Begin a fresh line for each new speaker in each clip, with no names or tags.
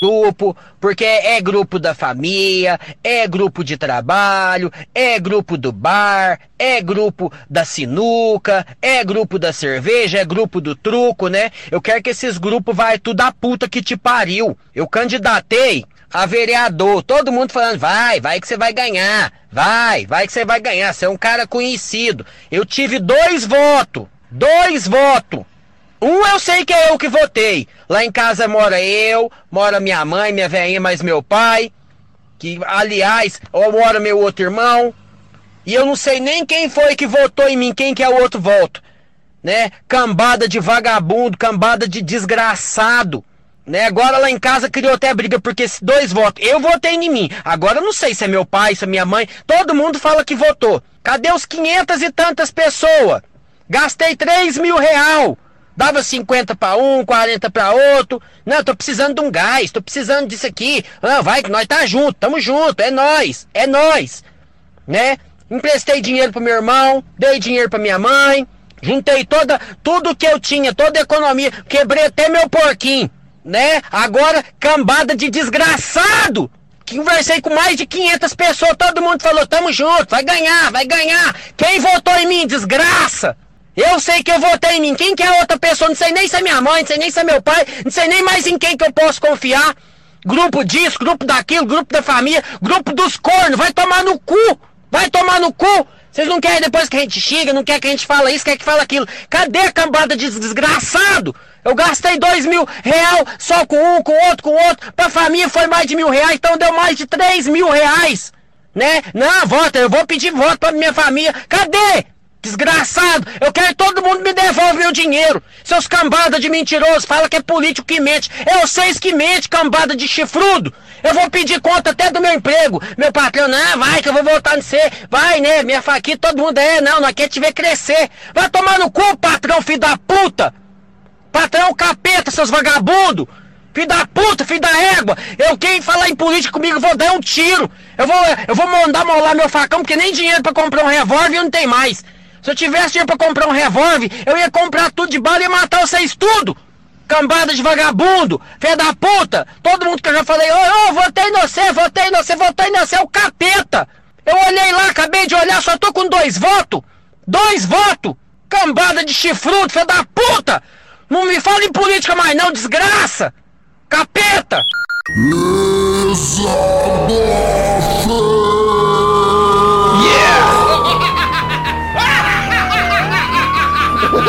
grupo, porque é grupo da família, é grupo de trabalho, é grupo do bar, é grupo da sinuca, é grupo da cerveja, é grupo do truco, né? Eu quero que esses grupos vai tudo a puta que te pariu. Eu candidatei a vereador, todo mundo falando, vai, vai que você vai ganhar, vai, vai que você vai ganhar, você é um cara conhecido. Eu tive dois votos, dois votos. Um eu sei que é eu que votei. Lá em casa mora eu, mora minha mãe, minha velhinha, mais meu pai. Que, aliás, mora meu outro irmão. E eu não sei nem quem foi que votou em mim, quem que é o outro voto. Né? Cambada de vagabundo, cambada de desgraçado. Né? Agora lá em casa criou até briga porque dois votos. Eu votei em mim. Agora eu não sei se é meu pai, se é minha mãe. Todo mundo fala que votou. Cadê os quinhentas e tantas pessoas? Gastei 3 mil real. Dava 50 para um, 40 para outro. Não, tô precisando de um gás, tô precisando disso aqui. Ah, vai que nós tá junto, tamo junto, é nós, é nós. Né? Emprestei dinheiro pro meu irmão, dei dinheiro pra minha mãe, juntei toda, tudo que eu tinha, toda a economia, quebrei até meu porquinho, né? Agora, cambada de desgraçado! Conversei com mais de 500 pessoas, todo mundo falou, tamo junto, vai ganhar, vai ganhar. Quem votou em mim, desgraça? Eu sei que eu votei em mim. Quem que é outra pessoa? Não sei nem se é minha mãe, não sei nem se é meu pai, não sei nem mais em quem que eu posso confiar. Grupo disso, grupo daquilo, grupo da família, grupo dos cornos. Vai tomar no cu! Vai tomar no cu! Vocês não querem depois que a gente xinga, não quer que a gente fala isso, quer que fala aquilo. Cadê a cambada de desgraçado? Eu gastei dois mil real só com um, com outro, com outro. Pra família foi mais de mil reais, então deu mais de três mil reais. Né? Não, vota, eu vou pedir voto pra minha família. Cadê? Desgraçado! Eu quero que todo mundo me devolva meu dinheiro! Seus cambada de mentiroso, fala que é político que mente. É vocês que mente, cambada de chifrudo! Eu vou pedir conta até do meu emprego. Meu patrão, não, vai que eu vou voltar no ser. Vai, né? Minha faquinha, todo mundo é, não, nós quer te ver crescer. Vai tomar no cu, patrão, filho da puta! Patrão capeta, seus vagabundos! Filho da puta, filho da égua! Eu quem falar em política comigo, vou dar um tiro! Eu vou, eu vou mandar molar meu facão, porque nem dinheiro para comprar um revólver não tem mais! Se eu tivesse dinheiro pra comprar um revólver, eu ia comprar tudo de bala e matar vocês tudo! Cambada de vagabundo, fé da puta! Todo mundo que eu já falei, ô, oh, oh, votei em você, votei em você, votei em você, é o capeta! Eu olhei lá, acabei de olhar, só tô com dois votos! Dois votos! Cambada de chifrudo, fé da puta! Não me fala em política mais não, desgraça! Capeta!
Muito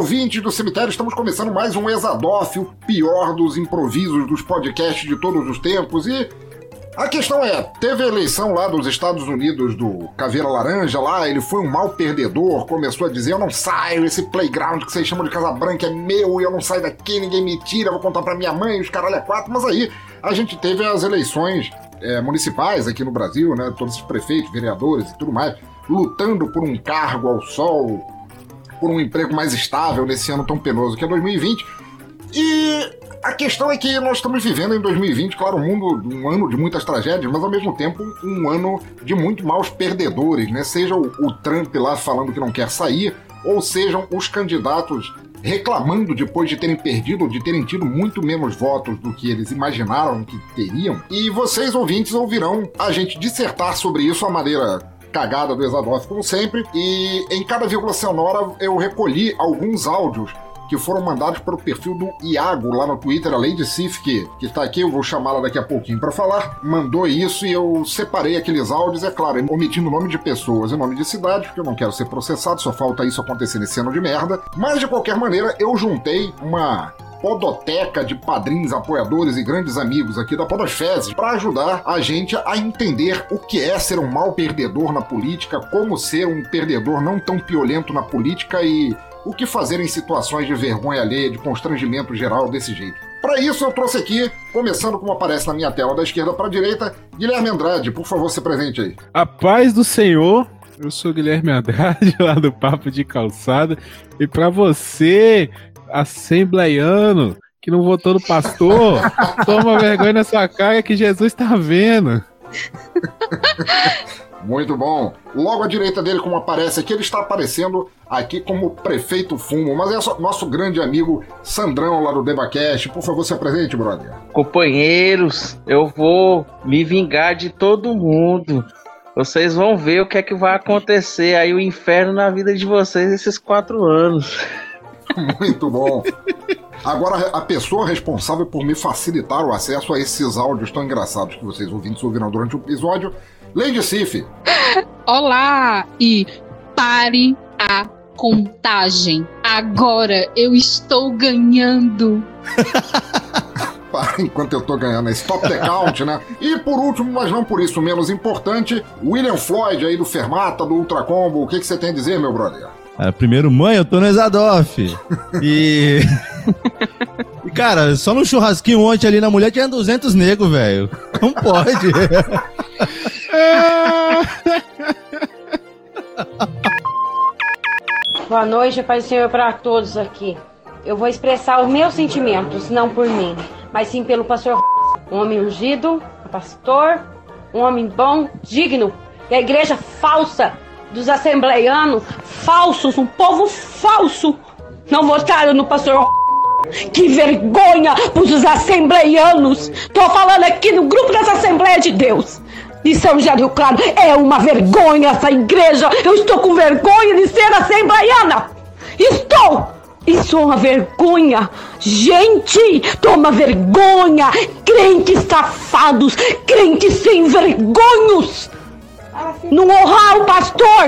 ouvintes do cemitério, estamos começando mais um Exadoff, o pior dos improvisos dos podcasts de todos os tempos. E a questão é: teve a eleição lá dos Estados Unidos do Caveira Laranja lá, ele foi um mau perdedor, começou a dizer: Eu não saio, esse playground que vocês chamam de Casa Branca é meu, eu não saio daqui, ninguém me tira, vou contar pra minha mãe, os caralho é quatro. Mas aí a gente teve as eleições é, municipais aqui no Brasil, né? Todos os prefeitos, vereadores e tudo mais, lutando por um cargo ao sol por um emprego mais estável nesse ano tão penoso que é 2020. E a questão é que nós estamos vivendo em 2020, claro, um mundo, um ano de muitas tragédias, mas ao mesmo tempo um ano de muito maus perdedores, né? Seja o, o Trump lá falando que não quer sair, ou sejam os candidatos reclamando depois de terem perdido, de terem tido muito menos votos do que eles imaginaram que teriam. E vocês, ouvintes, ouvirão a gente dissertar sobre isso à maneira cagada do Exadoff, como sempre. E em cada vírgula sonora eu recolhi alguns áudios que foram mandados para o perfil do Iago lá no Twitter, a Lady Sif, que, está aqui, eu vou chamá-la daqui a pouquinho para falar, mandou isso e eu separei aqueles áudios, é claro, omitindo o nome de pessoas e nome de cidade, porque eu não quero ser processado, só falta isso acontecer nesse ano de merda. Mas de qualquer maneira, eu juntei uma podoteca de padrinhos, apoiadores e grandes amigos aqui da Podosfezes para ajudar a gente a entender o que é ser um mal perdedor na política, como ser um perdedor não tão piolento na política e o que fazer em situações de vergonha alheia, de constrangimento geral desse jeito. Para isso, eu trouxe aqui, começando como aparece na minha tela da esquerda para a direita, Guilherme Andrade. Por favor, se presente aí.
A paz do Senhor. Eu sou Guilherme Andrade, lá do Papo de Calçada. E para você, assembleiano, que não votou no pastor, toma vergonha na sua cara que Jesus está vendo.
Muito bom. Logo à direita dele, como aparece aqui, ele está aparecendo aqui como prefeito Fumo, mas é nosso grande amigo Sandrão lá do Debacast. Por favor, se apresente, brother.
Companheiros, eu vou me vingar de todo mundo. Vocês vão ver o que é que vai acontecer aí, o inferno na vida de vocês esses quatro anos.
Muito bom. Agora, a pessoa responsável por me facilitar o acesso a esses áudios tão engraçados que vocês ouvintes ouviram durante o episódio Lady Sif.
Olá e pare a contagem. Agora eu estou ganhando.
Enquanto eu tô ganhando, stop the count, né? E por último, mas não por isso menos importante, William Floyd aí do Fermata, do Ultra Combo. O que, que você tem a dizer, meu brother?
Primeiro, mãe, eu tô no Exadoff. E. e, cara, só no churrasquinho ontem ali na mulher tinha 200 negros, velho. Não pode.
Boa noite, Pai Senhor, para todos aqui. Eu vou expressar os meus sentimentos, não por mim, mas sim pelo pastor. Um homem ungido, um pastor, um homem bom, digno. E a igreja falsa dos assembleianos, falsos, um povo falso, não votaram no pastor. Que vergonha os assembleianos! Tô falando aqui no grupo das Assembleias de Deus de São José Claro. É uma vergonha essa igreja. Eu estou com vergonha de ser assembleiana. Estou! Isso é uma vergonha. Gente, toma vergonha. Crentes safados, crentes sem vergonhos. Não honrar o pastor.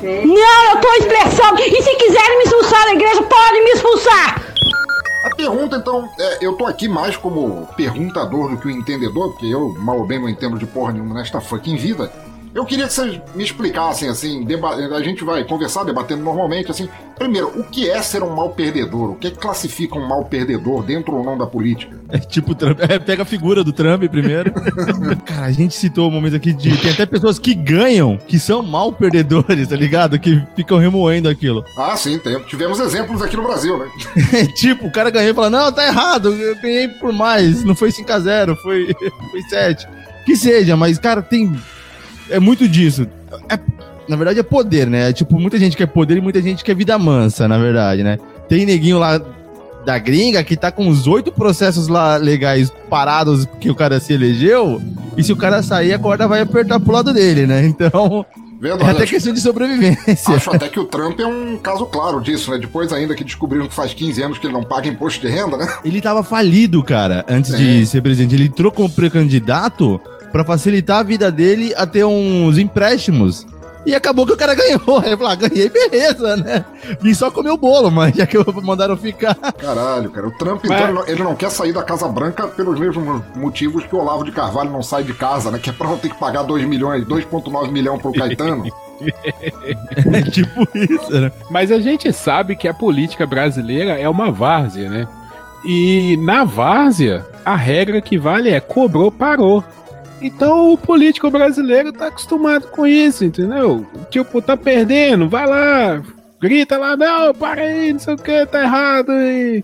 Não, eu estou expressando. E se quiserem me expulsar da igreja, podem me expulsar.
A pergunta, então, é, eu tô aqui mais como perguntador do que o entendedor, porque eu mal ou bem não entendo de porra nenhuma nesta fucking vida. Eu queria que vocês me explicassem, assim, a gente vai conversar, debatendo normalmente, assim, primeiro, o que é ser um mal perdedor? O que, é que classifica um mal perdedor dentro ou não da política?
É tipo o Trump, é, pega a figura do Trump primeiro. Cara, a gente citou momentos aqui de. Tem até pessoas que ganham, que são mal perdedores, tá ligado? Que ficam remoendo aquilo.
Ah, sim, tem, tivemos exemplos aqui no Brasil, né?
tipo, o cara ganhou e fala: Não, tá errado, eu ganhei por mais, não foi 5x0, foi, foi 7. Que seja, mas, cara, tem é muito disso. É, na verdade, é poder, né? É, tipo, muita gente quer poder e muita gente quer vida mansa, na verdade, né? Tem neguinho lá da gringa que tá com os oito processos lá legais parados que o cara se elegeu, e se o cara sair, a corda vai apertar pro lado dele, né? Então. Verdade, é até questão de sobrevivência.
Acho até que o Trump é um caso claro disso, né? Depois ainda que descobriram que faz 15 anos que ele não paga imposto de renda, né?
Ele tava falido, cara, antes é. de ser presidente. Ele entrou como pré-candidato para facilitar a vida dele a ter uns empréstimos. E acabou que o cara ganhou. Ele falou, ah, ganhei, beleza, né? Vim só comer o bolo, mas já que mandaram ficar.
Caralho, cara. O Trump, então, ele não, ele não, quer sair da Casa Branca pelos mesmos motivos que o Olavo de Carvalho não sai de casa, né? Que é pra não ter que pagar 2 milhões, 2,9 milhões pro Caetano.
é tipo isso, né? Mas a gente sabe que a política brasileira é uma várzea, né? E na várzea, a regra que vale é cobrou, parou. Então o político brasileiro tá acostumado com isso, entendeu? Tipo, tá perdendo, vai lá, grita lá, não, para aí, não sei o que, tá errado. E...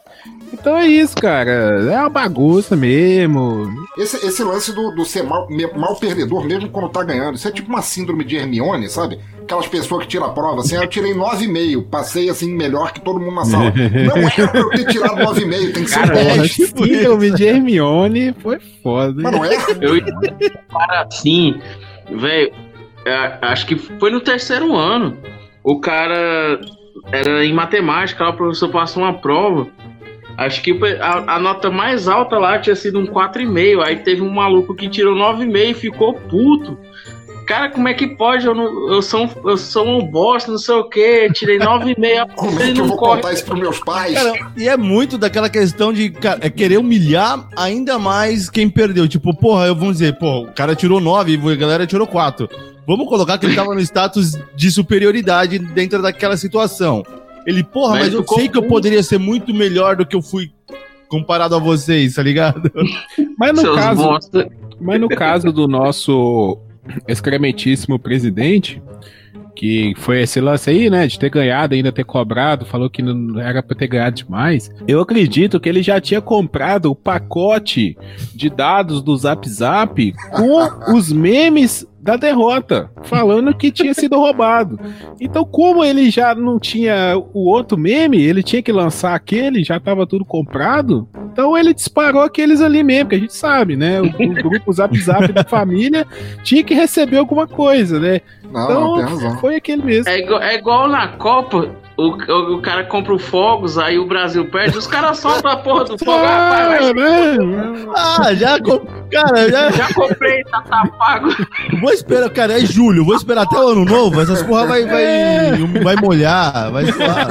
Então é isso, cara. É uma bagunça mesmo.
Esse, esse lance do, do ser mal, mal perdedor mesmo quando tá ganhando, isso é tipo uma síndrome de Hermione, sabe? aquelas pessoas que tiram a prova, assim, eu tirei 9,5, passei assim melhor que todo mundo na sala. Não é pra eu ter tirado 9,5, tem que ser 10.
Tipo, filme de Hermione foi foda.
Mas não é?
Eu para assim, velho, é, acho que foi no terceiro ano. O cara era em matemática, lá o professor passou uma prova. Acho que a, a, nota mais alta lá tinha sido um 4,5. Aí teve um maluco que tirou 9,5 e ficou puto cara, como é que pode? Eu, não, eu, sou, um, eu sou um bosta, não sei o quê, tirei 9,5.
como é que eu vou corre. contar isso pros meus pais? Cara,
e é muito daquela questão de cara, é querer humilhar ainda mais quem perdeu. Tipo, porra, eu vou dizer, pô, o cara tirou 9 e a galera tirou 4. Vamos colocar que ele tava no status de superioridade dentro daquela situação. Ele, porra, mas, mas eu sei que eu poderia ser muito melhor do que eu fui comparado a vocês, tá ligado?
Mas no
Seus
caso,
bosta.
mas no caso do nosso excrementíssimo presidente, que foi esse lance aí, né, de ter ganhado, ainda ter cobrado, falou que não era pra ter ganhado demais. Eu acredito que ele já tinha comprado o pacote de dados do Zap Zap com os memes da derrota, falando que tinha sido roubado. Então, como ele já não tinha o outro meme, ele tinha que lançar aquele, já tava tudo comprado. Então ele disparou aqueles ali mesmo, que a gente sabe, né? O, o grupo Zap Zap da família tinha que receber alguma coisa, né?
Não,
Então foi aquele mesmo.
É igual, é igual na Copa, o, o, o cara compra o fogos, aí o Brasil perde, os caras soltam a porra do fogo. Rapaz,
Ah,
vai-
né?
Ah, já. com- Cara, já.
já comprei, tá, tá pago.
Vou esperar, cara, é julho, vou esperar até o ano novo, essas porra vai, vai, vai molhar, vai suar.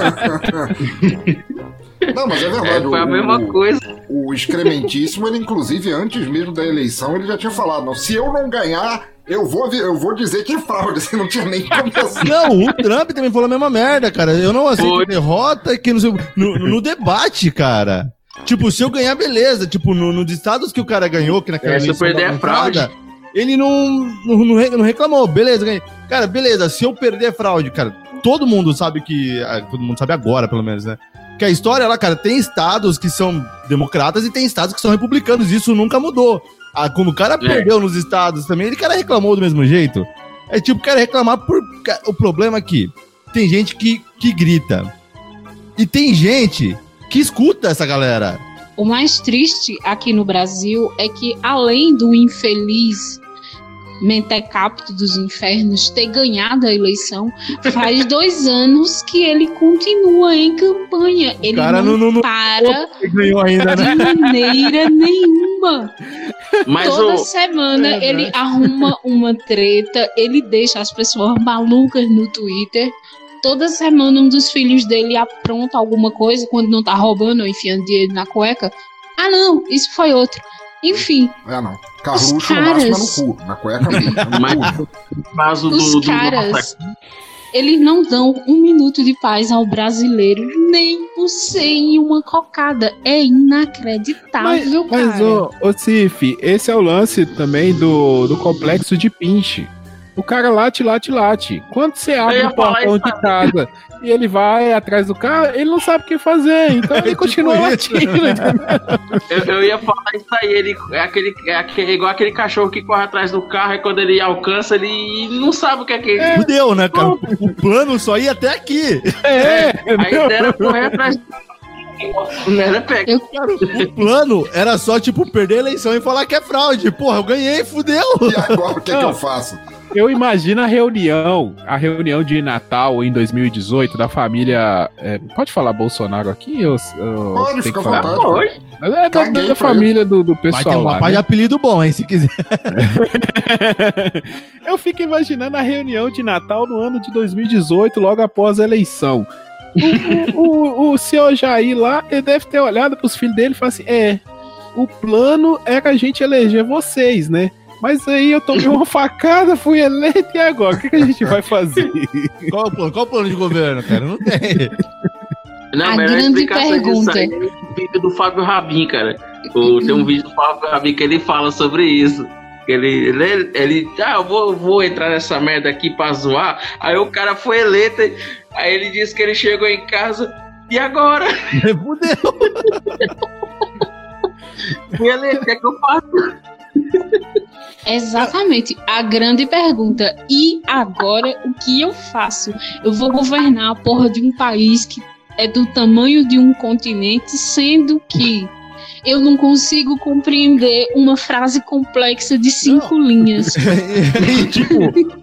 Não, mas é
É,
verdade.
foi a
o-
mesma coisa.
O excrementíssimo, ele inclusive antes mesmo da eleição, ele já tinha falado, não, se eu não ganhar, eu vou, eu vou dizer que é fraude, você não tinha nem começado.
Não, o Trump também falou a mesma merda, cara. Eu não aceito
Foi.
derrota que no, no, no debate, cara. Tipo, se eu ganhar, beleza. Tipo, no, nos estados que o cara ganhou, que naquela
É, se eu perder é
bagunçada, ele não, não, não reclamou. Beleza, ganhei. Cara, beleza, se eu perder é fraude, cara. Todo mundo sabe que. ah, Todo mundo sabe agora, pelo menos, né? Que a história lá, cara, tem estados que são democratas e tem estados que são republicanos. Isso nunca mudou. Ah, quando o cara perdeu nos estados também, ele cara reclamou do mesmo jeito. É tipo, cara reclamar por. O problema é que tem gente que, que grita. E tem gente que escuta essa galera.
O mais triste aqui no Brasil é que, além do infeliz mentecapto dos infernos ter ganhado a eleição, faz dois anos que ele continua em campanha. Ele
cara
não,
não- não-
para
ainda,
de
né?
maneira nenhuma.
Mas
Toda
o.
semana
É,
ele
né?
arruma uma treta, ele deixa as pessoas malucas no Twitter. Toda semana um dos filhos dele apronta alguma coisa quando não tá roubando ou enfiando dinheiro na cueca. Ah, não, isso foi outro. Enfim,
É, não. Carluxo no
caras-
máximo é no cu, na cueca não. No
Mas
cu.
o caso do.
os
do
caras, eles não dão um minuto de paz ao brasileiro, nem por sem uma cocada. É
Mas,
inacreditável,
mas
cara.
ô, ô Cif, esse é o lance também do, do complexo de pinche. O cara late, late, late. Quando você abre o portão de casa e ele vai atrás do carro, ele não sabe o que fazer. Então ele
Tipo
continua
isso.
latindo.
Eu, eu ia falar isso aí, ele é, aquele, é aquele- igual aquele cachorro que corre atrás do carro e quando ele alcança, ele não sabe o que é que ele.
Fudeu, né, cara? O plano só ia até aqui.
É,
A ideia era correr atrás do Não era pegar.
Cara, o plano era só, tipo, perder a eleição e falar que é fraude. Porra, eu ganhei, fudeu.
E agora o que, é que eu faço?
Eu imagino a reunião, a reunião de Natal em 2018 da família. é, pode falar Bolsonaro aqui? Eu, eu
Pode, fica à
falar?
vontade.
É da, da família do, do
Vai ter
pessoal lá.
rapaz de
né?
apelido bom, hein, se quiser.
Eu fico imaginando a reunião de Natal no ano de 2018, logo após a eleição. O, o, o, o senhor Jair lá, ele deve ter olhado pros filhos dele e falado assim: é, o plano era a gente eleger vocês, né? Mas aí eu tomei uma facada, fui eleito e agora? O que, que a gente vai fazer?
Qual o plano? Qual o plano de governo, cara? Não tem.
Não,
A
mas a
grande
explicação
pergunta.
disso aí é o vídeo do Fábio Rabin, cara. O- tem um vídeo do Fábio Rabin que ele fala sobre isso. Ele, ele, ele ah, eu vou, vou entrar nessa merda aqui pra zoar. Aí o cara foi eleito, aí ele disse que ele chegou em casa. E agora?
Fudeu.
Fui eleito, o que é que eu faço?
Exatamente. A grande pergunta. E agora o que eu faço? Eu vou governar a porra de um país que é do tamanho de um continente, sendo que eu não consigo compreender uma frase complexa de cinco linhas.
e, tipo,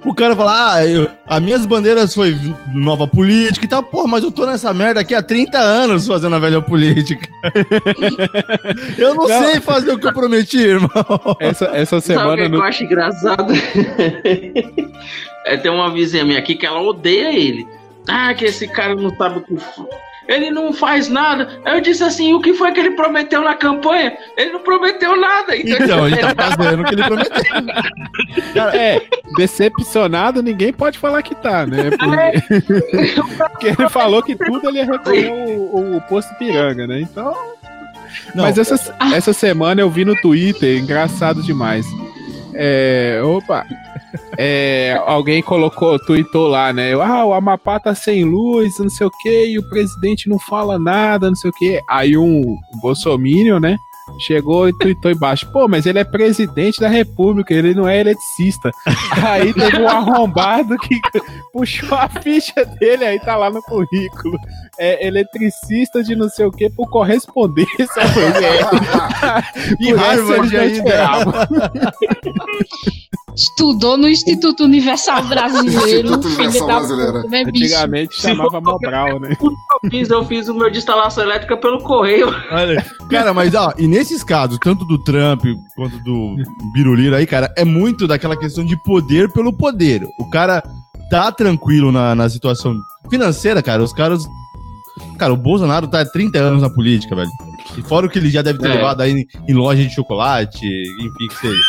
o cara fala, ah, eu, as minhas bandeiras foi nova política e tal, porra, mas eu tô nessa merda aqui há 30 anos fazendo a velha política. eu não,
Não.
sei fazer o que eu prometi, irmão.
Essa, essa
Sabe o que,
semana
é que
no,
eu acho engraçado? é, tem uma vizinha minha aqui que ela odeia ele. Ah, que esse cara não sabe o que. Ele não faz nada. Aí eu disse assim: o que foi que ele prometeu na campanha? Ele não prometeu nada.
Então, ele tá fazendo o que ele prometeu.
É, decepcionado, ninguém pode falar que tá, né? Porque, porque ele falou que tudo ele ia recolher o, o posto Piranga, né? Então,
Não,
Mas essa, essa semana eu vi no Twitter, engraçado demais. É, opa. É, alguém colocou, tweetou lá, né? Ah, o Amapá tá sem luz, não sei o que, e o presidente não fala nada, não sei o que. Aí um Bolsominion, né? Chegou e tweetou embaixo, pô, mas ele é presidente da república, ele não é eletricista. Aí teve um arrombado que puxou a ficha dele, aí tá lá no currículo. É eletricista de não sei o que por correspondência.
E Harvard ainda.
esperavam.
Estudou no Instituto Universal Brasileiro.
Instituto
filho
Universal
da
Brasileiro.
puta, né, bicho?
Antigamente chamava Mobral, né?
Eu fiz, eu fiz o meu de instalação elétrica pelo correio.
Olha, cara, mas ó, e nesses casos, tanto do Trump quanto do Biruliro aí, cara, é muito daquela questão de poder pelo poder. O cara tá tranquilo na, na situação financeira, cara. Os caras. Cara, o Bolsonaro tá há 30 anos na política, velho. E fora o que ele já deve ter
É.
levado aí em, loja de chocolate, enfim, que seja.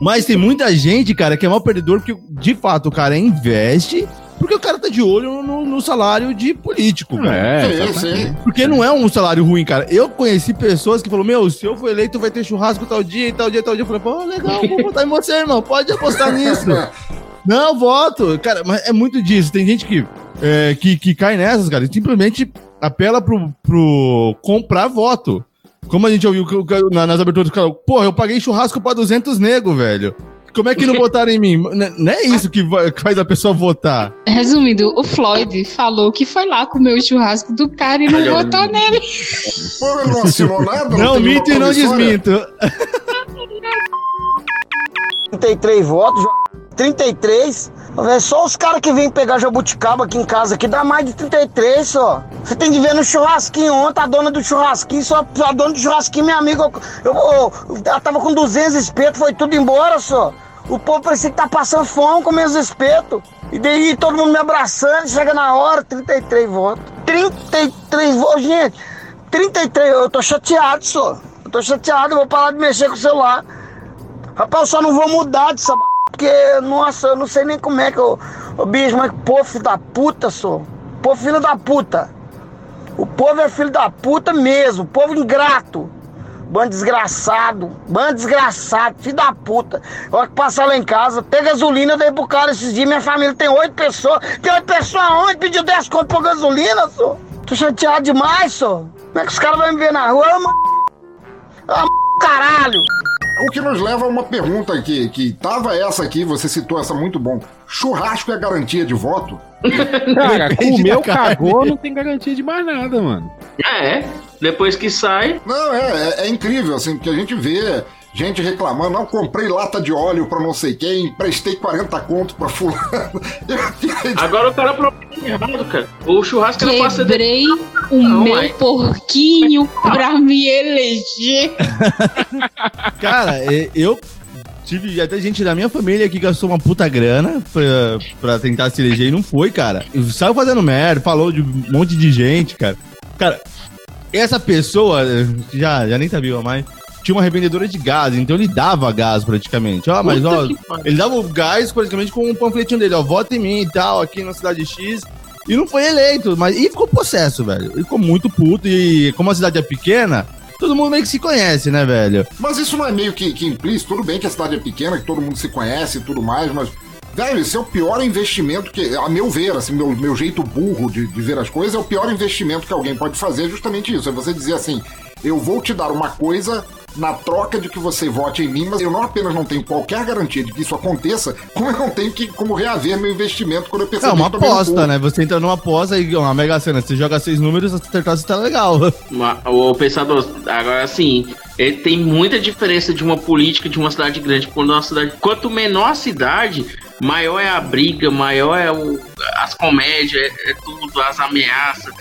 Mas tem muita gente, cara, que é mal perdedor porque, de fato, o cara investe porque o cara tá de olho no, no salário de político, velho.
É,
Sim, sim.
Porque não é um salário ruim, cara. Eu conheci pessoas que falaram, meu, se eu for eleito, vai ter churrasco tal dia, e tal dia, tal dia. Eu falei, pô, legal, vou votar em você, irmão. Pode apostar nisso. não, voto. Cara, mas é muito disso. Tem gente que, é, que, que cai nessas, cara, e simplesmente apela pro, pro comprar voto. Como a gente ouviu cara- na- nas aberturas do canal, porra, eu paguei churrasco pra 200 nego, velho. Como é que não votaram em mim? Não é isso que vai- que faz a pessoa votar.
Resumindo, o Floyd falou que foi lá comer o churrasco do cara e não votou nele.
Pô, ele não assinou nada?
Não
tem
minto e não desminto.
33 votos, 33. É só os caras que vêm pegar jabuticaba aqui em casa aqui dá mais de 33 só. Você tem que ver no churrasquinho ontem, a dona do churrasquinho, só a dona do churrasquinho, minha amiga, eu, eu- ela tava com 200 espetos, foi tudo embora só. O povo parecia que tá passando fome com meus espetos. E daí todo mundo me abraçando, chega na hora, 33 votos. 33 votos, gente. 33, eu tô chateado só. Eu tô chateado, eu vou parar de mexer com o celular. Rapaz, eu só não vou mudar dessa. Porque, nossa, eu não sei nem como é que eu. Ô bicho, mas pô, filho da puta, sou. Pô, filho da puta. O povo é filho da puta mesmo. Povo ingrato. Bando desgraçado. Bando desgraçado. Filho da puta. Olha que passar lá em casa. Tem gasolina, eu dei pro cara esses dias. Minha família tem oito pessoas. Tem oito pessoas aonde? Pediu 10 conto por gasolina, só. Tô chateado demais, só. Como é que os caras vão me ver na rua? Ah, caralho.
O que nos leva a uma pergunta aqui, que tava essa aqui, você citou essa muito bom. Churrasco é garantia de voto?
Cara, comeu,
carne.
cagou, não tem garantia de mais nada, mano.
É, depois que sai.
Não, é, é, é incrível, assim, porque a gente vê gente reclamando, não, comprei lata de óleo pra não sei quem, emprestei 40 conto pra fulano.
Agora o cara promete errado, cara. O churrasco era ser de...
Quebrei o
Não,
meu
mãe.
porquinho pra me eleger.
Cara, eu tive até gente da minha família que gastou uma puta grana pra, pra tentar se eleger e não foi, cara. Saiu fazendo merda, falou de um monte de gente, cara. Cara, essa pessoa, já, já nem tá viva mais, tinha uma revendedora de gás, então ele dava gás praticamente. Ó, mas ó, ele dava o gás praticamente com um panfletinho dele, ó, vota em mim e tal, aqui na cidade X. E não foi eleito, mas e ficou possesso, velho. Ele ficou muito puto e como a cidade é pequena, todo mundo meio que se conhece, né, velho?
Mas isso não é meio que, que implícito? Tudo bem que a cidade é pequena, que todo mundo se conhece e tudo mais, mas. Velho, esse é o pior investimento que, a meu ver, assim, meu, meu jeito burro de, de ver as coisas, é o pior investimento que alguém pode fazer, justamente isso. É você dizer assim, eu vou te dar uma coisa na troca de que você vote em mim, mas eu não apenas não tenho qualquer garantia de que isso aconteça, como eu não tenho que como reaver meu investimento quando eu perceber
É uma aposta, né? Você entra numa aposta e uma mega cena, você joga seis números, se acertar, você tá legal.
O pensador, agora assim, ele tem muita diferença de uma política de uma cidade grande quando uma cidade. Quanto menor a cidade, maior é a briga, maior é o, as comédias, é, é tudo, as ameaças.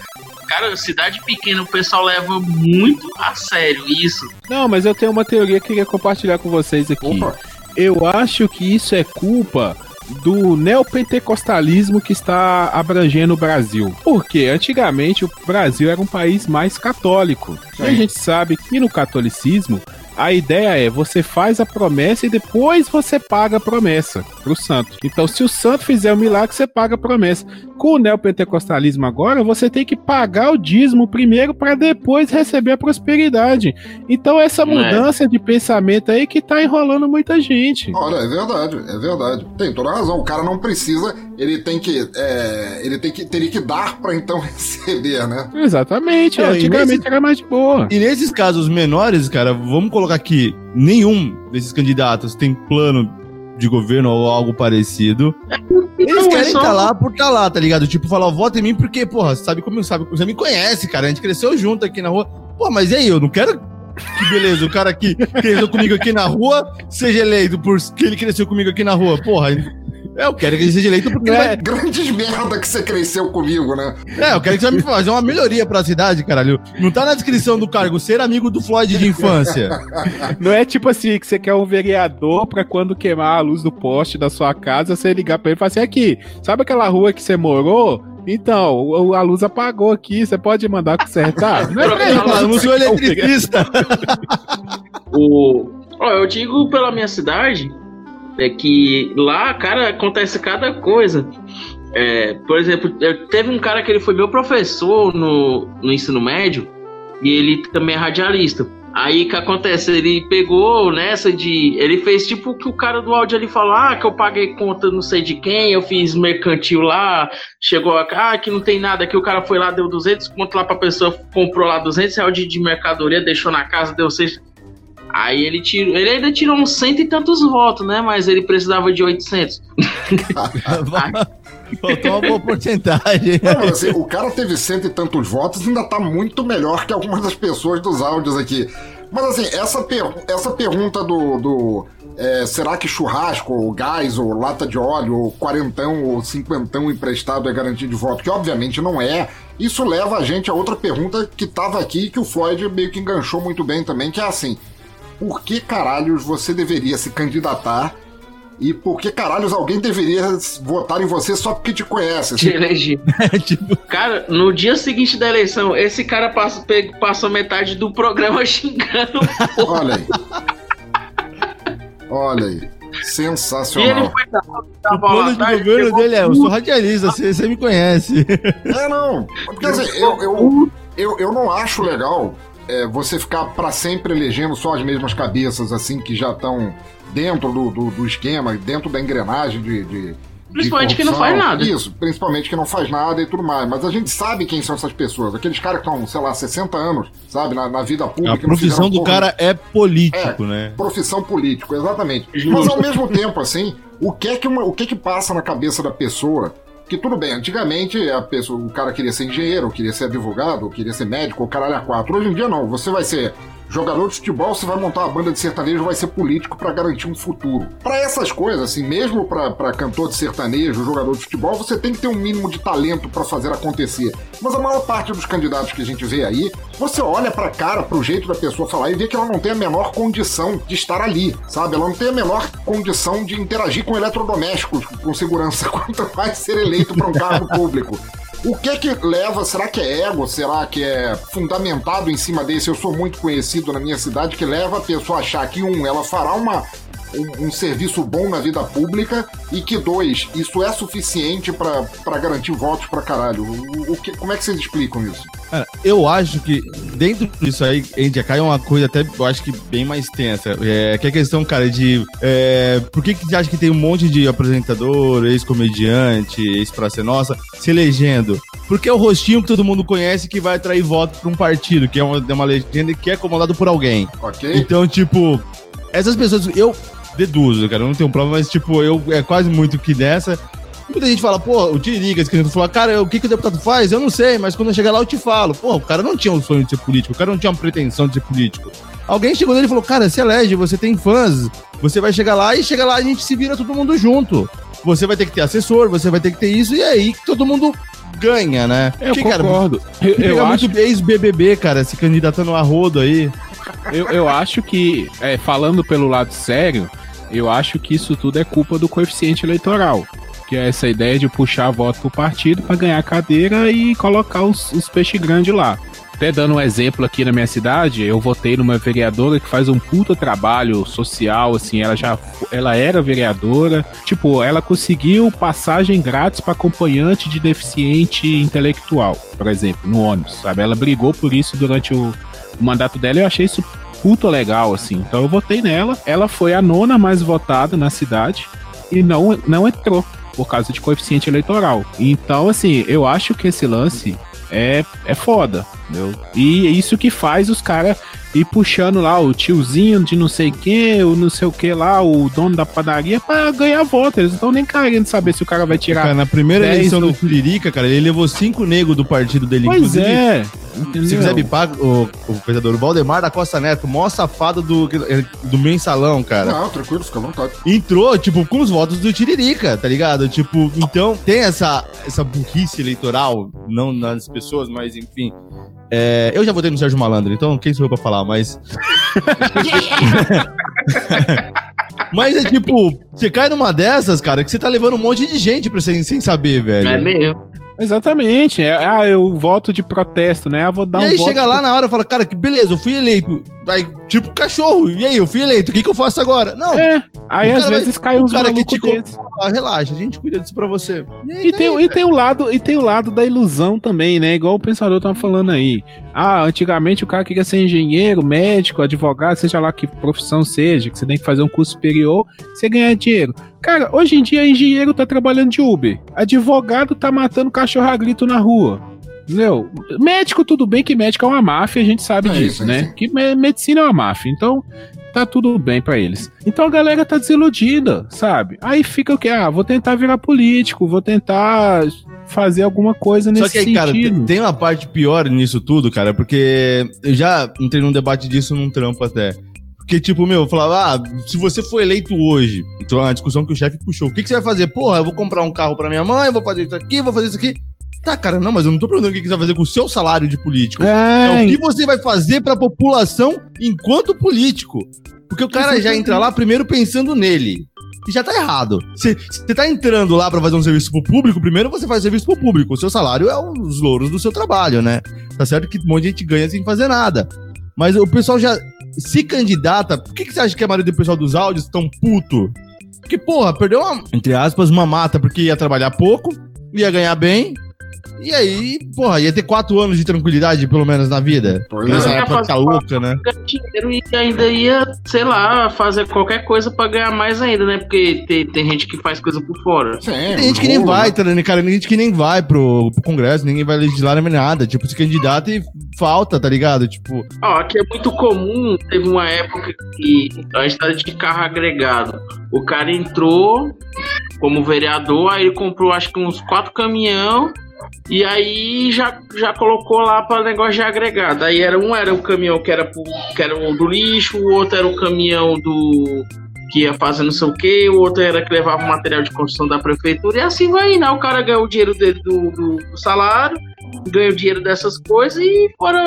Cara, cidade pequena, o pessoal leva muito a sério isso.
Não, mas eu tenho uma teoria que eu queria compartilhar com vocês aqui.
Opa.
Eu acho que isso é culpa do neopentecostalismo que está abrangendo o Brasil. Porque antigamente o Brasil era um país mais católico. E a
Sim.
gente sabe que no catolicismo a ideia é você faz a promessa e depois você paga a promessa pro santo. Então, se o santo fizer o milagre, você paga a promessa. Com o neopentecostalismo agora, você tem que pagar o dízimo primeiro para depois receber a prosperidade. Então essa mudança de pensamento aí que tá enrolando muita gente.
Olha, é verdade, é verdade. Tem toda razão. O cara não precisa, ele tem que, é, ele tem que, teria que dar para então receber, né?
Exatamente.
Não,
Antigamente
nesse-
era mais de boa.
E nesses casos menores, cara, vamos colocar aqui, nenhum desses candidatos tem plano de governo ou algo parecido. Eles
Não, é
querem
só-
estar lá por estar lá, tá ligado? Tipo, falar, vota em mim porque, porra, sabe como sabe, você me conhece, cara. A gente cresceu junto aqui na rua. Pô, mas e aí, eu não quero que beleza, o cara que cresceu comigo aqui na rua seja eleito porque ele cresceu comigo aqui na rua. Porra, eu quero que ele seja eleito porque ele vai
Grandes merda que você cresceu comigo, né?
é, eu quero que você me fazer uma melhoria pra cidade, caralho. Não tá na descrição do cargo ser amigo do Floyd de infância.
Não é tipo assim que você quer um vereador pra quando queimar a luz do poste da sua casa, você ligar pra ele e falar assim: aqui, sabe aquela rua que você morou? Então, a luz apagou aqui, você pode mandar consertar? Não é pra
Eu não
quer um
eletricista.
O... Ó, eu digo pela minha cidade é que lá, cara, acontece cada coisa. É, por exemplo, teve um cara que ele foi meu professor no, no ensino médio e ele também é radialista. Aí que acontece? Ele pegou nessa de. Ele fez tipo que o cara do áudio ali falou: ah, que eu paguei conta não sei de quem, eu fiz mercantil lá, chegou a. Ah, que não tem nada, que o cara foi lá, deu 200 conto lá pra pessoa, comprou lá 200 reais de, de mercadoria, deixou na casa, deu 6. Aí ele tirou. Ele ainda tirou uns cento e tantos votos, né? Mas ele precisava de 800.
Faltou uma boa porcentagem.
Não, assim, o cara teve cento e tantos votos e ainda tá muito melhor que algumas das pessoas dos áudios aqui. Mas assim, essa, per- essa pergunta do. do, é, será que churrasco, ou gás, ou lata de óleo, ou quarentão, ou cinquentão emprestado é garantia de voto? Que obviamente não é. Isso leva a gente a outra pergunta que tava aqui e que o Floyd meio que enganchou muito bem também, que é assim: por que caralhos você deveria se candidatar? E por que caralhos alguém deveria votar em você só porque te conhece? Assim,
eleger.
tipo,
Cara, no dia seguinte da eleição, esse cara passa, pe- passou metade do programa xingando.
Olha aí. Olha aí.
E ele
Sensacional.
foi dar,
o
dar
plano de governo dele é: eu sou radialista, você, você me conhece.
É, não. Porque assim, eu, eu, eu, eu não acho legal é, você ficar pra sempre elegendo só as mesmas cabeças, assim, que já estão dentro do, do, do esquema, dentro da engrenagem de. de de
Principalmente que não faz nada.
Isso, principalmente que não faz nada e tudo mais. Mas a gente sabe quem são essas pessoas. Aqueles caras que estão, sei lá, 60 anos, sabe, na, na vida pública.
A profissão do
porra
cara é político, né?
profissão político, exatamente. Mas ao mesmo tempo, assim, o que é que, uma- o que, é que passa na cabeça da pessoa? Que tudo bem, antigamente a pessoa, o cara queria ser engenheiro, queria ser advogado, queria ser médico, o caralho a quatro. Hoje em dia não, você vai ser jogador de futebol, você vai montar uma banda de sertanejo, vai ser político pra garantir um futuro. Pra essas coisas, assim, mesmo pra cantor de sertanejo, jogador de futebol, você tem que ter um mínimo de talento pra fazer acontecer. Mas a maior parte dos candidatos que a gente vê aí, você olha pra cara, pro jeito da pessoa falar e vê que ela não tem a menor condição de estar ali, sabe? Ela não tem a menor condição de interagir com eletrodomésticos com segurança, quanto mais ser eleito pra um cargo público. O que é que leva? Será que é ego? Será que é fundamentado em cima desse? Eu sou muito conhecido na minha cidade que leva a pessoa a achar que, um, ela fará uma, um, um serviço bom na vida pública e que, dois, isso é suficiente pra pra garantir votos pra caralho. O, o que, como é que vocês explicam isso?
Cara, eu acho que dentro disso aí, Índia, cai uma coisa até, eu acho que bem mais tensa. É, que é a questão, cara, de é, por que, que você acha que tem um monte de apresentador, ex-comediante, ex-praça nossa, se elegendo? Porque é o rostinho que todo mundo conhece que vai atrair voto pra um partido, que é uma, é uma legenda que é comandado por alguém.
Ok?
Então, tipo, essas pessoas, eu deduzo, cara, eu não tenho prova, mas, tipo, eu é quase muito que dessa. Muita gente fala, pô, o Tiririca, esse candidato fala, cara, o que, que o deputado faz? Eu não sei, mas quando eu chegar lá eu te falo. Pô, o cara não tinha o sonho de ser político, o cara não tinha uma pretensão de ser político. Alguém chegou nele e falou, cara, se elege, você tem fãs, você vai chegar lá e chega lá a gente se vira todo mundo junto. Você vai ter que ter assessor, você vai ter que ter isso, e é aí que todo mundo ganha, né?
Eu
Porque, cara,
concordo. eu,
Pega
eu
muito
acho,
ex-BBB, cara, se candidatando a rodo aí.
eu, eu acho que, é, falando pelo lado sério, eu acho que isso tudo é culpa do coeficiente eleitoral. Que é essa ideia de puxar voto pro partido pra ganhar cadeira e colocar os, os peixes grandes lá. até dando um exemplo aqui na minha cidade, eu votei numa vereadora que faz um puta trabalho social, assim, ela já ela era vereadora, tipo, ela conseguiu passagem grátis para acompanhante de deficiente intelectual, por exemplo, no ônibus, sabe? Ela brigou por isso durante o, o mandato dela eu achei isso puta legal, assim. Então eu votei nela, ela foi a nona mais votada na cidade e não, não entrou por causa de coeficiente eleitoral. Então, assim, eu acho que esse lance é, é foda, entendeu? E é isso que faz os caras ir puxando lá o tiozinho de não sei quem, o não sei o que lá, o dono da padaria, pra ganhar voto. Eles não estão nem querendo saber se o cara vai tirar.
Cara, na primeira
10
eleição
do-
do Tiririca, cara, ele levou cinco negros do partido dele.
Pois é.
Se
entendeu?
quiser me pagar, o, o pensador, o Valdemar da Costa Neto, o maior safado do, do mensalão, cara.
Não, tranquilo, fica à vontade.
entrou, tipo, com os votos do Tiririca, tá ligado? Tipo, então tem essa, essa burrice eleitoral, não nas pessoas, mas enfim. É, eu já votei no Sérgio Malandro, então quem sou eu pra falar, mas. mas é tipo, você cai numa dessas, cara, que você tá levando um monte de gente pra você sem saber, velho.
É mesmo.
Exatamente. É, ah, eu voto de protesto, né? Ah, vou dar
e
um
aí
voto
chega lá na hora e fala, cara, que beleza, eu fui eleito. Aí, tipo, cachorro, e aí, eu fui eleito, o que, que eu faço agora? Não,
É, aí às vezes
vai-
cai uns
cara que te ah, relaxa, a gente cuida disso pra você. aí,
E tem,
daí,
e tem o lado e tem o lado da ilusão também, né? Igual o pensador tava falando aí. Ah, antigamente o cara queria ser engenheiro, médico, advogado, seja lá que profissão seja, que você tem que fazer um curso superior, você ganhar dinheiro. Cara, hoje em dia engenheiro tá trabalhando de Uber, advogado tá matando cachorro a grito na rua. Entendeu? Médico, tudo bem que médico é uma máfia, a gente sabe
É
disso,
isso, é
né?
isso.
Que me- medicina é uma máfia, então tá tudo bem pra eles. Então a galera tá desiludida, sabe? Aí fica o que? Ah, vou tentar virar político, vou tentar fazer alguma coisa nesse
Só que aí, cara,
sentido.
tem- tem uma parte pior nisso tudo, cara, porque eu já entrei num debate disso num trampo até. Porque, tipo, meu, eu falava, ah, se você for eleito hoje, então a discussão que o chefe puxou, o que, que você vai fazer? Porra, eu vou comprar um carro pra minha mãe, vou fazer isso aqui, vou fazer isso aqui. Tá, cara, não, mas eu não tô perguntando o que você vai fazer com o seu salário de político. É,
É,
o que você vai fazer pra população enquanto político. Porque o cara já entra lá primeiro pensando nele. E já tá errado. Você tá entrando lá pra fazer um serviço pro público, primeiro você faz serviço pro público. O seu salário é os louros do seu trabalho, né? Tá certo que um monte de gente ganha sem fazer nada. Mas o pessoal já se candidata. Por que, que você acha que a maioria do pessoal dos áudios tão puto? Porque, porra, perdeu uma, entre aspas, uma mata porque ia trabalhar pouco, ia ganhar bem. E aí, porra, ia ter quatro anos de tranquilidade, pelo menos, na vida.
Pois
Nessa
é.
ia
época
fazer
tá louca, né?
dinheiro e ainda ia, sei lá, fazer qualquer coisa pra ganhar mais ainda, né? Porque tem, tem gente que faz coisa por fora.
Sim,
Tem gente que nem vai,
né?
tá ligado? cara? Tem gente que nem vai pro, pro Congresso, ninguém vai legislar nem nada. Tipo, se candidata e falta, tá ligado? Tipo,
Ó, aqui é muito comum, teve uma época que a estrada de carro agregado. O cara entrou como vereador, aí ele comprou acho que uns quatro caminhão e aí já, já colocou lá para negócio de agregado. Aí era um era o caminhão que era, pro, que era o do lixo, o outro era o caminhão do que ia fazer não sei o que, o outro era que levava material de construção da prefeitura, e assim vai. Aí o cara ganhou o dinheiro dele do, do, do salário, ganha o dinheiro dessas coisas e fora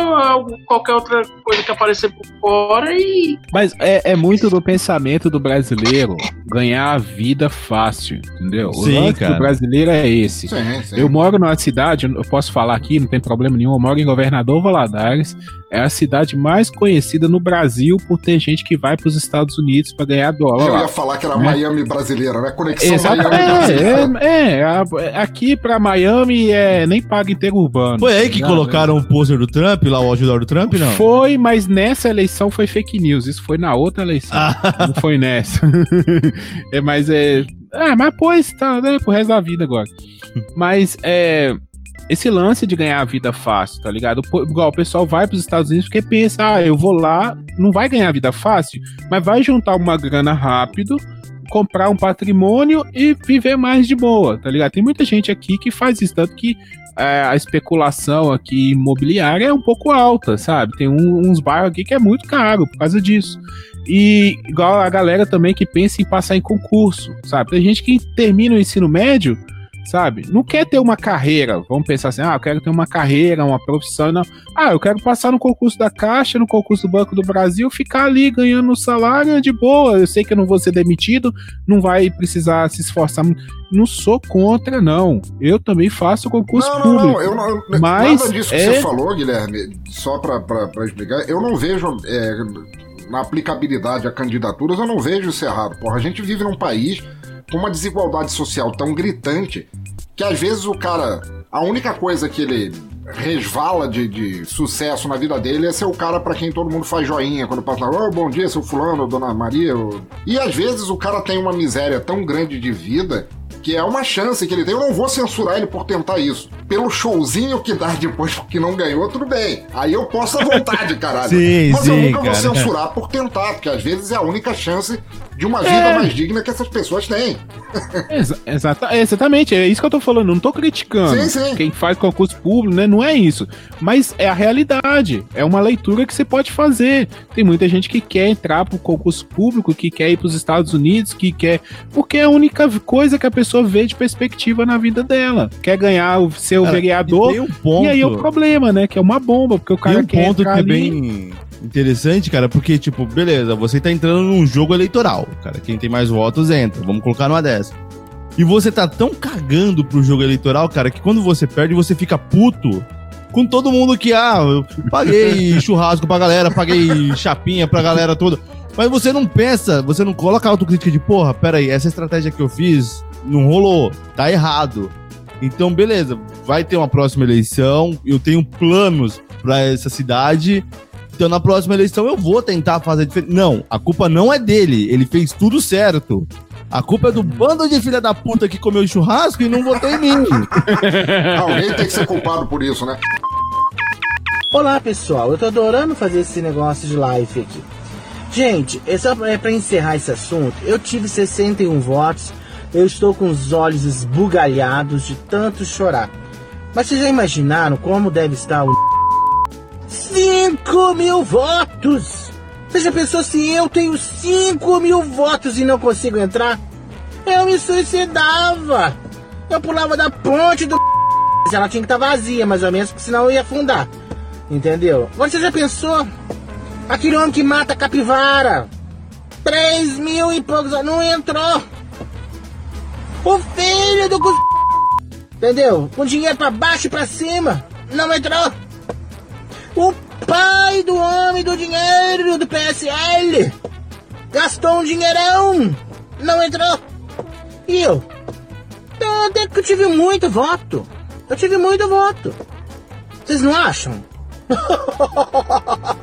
qualquer outra coisa que aparecer por fora e
Mas é, é muito do pensamento do brasileiro ganhar a vida fácil, entendeu? O
Sim,
lance
cara.
do brasileiro é esse.
Sim, sim.
Eu moro numa cidade, eu posso falar aqui, não tem problema nenhum. Eu moro em Governador Valadares. É a cidade mais conhecida no Brasil por ter gente que vai para os Estados Unidos para ganhar dólar
Eu
lá.
ia falar que era
Né?
Miami brasileira, né? Conexão
Exato,
Miami brasileira.
é, é, é, a- aqui pra Miami é nem paga inteiro urbano.
foi aí que
Tá
colocaram o pôster do Trump, lá o outdoor do Trump, não?
Foi, mas nessa eleição foi fake news. Isso foi na outra eleição.
Ah.
Não foi nessa. é, mas é. Ah, mas pois, tá, né? Pro resto da vida agora. Mas é. Esse lance de ganhar a vida fácil, tá ligado? Igual o pessoal vai pros Estados Unidos porque pensa, ah, eu vou lá, não vai ganhar a vida fácil, mas vai juntar uma grana rápido, comprar um patrimônio e viver mais de boa, tá ligado? Tem muita gente aqui que faz isso, tanto que é, a especulação aqui imobiliária é um pouco alta, sabe? Tem um- uns bairros aqui que é muito caro por causa disso. E igual a galera também que pensa em passar em concurso, sabe? Tem gente que termina o ensino médio sabe? Não quer ter uma carreira. Vamos pensar assim, ah, eu quero ter uma carreira, uma profissão. Não. Ah, eu quero passar no concurso da Caixa, no concurso do Banco do Brasil, ficar ali ganhando salário de boa. Eu sei que eu não vou ser demitido, não vai precisar se esforçar. Não sou contra, não. Eu também faço concurso
Não, não,
público.
não, eu não,
mas
nada disso que
é-
você falou, Guilherme, só pra explicar, eu não vejo é, na aplicabilidade a candidaturas, eu não vejo isso errado. Porra, a gente vive num país com uma desigualdade social tão gritante que às vezes o cara, a única coisa que ele resvala de, de sucesso na vida dele é ser o cara pra quem todo mundo faz joinha quando passa lá, oh, bom dia, seu fulano, dona Maria. ô." E às vezes o cara tem uma miséria tão grande de vida que é uma chance que ele tem. Eu não vou censurar ele por tentar isso. Pelo showzinho que dá depois que não ganhou, tudo bem. Aí eu posso à vontade, caralho.
Sim,
Mas eu
sim,
nunca
cara.
vou censurar por tentar, porque às vezes é a única chance de uma vida
É.
mais digna que essas pessoas têm.
Exa- exata- exatamente, é isso que eu tô falando. Não tô criticando
Sim, sim.
Quem faz concurso público, né? Não é isso. Mas é a realidade. É uma leitura que você pode fazer. Tem muita gente que quer entrar pro concurso público, que quer ir pros Estados Unidos, que quer. Porque é a única coisa que a pessoa vê de perspectiva na vida dela. Quer ganhar, o- ser o
Cara,
vereador.
E um ponto.
E aí é o problema, né? Que é uma bomba, porque o cara
um
quer
ponto que é
ali-
bem interessante, cara, porque, tipo, beleza, você tá entrando num jogo eleitoral, cara. Quem tem mais votos entra. Vamos colocar numa dessa. E você tá tão cagando pro jogo eleitoral, cara, que quando você perde, você fica puto com todo mundo que, ah, eu paguei churrasco pra galera, paguei chapinha pra galera toda. Mas você não pensa, você não coloca a autocrítica de, porra, pera aí, essa estratégia que eu fiz não rolou, tá errado. Então, beleza, vai ter uma próxima eleição, eu tenho planos pra essa cidade. Então, na próxima eleição, eu vou tentar fazer diferente. Não, a culpa não é dele, ele fez tudo certo. A culpa é do bando de filha da puta que comeu churrasco e não votou em mim.
Alguém tem que ser culpado por isso, né?
Olá pessoal, eu tô adorando fazer esse negócio de live aqui. Gente, é só pra, é pra encerrar esse assunto. Eu tive 61 votos, eu estou com os olhos esbugalhados de tanto chorar. Mas vocês já imaginaram como deve estar o 5 mil votos! Você já pensou se eu tenho 5 mil votos e não consigo entrar? Eu me suicidava! Eu pulava da ponte do ela tinha que estar vazia, mais ou menos, porque senão eu ia afundar. Entendeu? Você já pensou? Aquele homem que mata capivara. 3 mil e poucos. Não entrou. O filho do. Entendeu? Com dinheiro pra baixo e pra cima. Não entrou. O pai do homem do dinheiro do PSL. Gastou um dinheirão. Não entrou. E eu? Então, até que eu tive muito voto. Eu tive muito voto. Vocês não acham?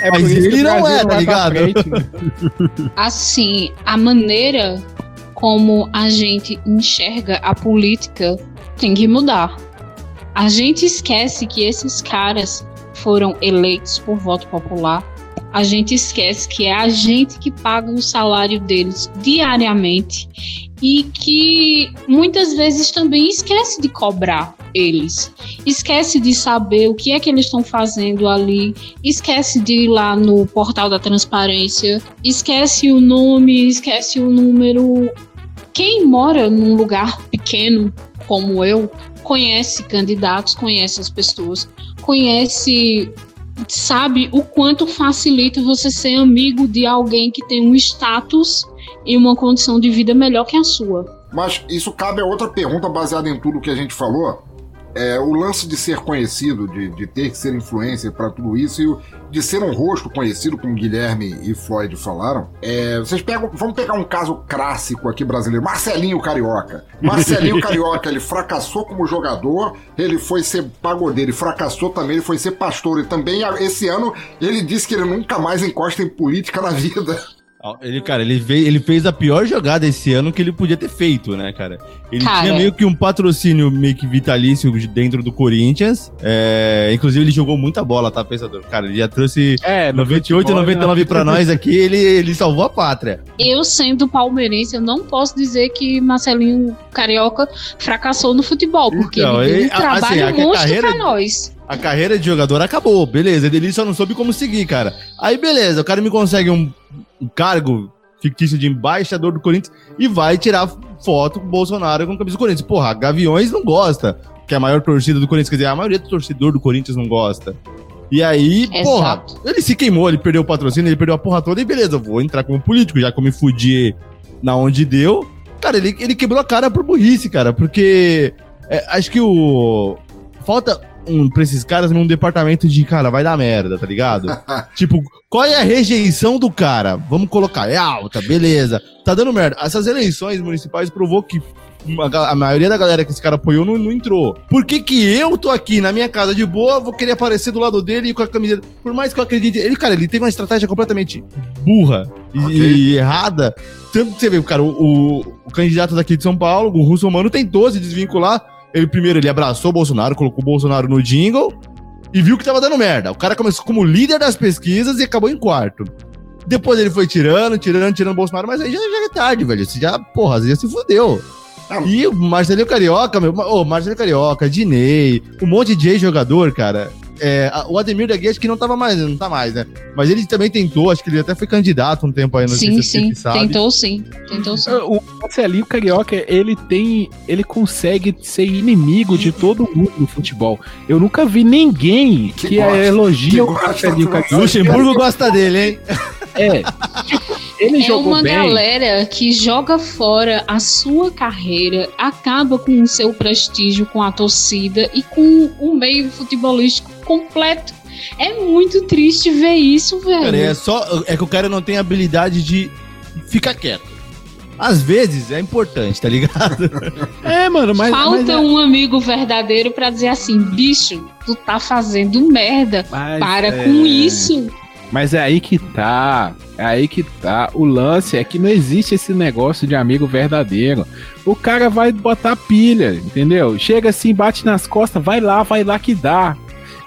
É
Mas ele não é, tá ligado?
né?
Assim, a maneira como a gente enxerga a política tem que mudar. A gente esquece que esses caras foram eleitos por voto popular. A gente esquece que é a gente que paga o salário deles diariamente e que muitas vezes também esquece de cobrar eles. Esquece de saber o que é que eles estão fazendo ali, esquece de ir lá no portal da transparência, esquece o nome, esquece o número. Quem mora num lugar pequeno como eu conhece candidatos, conhece as pessoas, conhece, sabe o quanto facilita você ser amigo de alguém que tem um status e uma condição de vida melhor que a sua.
Mas isso cabe a outra pergunta baseada em tudo que a gente falou. É, o lance de ser conhecido, de, de ter que ser influencer para tudo isso, e de ser um rosto conhecido, como Guilherme e Floyd falaram. É, vocês pegam, vamos pegar um caso clássico aqui brasileiro: Marcelinho Carioca. Marcelinho Carioca, ele fracassou como jogador, ele foi ser pagodeiro, ele fracassou também, ele foi ser pastor, e também esse ano ele disse que ele nunca mais encosta em política na vida.
Ele, cara, ele, veio, ele fez a pior jogada esse ano que ele podia ter feito, né, cara? Ele
Cara.
tinha meio que um patrocínio meio que vitalício de- dentro do Corinthians. É, inclusive, ele jogou muita bola, tá, pensador? Cara, ele já trouxe
É, no
98,
futebol,
99 pra nós aqui, ele, ele salvou a pátria.
Eu, sendo palmeirense, eu não posso dizer que Marcelinho Carioca fracassou no futebol, porque
Então,
ele
ele-
um trabalho
assim, a
monstro
carreira-
pra nós.
A carreira de jogador acabou, beleza. Ele só não soube como seguir, cara. Aí, beleza, o cara me consegue um, um cargo fictício de embaixador do Corinthians e vai tirar foto com o Bolsonaro com a camisa do Corinthians. Porra, Gaviões não gosta, que é a maior torcida do Corinthians, quer dizer, a maioria do torcedor do Corinthians não gosta. E aí, porra,
Exato.
ele se queimou, ele perdeu o patrocínio, ele perdeu a porra toda e beleza, eu vou entrar como político, já que eu me fudi na onde deu. Cara, ele, ele quebrou a cara por burrice, cara, porque é, acho que o. Falta um, pra esses caras num departamento de, cara, vai dar merda, tá ligado? tipo, qual é a rejeição do cara? Vamos colocar, é alta, beleza. Tá dando merda. Essas eleições municipais provou que ga- a maioria da galera que esse cara apoiou não, não entrou. Por que que eu tô aqui na minha casa de boa, vou querer aparecer do lado dele com a camiseta? Por mais que eu acredite... Ele, cara, ele teve uma estratégia completamente burra e,
Ok.
e errada. Tanto que você vê, cara, o, o- o candidato daqui de São Paulo, o Russo Mano, tentou se desvincular. Ele primeiro ele abraçou o Bolsonaro, colocou o Bolsonaro no jingle e viu que tava dando merda. O cara começou como líder das pesquisas e acabou em quarto. Depois ele foi tirando, tirando, tirando o Bolsonaro, mas aí já, já é tarde, velho. Você já, porra, você já se fudeu.
Ah,
E o Marcelinho Carioca, meu. Ô, Marcelinho Carioca, Dinei, um monte de ex-jogador, cara. É, a- o Ademir da Guia acho que não tava mais, não tá mais, né? Mas ele também tentou, acho que ele até foi candidato um tempo aí, não
Sim, sim. Tentou sim. Tentou sim.
O Marcelinho Carioca, ele tem. Ele consegue ser inimigo de todo mundo no futebol. Eu nunca vi ninguém
Que
que,
gosta,
elogia
que
o Marcelinho Carioca.
Luxemburgo gosta dele, hein?
É. Ele
É
jogou
uma
bem.
galera que joga fora a sua carreira, acaba com o seu prestígio com a torcida e com o meio futebolístico completo. É muito triste ver isso, velho.
Cara, é só. É que o cara não tem habilidade de ficar quieto. Às vezes é importante, tá ligado?
É, mano, mas.
Falta
mas é-
um amigo verdadeiro pra dizer assim, bicho, tu tá fazendo merda.
mas
Para
é-
com isso.
Mas é aí que tá. É aí que tá. O lance é que não existe esse negócio de amigo verdadeiro. O cara vai botar pilha, entendeu? Chega assim, bate nas costas, vai lá, vai lá que dá.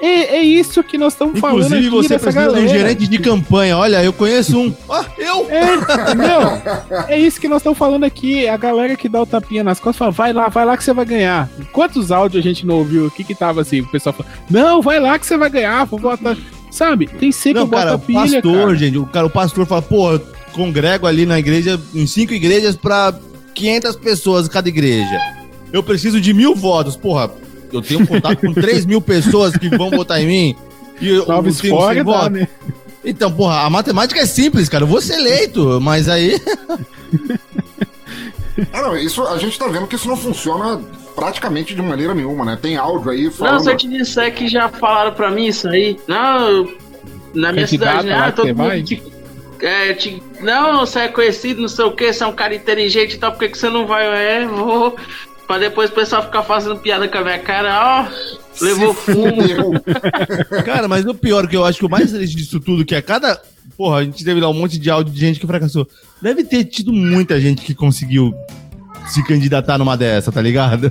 É, é isso que nós estamos falando
Inclusive,
aqui
você precisa de um gerente de campanha. Olha, eu conheço um. Ah, eu!
É, entendeu? É isso que nós estamos falando aqui. A galera que dá o tapinha nas costas fala, vai lá, vai lá que você vai ganhar. Quantos áudios a gente não ouviu aqui que tava assim? O pessoal fala, não, vai lá que você vai ganhar, vou botar. Sabe? Tem sempre
Não,
que
cara,
bota
o
pilha,
pastor,
cara.
gente, o, cara, o pastor fala, pô, eu congrego ali na igreja, em cinco igrejas pra 500 pessoas cada igreja. Eu preciso de mil votos. Porra, eu tenho contato com 3 mil pessoas que vão votar em mim. E
Salve
100
dá,
votos.
né?
Então, porra, a matemática é simples, cara. Eu vou ser eleito, mas aí.
Ah, não, isso, a gente tá vendo que isso não funciona praticamente de maneira nenhuma, né? Tem áudio aí
Não,
falando.
se eu te disser que já falaram pra mim isso aí. Não, na minha cidade, né? Ah, todo
você
mundo
vai?
te, é, te- Não, você é conhecido, não sei o que, você é um cara inteligente e tal, por que, que você não vai? É, vou. Pra depois o pessoal ficar fazendo piada com a minha cara, ó. Levou fumo.
Cara, mas o pior que eu acho que o mais triste disso tudo, que é cada. Porra, a gente teve lá um monte de áudio de gente que fracassou. Deve ter tido muita gente que conseguiu se candidatar numa dessa, tá ligado?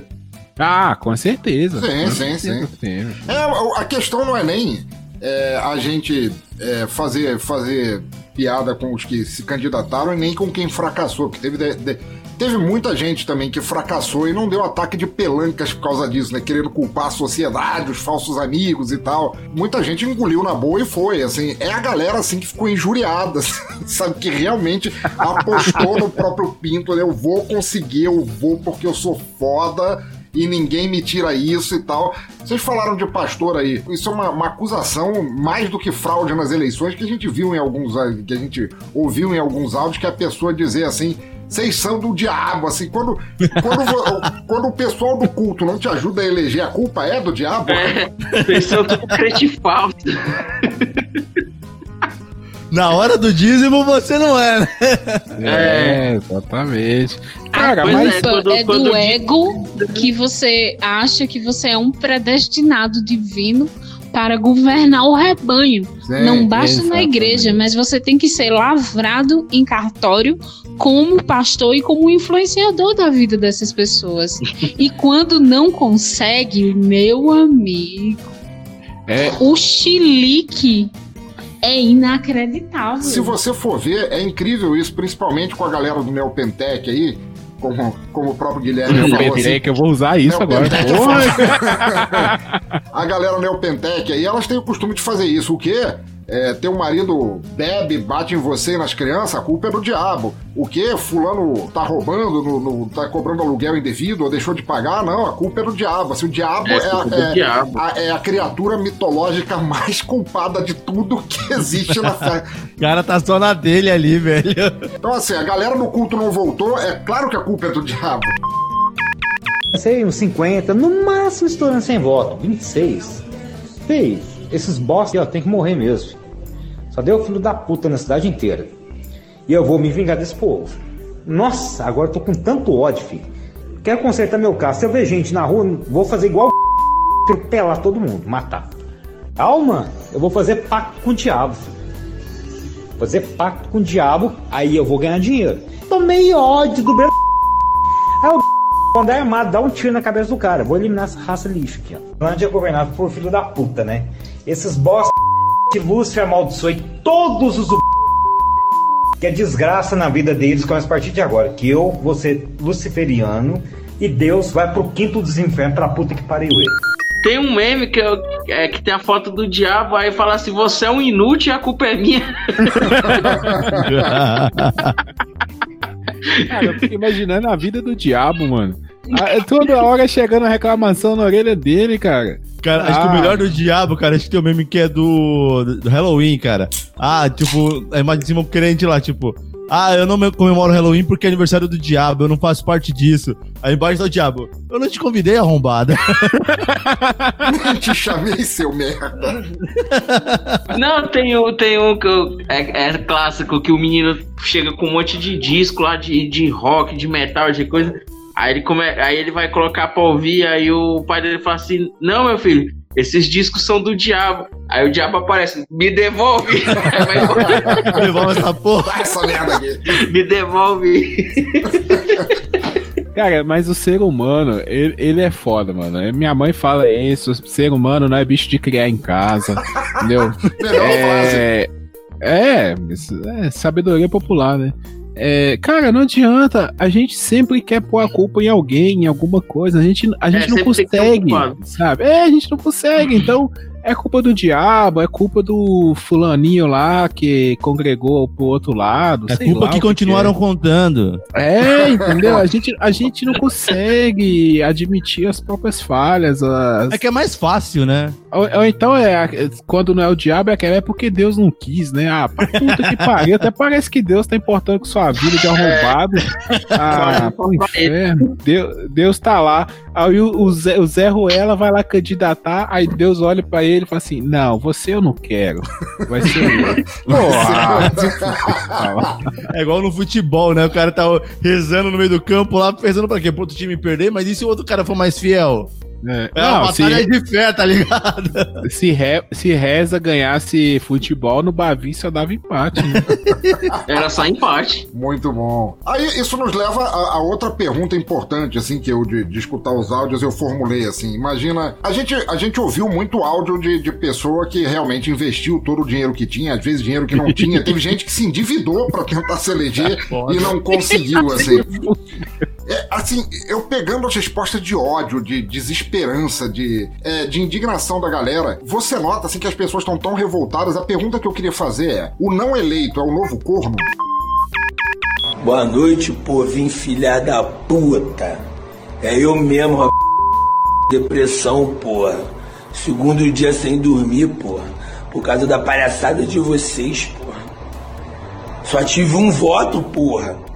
Ah, com certeza.
Sim,
Com
sim,
certeza.
É, a questão não é nem é, a gente é, fazer, fazer piada com os que se candidataram e nem com quem fracassou, porque teve, de- de- teve muita gente também que fracassou e não deu ataque de pelancas por causa disso, né? Querendo culpar a sociedade, os falsos amigos e tal. Muita gente engoliu na boa e foi, assim. É a galera, assim, que ficou injuriada, sabe? Que realmente apostou no próprio pinto, né? Eu vou conseguir, eu vou porque eu sou foda e ninguém me tira isso e tal. Vocês falaram de pastor aí. Isso é uma, uma acusação mais do que fraude nas eleições que a gente viu em alguns que a gente ouviu em alguns áudios que a pessoa dizer assim. Vocês são do diabo, assim, quando, quando, quando o pessoal do culto não te ajuda a eleger, a culpa é do diabo?
É, vocês são tudo crente falso.
Na hora do dízimo você não é, né?
É, exatamente. Cara, mas
é, quando-
é
quando
do ego que você acha que você é um predestinado divino para governar o rebanho.
Sim,
Não basta na
exatamente.
igreja, mas você tem que ser lavrado em cartório como pastor e como influenciador da vida dessas pessoas. e quando não consegue, meu amigo,
é,
o chilique é inacreditável.
Se você for ver, é incrível isso, principalmente com a galera do Neopentec aí, como, como o próprio Guilherme
eu
falou
pensei
assim.
que eu vou usar isso agora.
Neopentec é foda. a galera Neopentec aí, elas têm o costume de fazer isso. O quê? É, teu marido bebe, bate em você e nas crianças, a culpa é do diabo. O que? Fulano tá roubando, no, no- tá cobrando aluguel indevido ou deixou de pagar? Não, a culpa é do diabo. Assim, o diabo
É,
é,
culpa do
é-
diabo.
a, é a criatura mitológica mais culpada de tudo que existe na fé.
O cara tá só na dele ali, velho.
Então, assim, a galera no culto não voltou, é claro que a culpa é do diabo.
Sei, uns 50, no máximo estourando sem voto. 26. Fei, esses boss aqui, ó, tem que morrer mesmo. Só deu filho da puta na cidade inteira. E eu vou me vingar desse povo. Nossa, agora eu tô com tanto ódio, filho. Quero consertar meu carro. Se eu ver gente na rua, vou fazer igual atropelar todo mundo, matar. Calma, eu vou fazer pacto com o diabo. filho. Fazer pacto com o diabo, aí eu vou ganhar dinheiro. Tomei ódio do Breno. Aí o quando é armado, dá um tiro na cabeça do cara. Vou eliminar essa raça lixo aqui, ó. Onde é governado por filho da puta, né? Esses bosta que Lúcifer amaldiçoe todos os que é desgraça na vida deles começa a partir de agora. Que eu vou ser luciferiano e Deus vai pro quinto dos infernos pra puta que pariu ele.
Tem um meme que, eu- é, que tem a foto do diabo, aí fala assim: você é um inútil e a culpa é minha.
Cara, eu fico imaginando a vida do diabo, mano. Ah, Toda hora chegando a reclamação na orelha dele, cara.
Cara, acho que o
Ah.
melhor do diabo, cara, acho que tem o meme que é do, do Halloween, cara. Ah, tipo, a imagem de cima o crente lá, tipo. Ah, eu não me- comemoro Halloween porque é aniversário do diabo, eu não faço parte disso. Aí embaixo tá o diabo. Eu não te convidei, arrombada.
Te chamei, seu merda.
Não, tem, um- tem um que eu- é, é clássico que o menino chega com um monte de disco lá de, de rock, de metal, de coisa. Aí ele, come, aí ele vai colocar pra ouvir, aí o pai dele fala assim: Não, meu filho, esses discos são do diabo. Aí o diabo aparece, me devolve. Embora,
Devolve essa porra.
Essa merda aqui.
me devolve.
Cara, mas o ser humano, ele, ele é foda, mano. É, Minha mãe fala isso, ser humano não é bicho de criar em casa, entendeu? É, é, é sabedoria popular, né? É, cara, não adianta. A gente sempre quer pôr a culpa em alguém, em alguma coisa. A gente, a gente não
ter um
consegue, sabe? É, a gente não consegue. Então, é culpa do diabo, é culpa do fulaninho lá que congregou pro outro lado.
É
sei
culpa
lá
que continuaram contando.
é, entendeu? A gente, a gente não consegue admitir as próprias falhas. As...
É que é mais fácil, né?
Ou, ou então é quando não é o diabo, é aquela é porque Deus não quis, né? Ah, pra puta que pariu. Até parece que Deus tá importando com sua vida de arrombado. Ah, pro inferno. Deus, Deus tá lá. Aí o, o, Zé, o Zé Ruela vai lá candidatar, aí Deus olha pra ele e fala assim: Não, você eu não quero. Vai ser eu. Porra.
É igual no futebol, né? O cara tá rezando no meio do campo lá, pensando pra quê? Pro outro time perder, mas e se o outro cara for mais fiel?
É,
É uma
não, se-
batalha de fé, tá ligado?
Se, re, se Reza ganhasse futebol, no Bavi só dava empate. Né?
Era só empate.
Muito bom. Aí isso nos leva a, a outra pergunta importante, assim, que eu de, de escutar os áudios eu formulei assim. Imagina, a gente, a gente ouviu muito áudio de, de pessoa que realmente investiu todo o dinheiro que tinha, às vezes dinheiro que não tinha. Teve gente que se endividou pra tentar se eleger e não conseguiu, assim. É, assim, eu pegando as respostas de ódio, de desesperança, de, é, de indignação da galera, você nota assim que as pessoas estão tão revoltadas. A pergunta que eu queria fazer é: o não eleito é o novo corno?
Boa noite, povinho filha da puta. É eu mesmo, rapaz. Depressão, porra. Segundo dia sem dormir, porra. Por causa da palhaçada de vocês, porra. Só tive um voto, porra.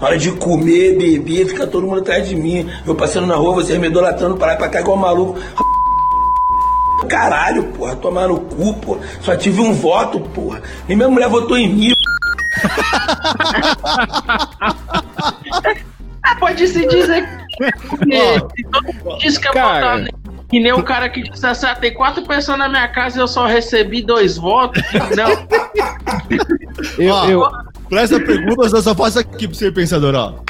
Na hora de comer, beber, fica todo mundo atrás de mim. Eu passando na rua, vocês me idolatrando pra lá pra cá igual maluco. Caralho, porra, tomar no cu, porra. Só tive um voto, porra. E minha mulher votou em mim,
Pode se dizer que todo mundo diz que é
cara.
Que nem o cara que disse assim: ah, tem quatro pessoas na minha casa e eu só recebi dois votos. Não,
Eu, eu,
Pra essa pergunta, eu só faço aqui pra você, pensador, ó.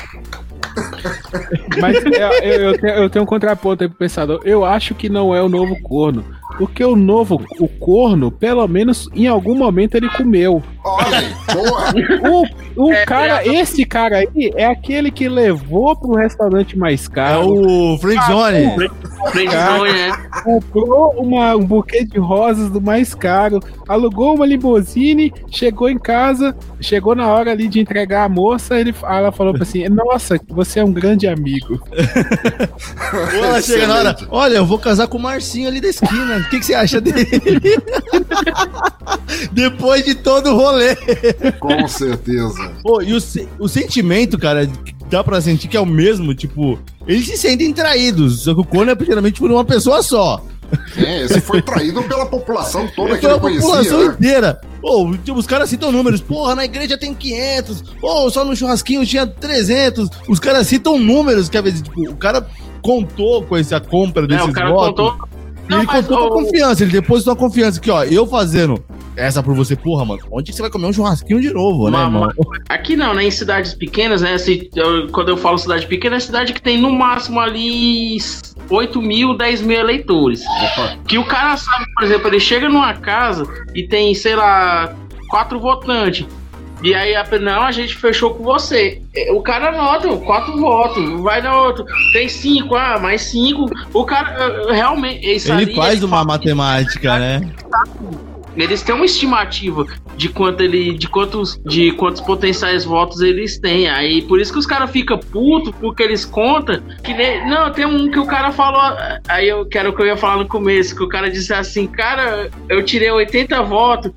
Mas eu, eu, eu tenho, eu tenho um contraponto aí pro pensador. Eu acho que não é o novo corno. Porque o novo, o corno, pelo menos em algum momento ele comeu.
Olha aí, porra!
O
É,
cara,
é-
esse cara aí é aquele que levou pro restaurante mais
É
caro.
o Friendzone.
Friendzone, né?
comprou uma, um buquê de rosas do mais caro, alugou uma limusine, chegou em casa, chegou na hora ali de entregar a moça, ele, ela falou pra assim: Nossa, você é um grande amigo.
Ou ela chega na hora, olha, eu vou casar com o Marcinho ali da esquina. O que, que você acha dele? Depois de todo o rolê.
Com certeza.
Pô, e o, o sentimento, cara, dá pra sentir que é o mesmo, tipo, eles se sentem traídos, só que o corno é geralmente por uma pessoa só.
É, esse foi traído pela população toda que
Pela
ele conhecia.
população
né?
inteira. Pô, tipo, os caras citam números. Porra, na igreja tem 500. Pô, só no churrasquinho tinha 300. Os caras citam números que às vezes, tipo, o cara contou com essa compra
É,
desses
o cara
votos.
contou.
Ele
Não, mas,
contou com
ô,
confiança, ele depositou a confiança que, ó, eu fazendo essa por você, porra, mano, onde que você vai comer um churrasquinho de novo, né, mano?
Aqui não, né? Em cidades pequenas, né? Se, eu- quando eu falo cidade pequena, é cidade que tem no máximo ali 8 mil, 10 mil eleitores. Que o cara sabe, por exemplo, ele chega numa casa e tem, sei lá, quatro votantes. E aí, a, não, a gente fechou com você. É, O cara anota, quatro votos, vai na outro. Tem cinco, ah, mais cinco. O cara eh, realmente.
Ele
ali,
faz uma matemática, né?
Eles têm uma estimativa de quanto ele de quantos de quantos potenciais votos eles têm aí por isso que os caras ficam putos porque eles contam que nem, não tem um que o cara falou aí eu quero que eu ia falar no começo que o cara disse assim cara eu tirei 80 votos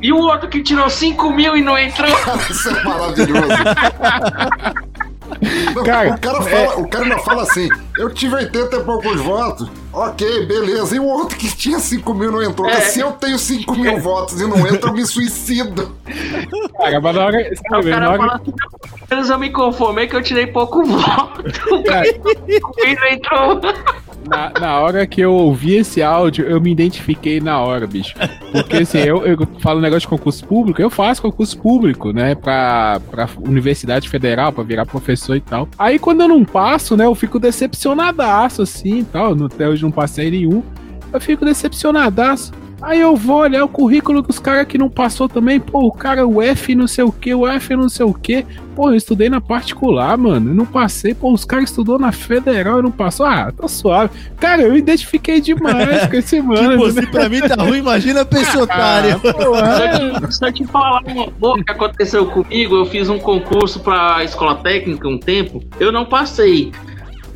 e o outro que tirou 5 mil e não entrou
Isso é maravilhoso. Não,
Cara,
o, cara fala, o cara ainda fala assim: eu tive 80 e poucos votos. Ok, beleza. E o outro que tinha 5 mil não entrou.
É.
Se eu tenho 5 mil votos e não entra, eu me suicido.
Cara, mas na hora, sabe,
o cara
na hora
fala assim, "Não, pelo menos eu me conformei que eu tirei pouco voto
Cara,
e não entrou
Na, na hora que eu ouvi esse áudio, eu me identifiquei na hora, bicho. Porque assim, eu, eu falo um negócio de concurso público, eu faço concurso público, né? Pra, pra Universidade Federal, pra virar professor e tal. Aí quando eu não passo, né, eu fico decepcionadaço, assim e tal. Até hoje não passei nenhum. Eu fico decepcionadaço. Aí eu vou olhar o currículo dos caras que não passou também. Pô, o cara, o F não sei o que, o F não sei o que. Pô, eu estudei na particular, mano. Eu não passei. Pô, os caras estudou na federal e não passou. Ah, tá suave. Cara, eu me identifiquei demais com esse mano.
Tipo, se pra mim tá ruim, imagina a pessoa otária.
Ah.
Se eu te falar uma boa que aconteceu comigo, eu fiz um concurso pra escola técnica um tempo, eu não passei.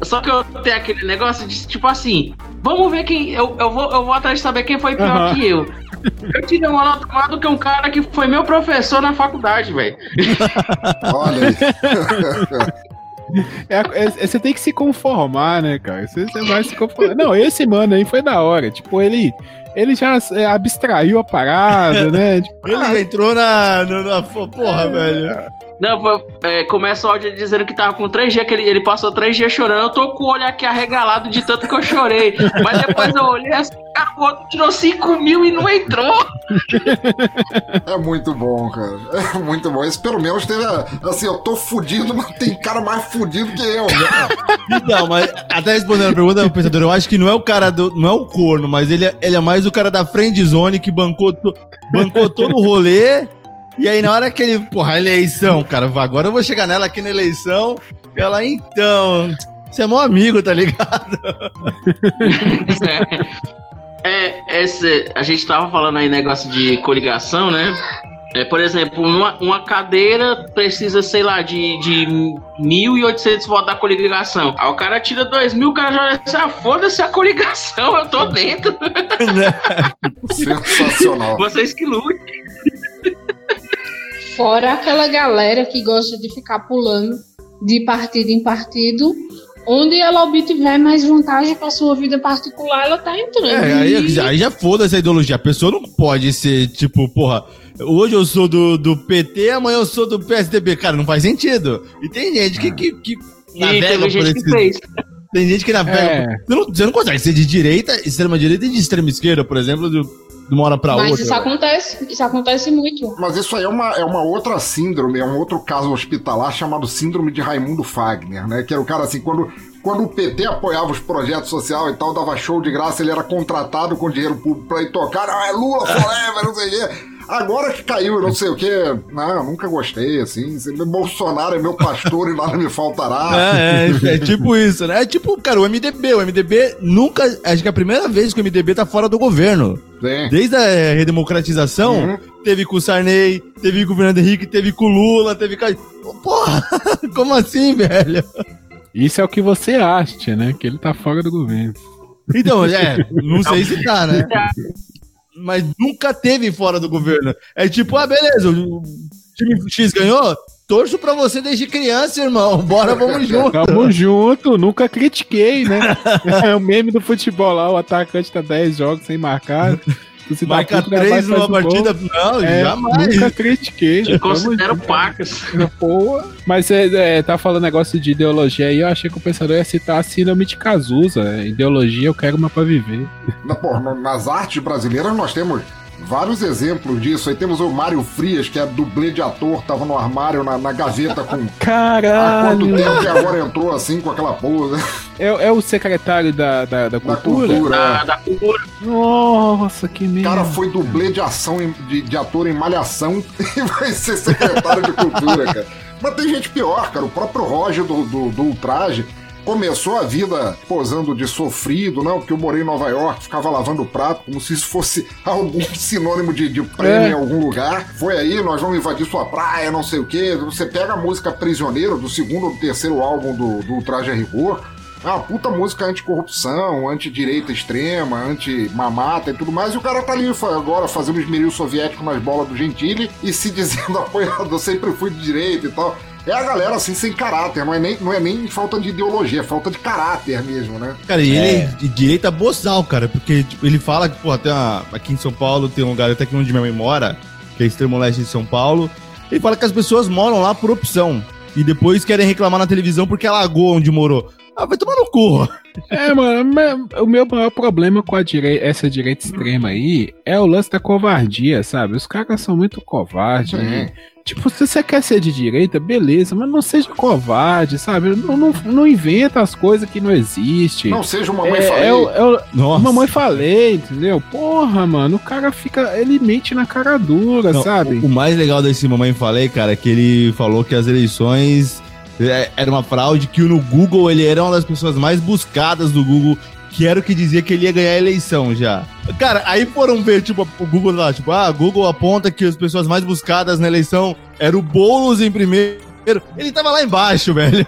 Só que eu tenho aquele negócio de tipo assim, vamos ver quem. Eu, eu, vou, eu vou atrás de saber quem foi pior
Aham.
que eu. Eu tirei uma nota maior do que um cara que foi meu professor na faculdade, velho.
Olha aí.
É, é- é- você tem que se conformar, né, cara? Você, você vai se conformar. Não, esse mano aí foi da hora. Tipo, ele, ele já é, abstraiu a parada, né? Tipo,
Ele já entrou na. na, na- porra, velho.
Não, foi- é, começa o áudio dizendo que tava com três dias, que ele, ele passou três dias chorando. Eu tô com o olho aqui arregalado de tanto que eu chorei. Mas depois eu olhei assim, cara, o outro tirou 5 mil e não entrou.
É muito bom, cara. É muito bom. Esse pelo menos teve. a- Assim, eu tô fudido, mas tem cara mais fudido que eu, né?
Então, mas até respondendo a pergunta, pensador, eu acho que não é o cara do. Não é o corno, mas ele é, ele é mais o cara da friend zone que bancou, bancou todo o rolê. E aí, na hora que ele. Porra, eleição, cara. Agora eu vou chegar nela aqui na eleição. E ela, então. Você é meu amigo, tá ligado?
É, esse, a gente tava falando aí negócio de coligação, né? É, por exemplo, uma, uma cadeira precisa, sei lá, de, de 1.800 votos da coligação. Aí o cara tira 2 mil, o cara já olha assim, ah, foda-se a coligação, eu tô dentro.
Sensacional.
Vocês que lutem.
Fora aquela galera que gosta de ficar pulando de partido em partido, onde ela obtiver mais vantagem para sua vida particular, ela tá entrando.
É, aí,
E-
aí já foda essa ideologia. A pessoa não pode ser, tipo, porra, hoje eu sou do, do PT, amanhã eu sou do PSDB. Cara, não faz sentido. E tem gente que. que, que
E
navega por
gente que
esse-
fez.
Tem gente que navega.
É.
Você, não, você não consegue ser de direita, extrema direita e de extrema esquerda, por exemplo, de, de uma hora pra
Mas
outra.
isso acontece, isso acontece muito.
Mas isso aí é uma, é uma outra síndrome, é um outro caso hospitalar chamado Síndrome de Raimundo Fagner, né? Que era o cara assim, quando, quando o PT apoiava os projetos sociais e tal, dava show de graça, ele era contratado com dinheiro público pra ir tocar, ah, é Lula forever, não sei o quê. Agora que caiu, não sei o quê. Não, nunca gostei, assim. Bolsonaro é meu pastor e nada me faltará.
É, é, é tipo isso, né? É tipo, cara, o MDB. O MDB nunca. Acho que é a primeira vez que o MDB tá fora do governo.
Sim.
Desde a redemocratização,
Uhum.
teve com o Sarney, teve com o Fernando Henrique, teve com o Lula, teve com. a- Porra! Como assim, velho?
Isso é o que você acha, né? Que ele tá fora do governo.
Então, é, não sei se tá, né? Mas nunca teve fora do governo. É tipo, ah, beleza, o time X ganhou? Torço pra você desde criança, irmão. Bora, vamos junto.
Tamo junto, nunca critiquei, né? É o meme do futebol lá, o atacante tá 10 jogos sem marcar. Se
Marca três numa
o gol.
partida. Não,
É,
jamais.
Nunca critiquei.
Te
né?
considero pacas.
Porra. Mas é, é, tá falando negócio de ideologia aí, eu achei que o pensador ia citar a síndrome de Cazuza. né? Ideologia, eu quero uma pra viver.
Na- pô, nas artes brasileiras nós temos vários exemplos disso. Aí temos o Mário Frias, que é dublê de ator, tava no armário, na, na gaveta com. Há quanto
Caralho!
tempo que agora entrou assim com aquela pose?
É, é o secretário da, da, da
Da
cultura?
cultura.
Da, cultura.
Nossa, que
O
merda.
cara foi dublê de ação, de, de ator em Malhação e vai ser secretário de cultura, cara. Mas tem gente pior, cara. O próprio Roger do, do, do Ultraje começou a vida posando de sofrido, não? Porque eu morei em Nova York, ficava lavando prato, como se isso fosse algum sinônimo de, de prêmio
É.
em algum lugar. Foi aí, nós vamos invadir sua praia, não sei o quê. Você pega a música Prisioneiro, do segundo ou terceiro álbum do, do Ultraje a Rigor. É uma puta música anticorrupção, antidireita extrema, anti-mamata e tudo mais. E o cara tá ali agora fazendo esmeril soviético nas bolas do Gentili e se dizendo apoiador, sempre fui de direita e tal. É a galera assim, sem caráter, não é nem, não é nem falta de ideologia, é falta de caráter mesmo, né?
Cara, e ele é de direita boçal, cara, porque tipo, ele fala que, pô, tem uma, aqui em São Paulo tem um lugar até que onde minha mãe mora, que é extremo leste de São Paulo. Ele fala que as pessoas moram lá por opção. E depois querem reclamar na televisão porque alagou onde morou. Ah, vai tomar no cu.
É, mano, o meu maior problema com a direi essa direita extrema aí é o lance da covardia, sabe? Os caras são muito covardes.
Sim.
né? Tipo, se você quer ser de direita, beleza, mas não seja covarde, sabe? Não, não, não inventa as coisas que não existem.
Não seja uma mãe
é,
falei.
é, o- é
Nossa.
Mamãe falei, entendeu? Porra, mano, o cara fica. Ele mente na cara dura,
Não,
sabe?
O, o mais legal desse Mamãe Falei, cara, é que ele falou que as eleições é, era uma fraude, que no Google ele era uma das pessoas mais buscadas do Google, que era o que dizia que ele ia ganhar a eleição já. Cara, aí foram ver, tipo, o Google lá, tipo, ah, Google aponta que as pessoas mais buscadas na eleição era o Boulos em primeiro. Ele tava lá embaixo, velho.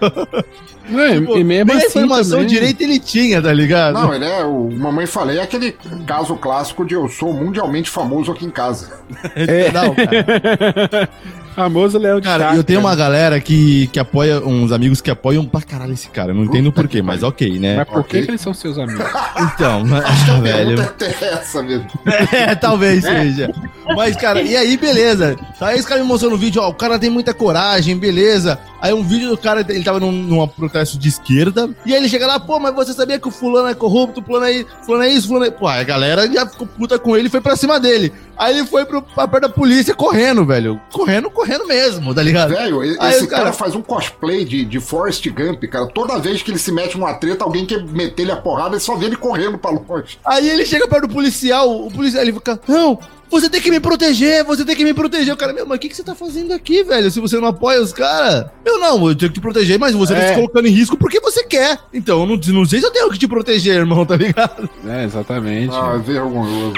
Não, é,
Tipo,
e mesmo
nem a
assim
informação
também-
direita ele tinha, tá ligado?
Não, ele é o Mamãe Falei, é aquele caso clássico de eu sou mundialmente famoso aqui em casa.
É.
Não, cara.
Famoso Léo de
Cara,
Chakra.
eu tenho uma galera que, que apoia, uns amigos que apoiam pra caralho esse cara. Eu não entendo
Puta
porquê, mas ok, né?
Mas por que,
ok.
que eles são seus amigos?
Então,
Acho que a
velho.
é essa mesmo.
É, talvez seja. Mas, cara, e aí, beleza. Aí esse cara me mostrou no vídeo, ó, o cara tem muita coragem, beleza. Aí um vídeo do cara, ele tava num, num protesto de esquerda, e aí ele chega lá, pô, mas você sabia que o fulano é corrupto, o fulano é fulano é isso, fulano é... Pô, a galera já ficou puta com ele e foi pra cima dele. Aí ele foi pro, pra perto da polícia correndo, velho. Correndo, correndo mesmo, tá ligado?
Velho,
Aí
esse cara...
cara-
faz um cosplay de, de Forrest Gump, cara. Toda vez que ele se mete numa treta, alguém quer meter ele a porrada e só vê ele correndo pra longe.
Aí ele chega perto do policial, o policial ele fica, não, você tem que me proteger, você tem que me proteger. O cara, meu, mas o que, que você tá fazendo aqui, velho? Se você não apoia os caras? Eu não, eu tenho que te proteger, mas você tá
É.
se colocando em risco porque você quer. Então, eu não, não sei se eu tenho que te proteger, irmão, tá ligado?
É, exatamente.
Ah, vergonhoso.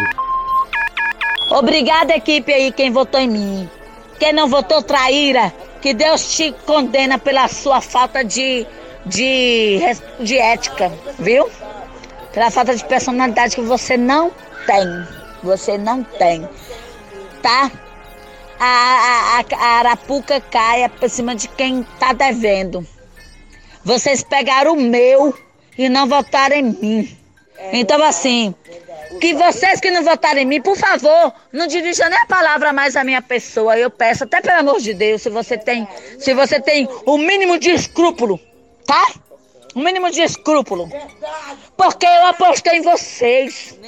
Obrigada, equipe aí, quem votou em mim. Quem não votou, traíra. Que Deus te condena pela sua falta de, de, de ética, viu? Pela falta de personalidade que você não tem. Você não tem. Tá? A, a, a- arapuca cai por cima de quem tá devendo. Vocês pegaram o meu e não votaram em mim. Então, assim, que vocês que não votaram em mim, por favor, não dirijam nem a palavra mais à minha pessoa. Eu peço, até pelo amor de Deus, se você tem, se você tem o mínimo de escrúpulo, tá? O mínimo de escrúpulo. Porque eu apostei em vocês.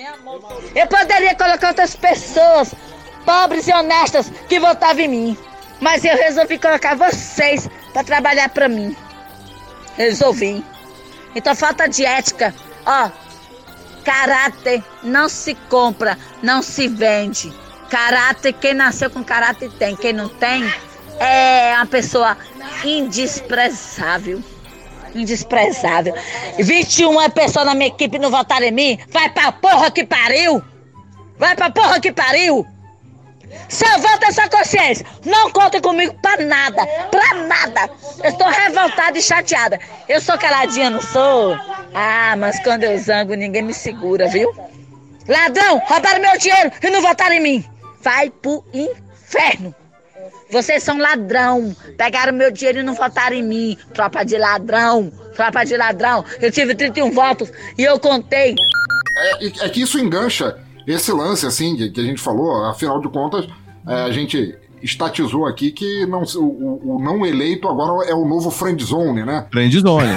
Eu poderia colocar outras pessoas, pobres e honestas, que votavam em mim. Mas eu resolvi colocar vocês para trabalhar para mim. Resolvi. Então falta de ética. Ó, caráter não se compra, não se vende. Caráter, quem nasceu com caráter tem. Quem não tem é uma pessoa indesprezável. Indesprezável. 21 é pessoa na minha equipe não votaram em mim. Vai pra porra que pariu! Vai pra porra que pariu! Só volta essa consciência. Não contem comigo pra nada. Pra nada. Eu estou revoltada e chateada. Eu sou caladinha, não sou? Ah, mas quando eu zango, ninguém me segura, viu? Ladrão, roubaram meu dinheiro e não votaram em mim. Vai pro inferno. Vocês são ladrão. Pegaram meu dinheiro e não votaram em mim. Tropa de ladrão. Tropa de ladrão. Eu tive 31 votos e eu contei.
É, é que isso engancha esse lance, assim, que, que a gente falou, afinal de contas, é, a gente estatizou aqui que não, o, o, não eleito agora é o novo friendzone, né?
Friendzone.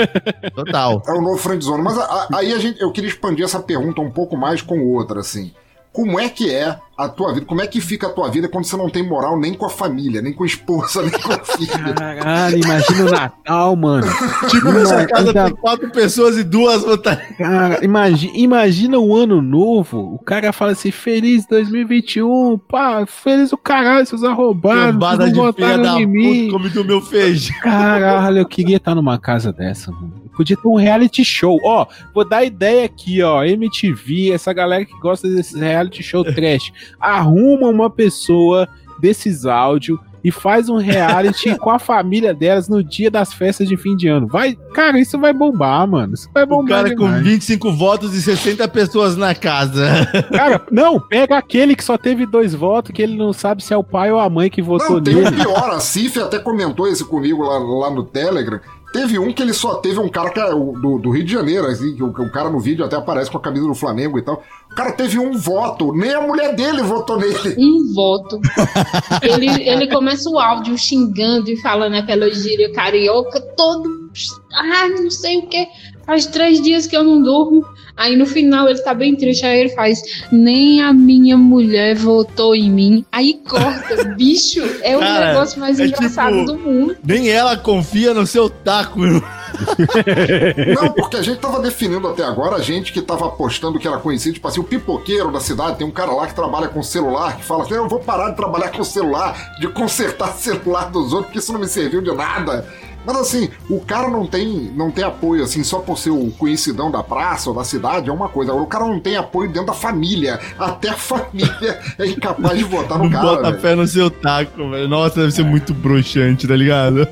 Total.
É o novo friendzone. Mas a, a, aí a gente, eu queria expandir essa pergunta um pouco mais com outra, assim. Como é que é a tua vida? Como é que fica a tua vida quando você não tem moral nem com a família, nem com a esposa, nem com a filha?
Caralho, imagina o Natal, mano.
Tipo, nessa casa tem quatro pessoas e duas votaram.
Cara, imagina, imagina o ano novo. O cara fala assim: Feliz 2021, pá, feliz o caralho, seus arrombados.
Cambada de filha da puta, come do meu feijão.
Caralho, eu queria estar numa casa dessa, mano. Podia ter um reality show. Ó, vou dar ideia aqui, ó. MTV, essa galera que gosta desse reality show trash. Arruma uma pessoa desses áudios e faz um reality com a família delas no dia das festas de fim de ano. Vai, cara, isso vai bombar, mano. Isso vai bombar.
O cara
demais.
com 25 votos e 60 pessoas na casa.
Cara, não, pega aquele que só teve dois votos, que ele não sabe se é o pai ou a mãe que votou
Não, tem
nele.
pior, a Cif até comentou isso comigo lá, lá no Telegram. Teve um que ele só teve um cara que é do, do Rio de Janeiro, assim, que o cara no vídeo até aparece com a camisa do Flamengo e tal. O cara teve um voto, nem a mulher dele votou nele.
Um voto. Ele, ele começa o áudio xingando e falando aquela gíria carioca todo. Ah, não sei o que. Faz três dias que eu não durmo. Aí no final ele tá bem triste. Aí ele faz: Nem a minha mulher votou em mim. Aí corta. Bicho, é o
Cara,
negócio mais
é
engraçado
tipo-
do mundo.
Nem ela confia no seu taco, irmão.
Não, porque a gente tava definindo até agora a gente que tava apostando que era conhecido, tipo assim, o pipoqueiro da cidade, tem um cara lá que trabalha com celular, que fala assim, eu vou parar de trabalhar com celular, de consertar celular dos outros, porque isso não me serviu de nada. Mas assim, o cara não tem, não tem apoio, assim, só por ser o conhecidão da praça ou da cidade, é uma coisa. Agora, o cara não tem apoio dentro da família. Até a família é incapaz de votar no
Não
cara.
bota
velho.
fé no seu taco, velho. Nossa, deve ser muito broxante, tá ligado?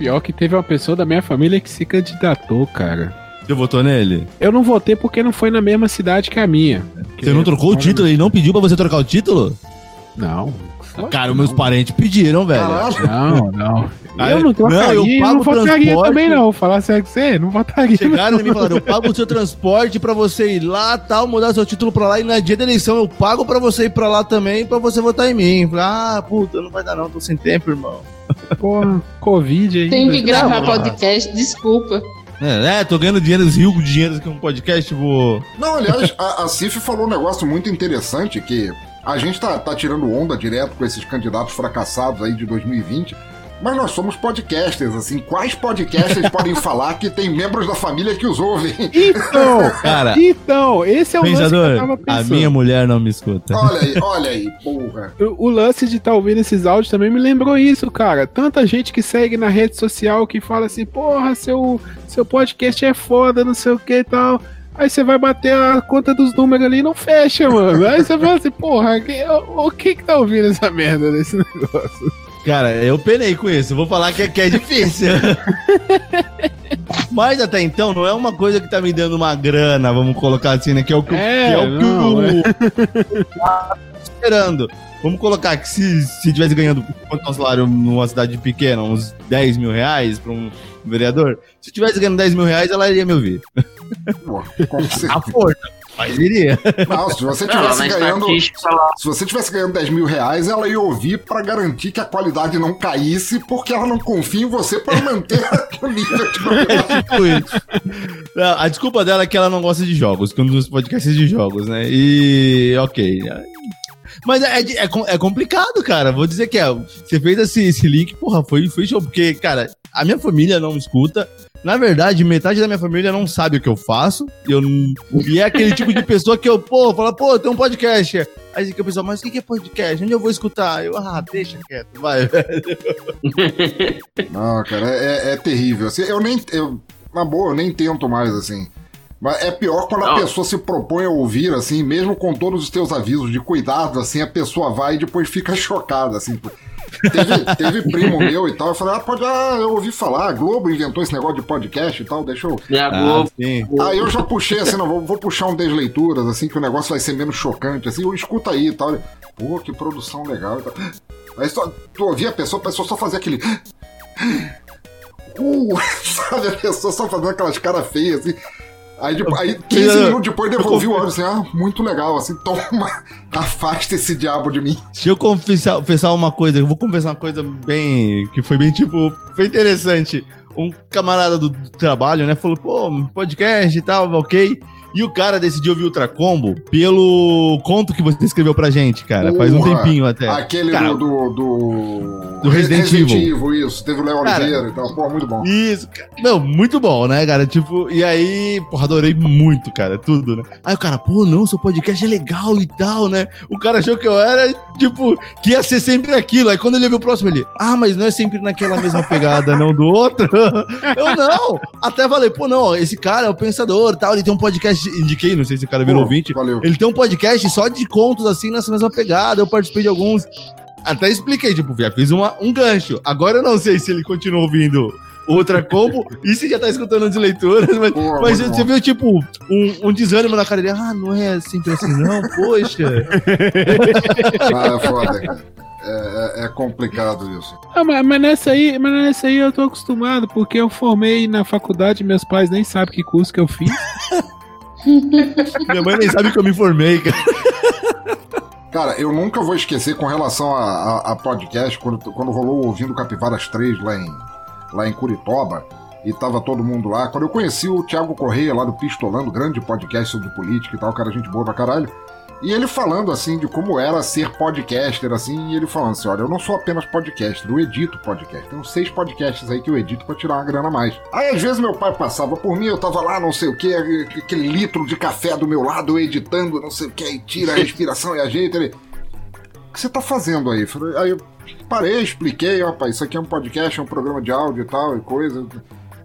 Pior que teve uma pessoa da minha família que se candidatou, cara.
Você votou nele?
Eu não votei porque não foi na mesma cidade que a minha.
Você não trocou o título? Ele não pediu pra você trocar o título?
Não.
Cara, meus parentes pediram, velho.
Não, não.
Ah,
eu não trocaria,
não, eu pago
não votaria
transporte.
também não. Falar sério com você, não votaria.
Chegaram em mim e falaram: eu pago o seu transporte pra você ir lá, tal, mudar seu título pra lá, e na dia da eleição eu pago pra você ir pra lá também, pra você votar em mim. Ah, puta, não vai dar não, tô sem tempo, irmão.
Porra, Covid aí.
Tem que gravar podcast, desculpa.
É, é, tô ganhando dinheiro, rico de dinheiro aqui com um podcast, vou.
Não, aliás, a, a Cif falou um negócio muito interessante que a gente tá, tá tirando onda direto com esses candidatos fracassados aí de 2020. Mas nós somos podcasters, assim, quais podcasters podem falar que tem membros da família que os ouvem?
Então,
Cara,
então, esse é o lance que eu
pensador,
tava
a
pensando.
minha mulher não me escuta.
Olha aí, olha aí, porra.
O, o lance de estar ouvindo esses áudios também me lembrou isso, cara. Tanta gente que segue na rede social que fala assim, porra, seu, seu podcast é foda, não sei o que e tal. Aí você vai bater a conta dos números ali e não fecha, mano. Aí você fala assim, porra, que- o, o que que tá ouvindo essa merda desse negócio?
Cara, eu penei com isso. Eu vou falar que é, que é difícil. Mas até então não é uma coisa que tá me dando uma grana, vamos colocar assim, né? Que é o que,
É,
que, é o que
não,
o-
é.
tá esperando. Vamos colocar que se, se tivesse ganhando quanto é um salário numa cidade pequena, uns 10 mil reais pra um vereador, se tivesse ganhando 10 mil reais, ela iria me ouvir. A força, mas iria.
Não, se você
Não,
tivesse
na
ganhando. Se você tivesse ganhando 10 mil reais, ela ia ouvir pra garantir que a qualidade não caísse, porque ela não confia em você pra manter o nível de qualidade.
Não, a desculpa dela é que ela não gosta de jogos, que é um dos podcasts de jogos, né? E ok. Mas é, é, com- é complicado, cara. Vou dizer que é. Você fez esse, esse link, porra, foi, foi show. Porque, cara, a minha família não me escuta. Na verdade, metade da minha família não sabe o que eu faço. E, eu, não- e é aquele tipo de pessoa que eu, pô, fala, pô, tem um podcast. Aí que o pessoal, mas o que que é podcast? Onde eu vou escutar? Eu, ah, deixa quieto, vai.
Não, cara, é, é terrível. Assim, eu nem. Eu, na boa, eu nem tento mais, assim. Mas é pior quando a
Não.
pessoa se propõe a ouvir, assim, mesmo com todos os teus avisos de cuidado, assim, a pessoa vai e depois fica chocada, assim. Teve, teve primo meu e tal, eu falei, ah, pode, ah, eu ouvi falar, a Globo inventou esse negócio de podcast e tal, deixa eu.
É a Globo.
sim.
Aí eu já puxei assim, não, vou, vou puxar um desleituras, assim, que o negócio vai ser menos chocante, assim, eu escuta aí e tal. Pô, que produção legal e tal. Aí só, tu ouvia a pessoa, a pessoa só fazia aquele. Uh, sabe, a pessoa só fazendo aquelas caras feias, assim. Aí, depois, aí 15 minutos depois devolvi o áudio assim, ah, muito legal, assim, toma, afasta esse diabo de mim.
Deixa eu confessar, confessar uma coisa, eu vou confessar uma coisa bem. que foi bem tipo. Foi interessante. Um camarada do, do trabalho, né, falou, pô, podcast e tal, ok. E o cara decidiu ouvir Ultra Combo pelo conto que você escreveu pra gente, cara, faz um
Porra,
tempinho até.
Aquele
Cara,
do, do, do.
Do Resident Evil.
isso. Teve o Léo Oliveira e tal. Pô, muito bom.
Isso, cara. Não, muito bom, né, cara? Tipo, e aí, porra, adorei muito, cara, tudo, né? Aí o cara, pô, não, seu podcast é legal e tal, né? O cara achou que eu era, tipo, que ia ser sempre aquilo. Aí quando ele viu o próximo, ele, ah, mas não é sempre naquela mesma pegada, não, do outro. Eu não. Até falei, pô, não, esse cara é o pensador tal, ele tem um podcast, indiquei, não sei se o cara virou
Pô,
ouvinte.
valeu.
Ele tem um podcast só de contos, assim, nessa mesma pegada. Eu participei de alguns. Até expliquei, tipo, já fiz uma, um gancho. Agora eu não sei se ele continua ouvindo outra combo e se já tá escutando as leituras, mas,
Pô,
mas você viu, tipo, um, um desânimo na cara dele. Ah, não é sempre assim, não, poxa.
Ah, é foda, cara. É, é- é complicado isso.
Ah, mas, mas nessa aí, mas nessa aí eu tô acostumado, porque eu formei na faculdade, meus pais nem sabem que curso que eu fiz.
Minha mãe nem sabe que eu me formei, cara.
Cara, eu nunca vou esquecer com relação a, a- a podcast, quando, quando rolou Ouvindo Capivaras 3 lá em, lá em Curitiba, e tava todo mundo lá. Quando eu conheci o Thiago Correia lá do Pistolando, grande podcast sobre política e tal, cara, gente boa pra caralho. E ele falando assim de como era ser podcaster, assim, e ele falando assim: olha, eu não sou apenas podcaster, eu edito podcast. Tenho seis podcasts aí que eu edito pra tirar uma grana a mais. Aí às vezes meu pai passava por mim, eu tava lá, não sei o que, aquele litro de café do meu lado, eu editando, não sei o que, aí tira a respiração e ajeita. Ele, o que você tá fazendo aí? Aí eu parei, expliquei, ó, pai, isso aqui é um podcast, é um programa de áudio e tal, e coisa.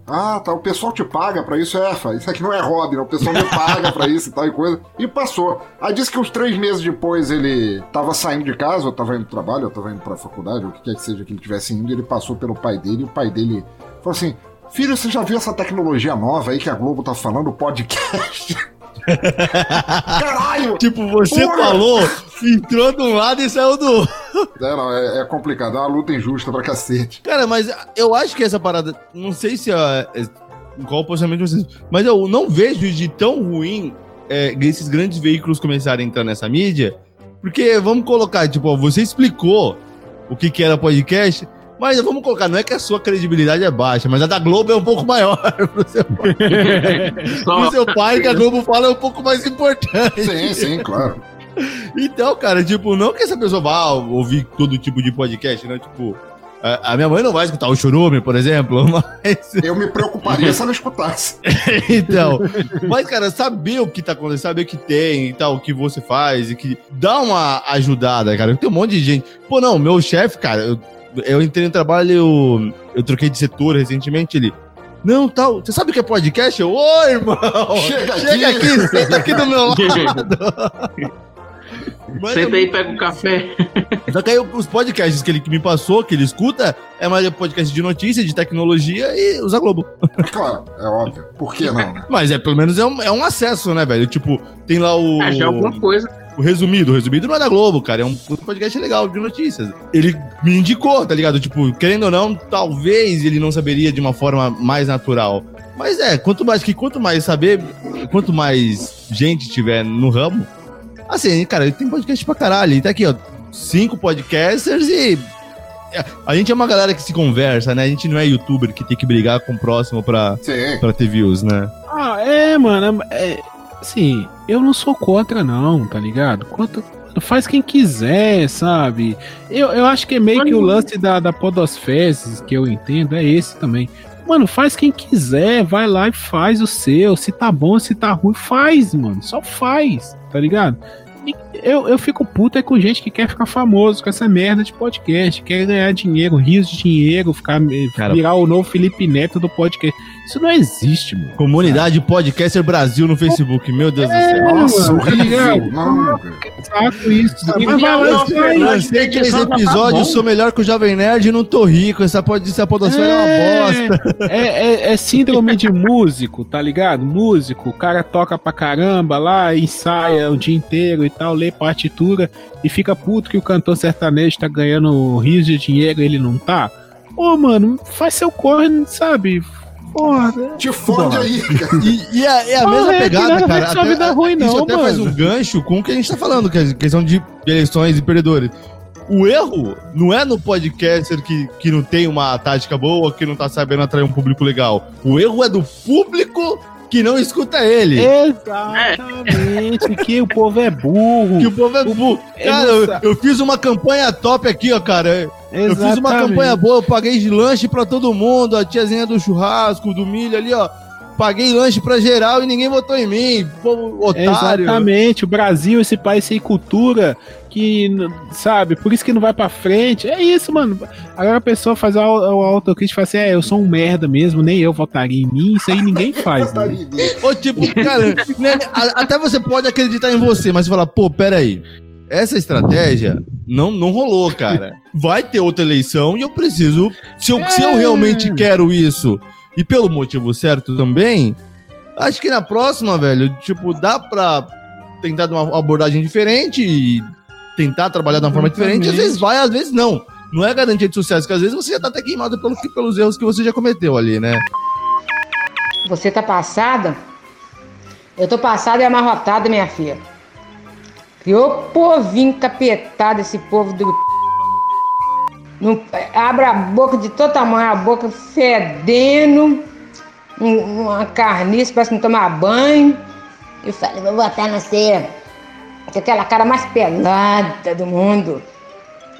Ah, tá, o pessoal te paga pra isso, é, isso aqui não é hobby, não, o pessoal me paga pra isso e tal e coisa. E passou. Aí disse que uns três meses depois ele tava saindo de casa, ou tava indo pro trabalho, ou tava indo pra faculdade, ou o que quer que seja que ele tivesse indo, ele passou pelo pai dele, e o pai dele falou assim, filho, você já viu essa tecnologia nova aí que a Globo tá falando, podcast? Caralho!
Tipo, você
Porra!
falou, entrou de um lado e saiu do outro.
É, não, é, é complicado, é uma luta injusta pra cacete.
Cara, mas eu acho que essa parada. Não sei se é. é- qual o posicionamento de vocês. Mas eu não vejo de tão ruim é, esses grandes veículos começarem a entrar nessa mídia. Porque vamos colocar, tipo, ó, você explicou o que, que era podcast. Mas vamos colocar, não é que a sua credibilidade é baixa, mas a da Globo é um pouco maior pro seu, pro seu pai, que a Globo fala é um pouco mais importante.
Sim, sim, claro.
Então, cara, tipo, não que essa pessoa vá ouvir todo tipo de podcast, né? Tipo, a a minha mãe não vai escutar o Churume, por exemplo, mas.
Eu me preocuparia se ela escutasse.
então, mas, cara, saber o que tá acontecendo, saber o que tem e tal, o que você faz e que dá uma ajudada, cara. Tem um monte de gente. Pô, não, meu chefe, cara, eu, eu entrei no trabalho, eu, eu troquei de setor recentemente, ele. Não, tal. Você sabe o que é podcast? Eu, ô, irmão!
Chega
Chega
aqui."
aqui, senta aqui do meu lado. Mas é
Senta aí e pega o café.
Só que aí os podcasts que ele que me passou, que ele escuta, é mais podcast de notícia, de tecnologia e usa Globo.
Claro, é óbvio. Por que não? né?
Mas é, pelo menos é um, é um acesso, né, velho? Tipo, tem lá o.
É, já é alguma coisa.
O resumido. O resumido não é da Globo, cara. É um podcast legal de notícias. Ele me indicou, tá ligado? Tipo, querendo ou não, talvez ele não saberia de uma forma mais natural. Mas é, quanto mais que quanto mais saber, quanto mais gente tiver no ramo, assim, cara, ele tem podcast pra caralho. E tá aqui, ó, cinco podcasters e a gente é uma galera que se conversa, né? A gente não é youtuber que tem que brigar com o próximo pra,
Sim.
pra ter views, né?
Ah, é, mano. É, assim, eu não sou contra, não, tá ligado? Quanto, faz quem quiser, sabe? Eu, eu acho que é meio que o lance da, da Podosfezes, que eu entendo, é esse também. Mano, faz quem quiser, vai lá e faz o seu. Se tá bom, se tá ruim, faz, mano. Só faz, tá ligado? Eu, eu fico puto é com gente que quer ficar famoso com essa merda de podcast, quer ganhar dinheiro, rios de dinheiro, ficar, Cara, virar o novo Felipe Neto do podcast. Isso não existe, mano.
Comunidade Podcaster Brasil no Facebook, meu Deus
é,
do céu.
Nossa, horrível. Saco isso. Mas vai lá,
Lancei três episódios, sou melhor que o Jovem Nerd e não tô rico. Essa, pod, essa podosfera é, uma bosta.
É, é, é síndrome de músico, tá ligado? Músico, o cara toca pra caramba lá, ensaia o dia inteiro e tal, lê partitura e fica puto que o cantor sertanejo tá ganhando rios de dinheiro e ele não tá. Ô, mano, faz seu corre, sabe? Porra,
Te fode aí, cara.
E, e, a, e a
Porra,
mesma
é,
pegada,
não,
cara.
não é vida ruim,
isso
não,
até
mano.
faz um gancho com o que a gente tá falando, que é a questão de eleições e perdedores. O erro não é no podcaster que, que não tem uma tática boa, que não tá sabendo atrair um público legal. O erro é do público que não escuta ele.
Exatamente, que o povo é burro.
Que o povo é burro. Cara, eu, eu fiz uma campanha top aqui, ó, cara. Eu fiz uma
Exatamente.
campanha boa, eu paguei de lanche pra todo mundo, a tiazinha do churrasco, do milho ali, ó. Paguei lanche pra geral e ninguém votou em mim. Povo otário.
Exatamente, o Brasil, esse país sem cultura, que, sabe, por isso que não vai pra frente. É isso, mano. Agora a pessoa faz o autocrítico e fala assim: é, eu sou um merda mesmo, nem eu votaria em mim, isso aí ninguém faz. né?
Ô, tipo, cara, né, até você pode acreditar em você, mas você fala, pô, peraí. Essa estratégia não, não rolou, cara. Vai ter outra eleição e eu preciso. Se eu, se eu realmente quero isso, e pelo motivo certo também, acho que na próxima, velho, tipo, dá pra tentar dar uma abordagem diferente e tentar trabalhar de uma forma diferente. Às vezes vai, às vezes não. Não é garantia de sucesso, porque às vezes você já tá até queimado pelo, que- pelos erros que você já cometeu ali, né?
Você tá passada? Eu tô passada e amarrotada, minha filha. Criou povinho capetado esse povo do. Não, abre a boca de todo tamanho, a boca fedendo, um- uma carniça, parece que não tomar banho. Eu falei, vou botar na ceia. Com aquela cara mais pelada do mundo.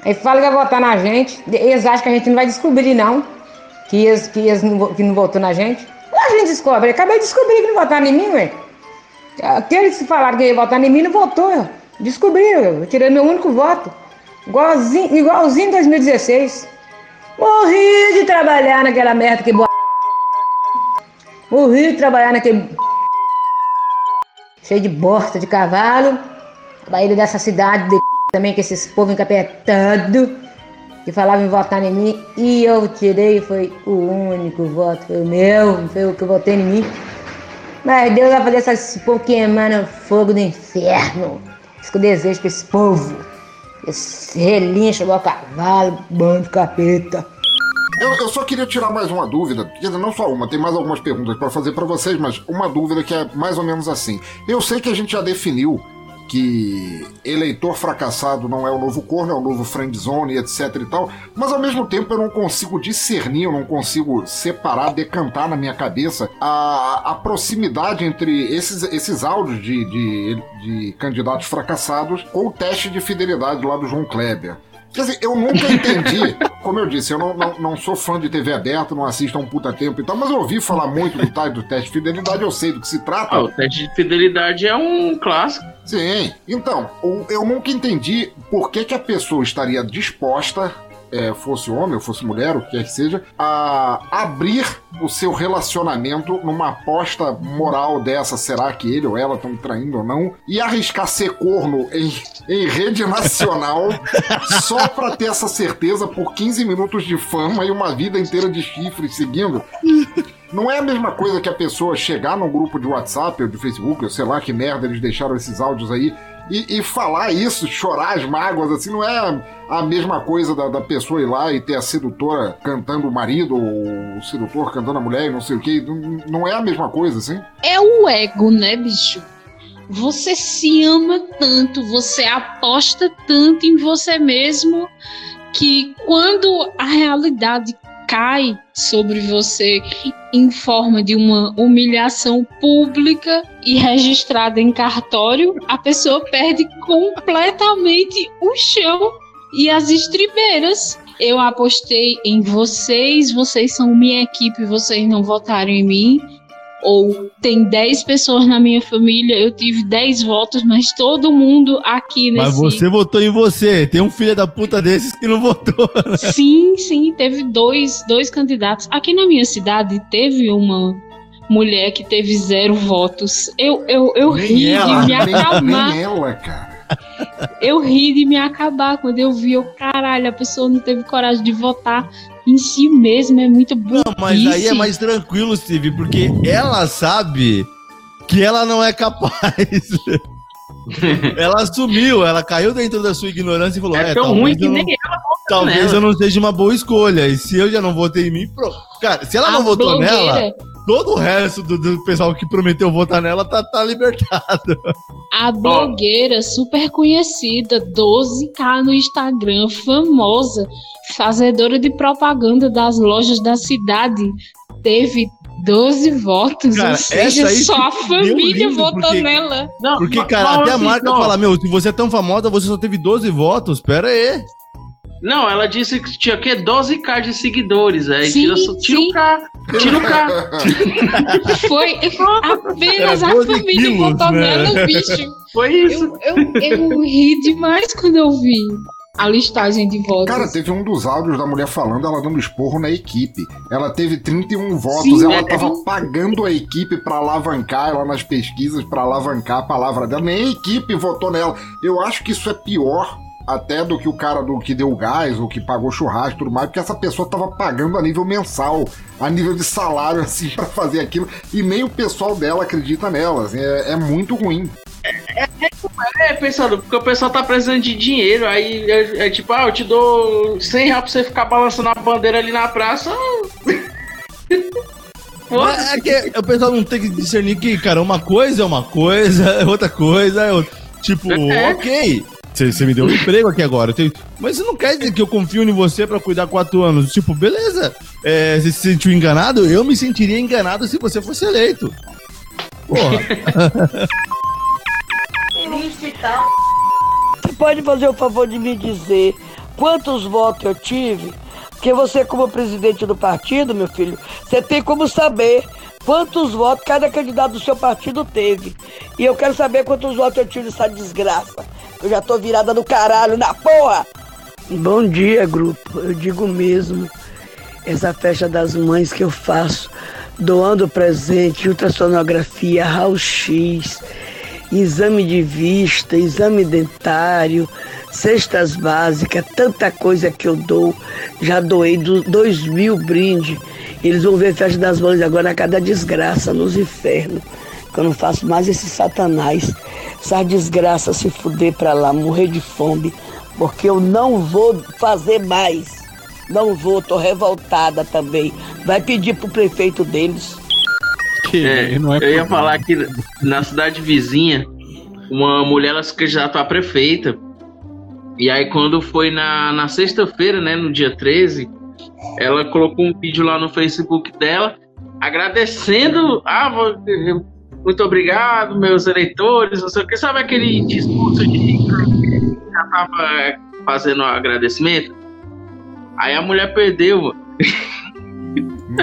Aí fala que vai votar na gente. Eles acham que a gente não vai descobrir, não. Que eles, que eles não, que não votou na gente. A gente descobre. Acabei de descobrir que não votaram em mim, ué. Aqueles que falaram que ia votar em mim não votou. Descobriram. Eu tirei meu único voto. Igualzinho, igualzinho em 2016. Morri de trabalhar naquela merda que boa. Morri de trabalhar naquele. Cheio de bosta de cavalo. A Bahia dessa cidade de também, que esses povos encapetados que falavam em votar em mim. E eu tirei, foi o único voto, foi o meu, foi o que eu votei em mim. Mas Deus vai fazer esse povo queimar no fogo do inferno. Isso que eu desejo pra esse povo. Esse relincho igual cavalo, bando capeta.
Eu, eu só queria tirar mais uma dúvida, quer dizer, não só uma, tem mais algumas perguntas para fazer para vocês, mas uma dúvida que é mais ou menos assim. Eu sei que a gente já definiu que eleitor fracassado não é o novo corno, é o novo friendzone, etc e tal, mas ao mesmo tempo eu não consigo discernir, eu não consigo separar, decantar na minha cabeça a, a proximidade entre esses, esses áudios de, de, de candidatos fracassados com o teste de fidelidade lá do João Kleber. Quer dizer, eu nunca entendi, como eu disse, eu não, não, não sou fã de TV aberta, não assisto há um puta tempo e tal, mas eu ouvi falar muito do, tal do teste de fidelidade, eu sei do que se trata.
Ah, o teste de fidelidade é um clássico.
Sim, então, eu nunca entendi por que, que a pessoa estaria disposta, é, fosse homem ou fosse mulher, o que quer que seja, a abrir o seu relacionamento numa aposta moral dessa, será que ele ou ela estão traindo ou não, e arriscar ser corno em, em rede nacional só pra ter essa certeza por 15 minutos de fama e uma vida inteira de chifres seguindo. Não é a mesma coisa que a pessoa chegar num grupo de WhatsApp ou de Facebook, ou sei lá que merda eles deixaram esses áudios aí, e, e falar isso, chorar as mágoas, assim, não é a mesma coisa da, da pessoa ir lá e ter a sedutora cantando o marido, ou o sedutor cantando a mulher e não sei o que. Não, não é a mesma coisa, assim?
É o ego, né, bicho? Você se ama tanto, você aposta tanto em você mesmo que quando a realidade cai sobre você em forma de uma humilhação pública e registrada em cartório, a pessoa perde completamente o chão e as estribeiras. Eu apostei em vocês, vocês são minha equipe, vocês não votaram em mim. Ou tem 10 pessoas na minha família, eu tive 10 votos, mas todo mundo aqui nesse.
Mas você votou em você. Tem um filho da puta desses que não votou. né?
Sim, sim, teve dois, dois candidatos. Aqui na minha cidade teve uma mulher que teve zero votos. Eu, eu, eu ri
ela,
de me
nem,
acalmar.
nem ela, cara.
Eu ri de me acabar quando eu vi, eu, caralho, a pessoa não teve coragem de votar em si mesma, é muito burrice.
Mas aí é mais tranquilo, Steve, porque ela sabe que ela não é capaz. ela assumiu, ela caiu dentro da sua ignorância e falou:
É
É,
tão ruim que
não-
nem ela
Talvez
nela.
eu não seja uma boa escolha. E se eu já não votei em mim, pronto. Cara, se ela
A
não votou
blogueira-
nela, todo o resto do, do pessoal que prometeu votar nela tá, tá libertado.
A blogueira super conhecida, 12k no Instagram, famosa, fazedora de propaganda das lojas da cidade, teve 12 votos,
Cara,
ou seja,
essa aí
só a família votou
porque-
nela.
Porque, cara, até a marca fala: Meu, se você é tão famosa, você só teve 12 votos. Pera aí.
Não, ela disse que tinha que 12k de seguidores. Aí
Sim,
tira, o K. Tira o K.
Foi apenas a
12
família
quilos,
votou
né?
nela, bicho.
Foi isso.
Eu, eu, eu ri demais quando eu vi a listagem de votos.
Cara, teve um dos áudios da mulher falando, ela dando esporro na equipe. Ela teve 31 votos,
Sim,
ela
é.
tava pagando a equipe pra alavancar ela nas pesquisas, pra alavancar a palavra dela. Nem a equipe votou nela. Eu acho que isso é pior até do que o cara do que deu gás ou que pagou churrasco e tudo mais, porque essa pessoa tava pagando a nível mensal, a nível de salário, assim, pra fazer aquilo, e nem o pessoal dela acredita nela. assim, é, é muito ruim.
É, pensando, porque o pessoal tá precisando de dinheiro, aí é, é tipo, ah, eu te dou 100 reais pra você ficar balançando a bandeira ali na praça.
Mas é que o pessoal não tem que discernir que, cara, uma coisa é uma coisa, outra coisa é outra. Tipo,
É.
ok. Você você me deu um emprego aqui agora. tenho- Mas isso não quer dizer que eu confio em você pra cuidar quatro anos. Tipo, beleza. É, você se sentiu enganado? Eu me sentiria enganado se você fosse eleito. Porra.
Você pode fazer o favor de me dizer quantos votos eu tive? Porque você, como presidente do partido, meu filho, você tem como saber quantos votos cada candidato do seu partido teve. E eu quero saber quantos votos eu tive nessa desgraça. Eu já tô virada no caralho, na porra! Bom dia, grupo. Eu digo mesmo, essa festa das mães que eu faço, doando presente, ultrassonografia, raio-x, exame de vista, exame dentário, cestas básicas, tanta coisa que eu dou. Já doei do- dois mil brindes. Eles vão ver festa das mães agora a cada desgraça nos infernos. Que eu não faço mais esse satanás. Essa desgraça se fuder pra lá, morrer de fome. Porque eu não vou fazer mais. Não vou, tô revoltada também. Vai pedir pro prefeito deles.
É,
não é
eu ia falar que na cidade vizinha, uma mulher ela se candidatou a prefeita. E aí, quando foi na, na sexta-feira, né, no dia 13, ela colocou um vídeo lá no Facebook dela agradecendo. Ah, muito obrigado, meus eleitores, não sei o que. Sabe aquele discurso de que já tava fazendo um agradecimento? Aí a mulher perdeu, mano.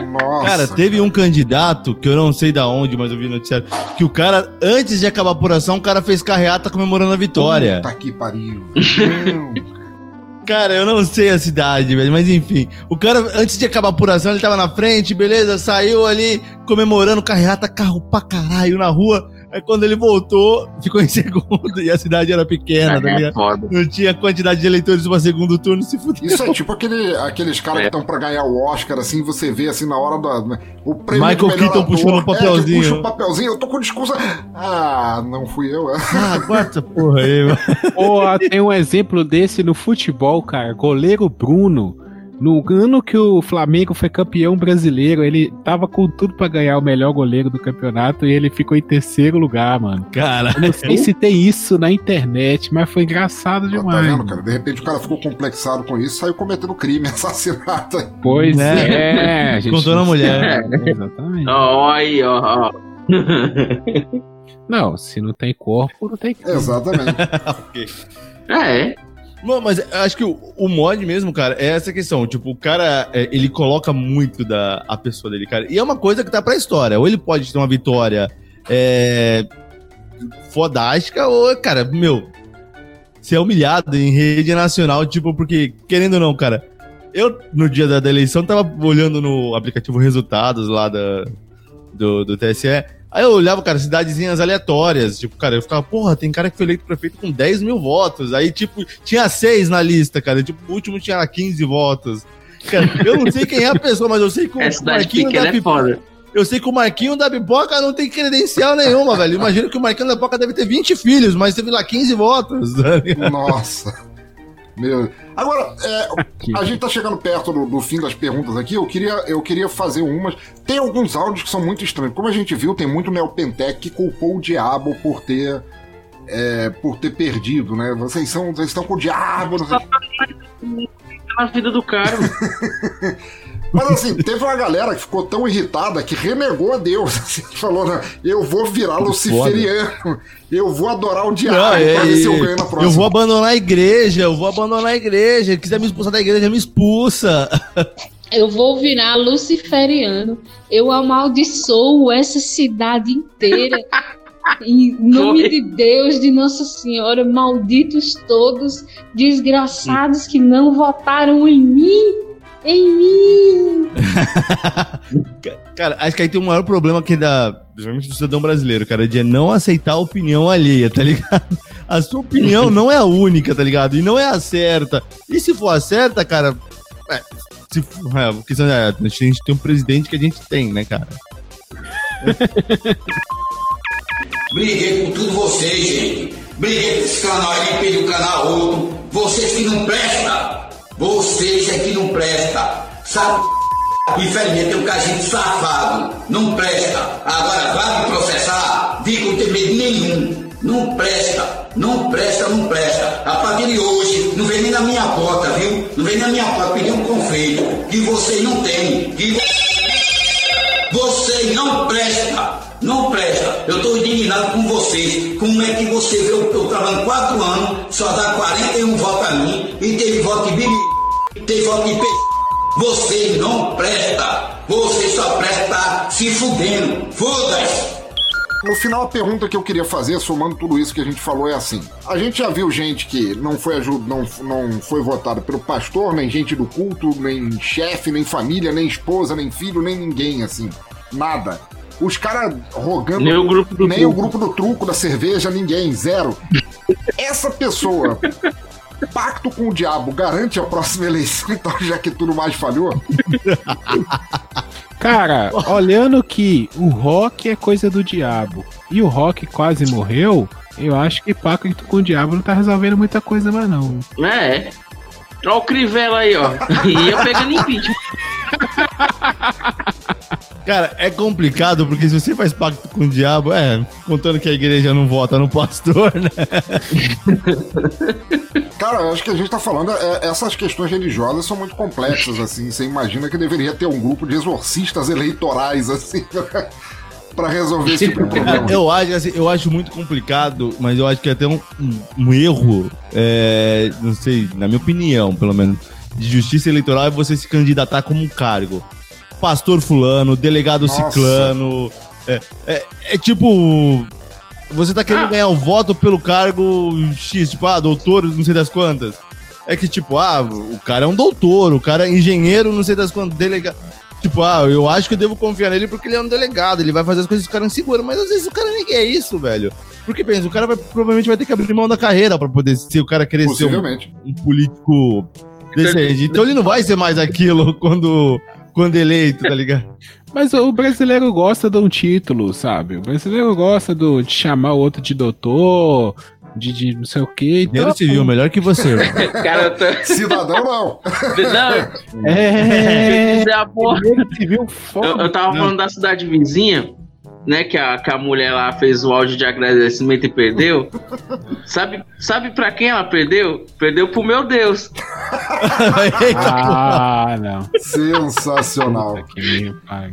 Nossa.
Cara, teve um candidato, que eu não sei da onde, mas eu vi no noticiário, que o cara, antes de acabar a apuração, o cara fez carreata comemorando a vitória.
Puta que pariu.
Cara, eu não sei a cidade, velho, mas enfim. O cara, antes de acabar a apuração, ele tava na frente, beleza, saiu ali comemorando carreata, carro pra caralho na rua. Aí quando ele voltou, ficou em segundo e a cidade era pequena, tá
É.
Não tinha quantidade de eleitores pra segundo turno, se fudeu.
Isso é tipo aquele, aqueles caras que estão pra ganhar o Oscar, assim, você vê assim na hora da. O prêmio
Michael Keaton
ator,
puxando um
É,
papelzinho.
puxa o papelzinho, eu tô com discurso. Ah, não fui eu. é.
Ah, guarda essa porra aí, mano.
Pô, tem um exemplo desse no futebol, cara. Goleiro Bruno No ano que o Flamengo foi campeão brasileiro, ele tava com tudo pra ganhar o melhor goleiro do campeonato e ele ficou em terceiro lugar, mano.
Cara,
Eu não sei se tem isso na internet, mas foi engraçado
Tá
demais.
vendo, cara? De repente o cara ficou complexado com isso saiu cometendo crime, assassinato. aí.
Pois
Né?
é, a gente
Contou na
não
mulher.
sabe, Exatamente.
Ó, aí, ó.
Não, se não tem corpo, não tem crime.
Exatamente.
É.
Não, mas acho que o, o mod mesmo, cara, é essa questão. Tipo, o cara, é, ele coloca muito da a pessoa dele, cara. E é uma coisa que tá pra história. Ou ele pode ter uma vitória é, fodástica, ou, cara, meu, ser humilhado em rede nacional, tipo, porque, querendo ou não, cara, eu, no dia da, da eleição, tava olhando no aplicativo resultados lá da, do, do TSE. Aí eu olhava, cara, cidadezinhas aleatórias. Tipo, cara, eu ficava, porra, tem cara que foi eleito prefeito com 10 mil votos. Aí, tipo, tinha seis na lista, cara. Tipo, o último tinha 15 votos. Cara, eu não sei quem é a pessoa, mas eu sei que o Marquinho
pequena
da
é
Pipoca.
foda.
Eu sei que o Marquinho da Pipoca não tem credencial nenhuma, velho. Imagino que o Marquinho da Pipoca deve ter 20 filhos, mas teve lá 15 votos.
Nossa. Meu. Agora, é, a gente tá chegando perto do, do fim das perguntas aqui. Eu queria, eu queria fazer umas. Tem alguns áudios que são muito estranhos. Como a gente viu, tem muito Neopentec que culpou o diabo por ter. é, por ter perdido, né? Vocês são. Vocês estão com o diabo. Não sei.
Na vida do cara.
Mas assim, teve uma galera que ficou tão irritada que renegou a Deus. Assim, que falou, né? Eu vou virar luciferiano. Eu vou adorar o diabo
Não,
pra
é,
ver se eu ganho na próxima.
eu vou abandonar a igreja, eu vou abandonar a igreja. Quiser me expulsar da igreja, me expulsa.
Eu vou virar luciferiano. Eu amaldiçoo essa cidade inteira. Em nome
Foi.
de Deus, de Nossa Senhora, malditos todos, desgraçados que não votaram em mim. Em mim.
Cara, acho que aí tem o maior problema que dá, principalmente do cidadão brasileiro, cara, de não aceitar a opinião alheia, tá ligado? A sua opinião não é a única, tá ligado? E não é a certa. E se for a certa, cara, é, se, é, porque, é, a gente tem um presidente que a gente tem, né, cara?
Briguei com tudo vocês, gente. Briguei com esse canal aí, perdi o canal outro. Vocês que não prestam. Vocês é que não prestam. Sabe? Infelizmente tem um gente safado. Não presta. Agora vai me processar. Que não tem medo nenhum. Não presta. Não presta, não presta. A partir de hoje, não vem nem na minha porta, viu? Não vem na minha porta pedir um confeito. Que vocês não têm. Que você não presta, não presta. Eu estou indignado com vocês. Como é que você vê eu, eu trabalhando quatro anos, só dá 41 votos a mim, e teve voto de bibi, teve voto de p. Você não presta. Você só presta se fudendo. Foda-se.
No final, a pergunta que eu queria fazer, somando tudo isso que a gente falou, é assim: a gente já viu gente que não foi aju- não, não foi votada pelo pastor, nem gente do culto, nem chefe, nem família, nem esposa, nem filho, nem ninguém, assim. Nada. Os caras rogando.
Nem o grupo do
Nem
truco.
o grupo do truco, da cerveja, ninguém, zero. Essa pessoa. Pacto com o diabo garante a próxima eleição, então, já que tudo mais falhou?
Cara, olhando que o rock é coisa do diabo e o rock quase morreu, eu acho que pacto com o diabo não tá resolvendo muita coisa mais não.
É. Olha o Crivella aí, ó. Ia pegando impeachment.
Cara, é complicado porque se você faz pacto com o diabo, é, contando que a igreja não vota no pastor, né?
Cara, eu acho que a gente tá falando, é, essas questões religiosas são muito complexas, assim. Você imagina que deveria ter um grupo de exorcistas eleitorais, assim, pra resolver esse tipo de problema.
Eu acho, assim, eu acho muito complicado, mas eu acho que é até um, um- um erro, é, não sei, na minha opinião, pelo menos, de justiça eleitoral é você se candidatar como um cargo. Pastor fulano, delegado
Nossa.
ciclano. É, é- é tipo. Você tá querendo ganhar o voto pelo cargo X, tipo, ah, doutor, não sei das quantas. É que, tipo, ah, o cara é um doutor, o cara é engenheiro, não sei das quantas, delegado. Tipo, ah, eu acho que eu devo confiar nele porque ele é um delegado, ele vai fazer as coisas que o cara não segura, mas às vezes o cara nem quer isso, velho. Porque pensa, o cara vai, provavelmente vai ter que abrir mão da carreira pra poder ser o cara querer ser um, um político decente. Então ele não vai ser mais aquilo quando, quando eleito, tá ligado?
Mas o brasileiro gosta de um título, sabe? O brasileiro gosta do, de chamar o outro de doutor, de, de não sei o quê. Então,
Engenheiro civil, melhor que você.
Cara, tô...
Cidadão não.
Não,
É.
dizer a porra.
civil
Eu, eu tava falando da cidade vizinha, né? Que a, que a mulher lá fez o áudio de agradecimento e perdeu. Sabe, sabe pra quem ela perdeu? Perdeu pro meu Deus.
Ah, não.
Sensacional.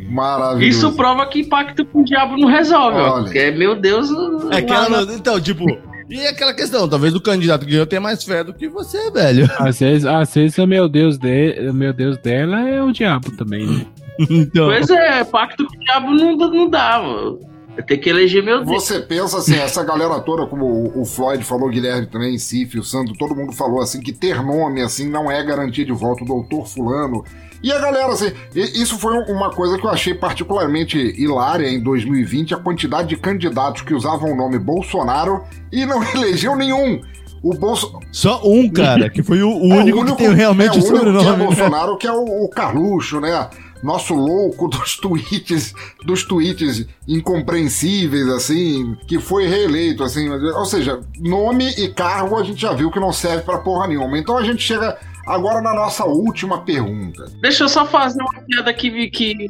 Maravilhoso.
Isso prova que pacto com o diabo não resolve, ó.
Olha.
Porque é meu Deus.
É aquela, não- então, tipo, e aquela questão, talvez o candidato que ganhou tenha mais fé do que você, velho.
Às vezes, às vezes o meu Deus, de, o meu Deus dela é o diabo também, né?
Então,
Pois é, pacto com o diabo não, não dá, mano. Eu tenho que eleger meu Deus.
Você pensa assim, essa galera toda, como o- o Floyd falou, o Guilherme também, Cif, o Sandro, todo mundo falou assim, que ter nome assim não é garantia de voto, o doutor fulano. E a galera, assim, isso foi um- uma coisa que eu achei particularmente hilária em 2020, a quantidade de candidatos que usavam o nome Bolsonaro e não elegeu nenhum. O Bolso...
Só um, cara, que foi o, o
É,
único que tem realmente
é,
o
o único que é
sobrenome.
Bolsonaro, que é o, o Carluxo, né? Nosso louco dos tweets, dos tweets incompreensíveis, assim, que foi reeleito, assim. Ou seja, nome e cargo a gente já viu que não serve pra porra nenhuma. Então a gente chega agora na nossa última pergunta.
Deixa eu só fazer uma piada aqui que.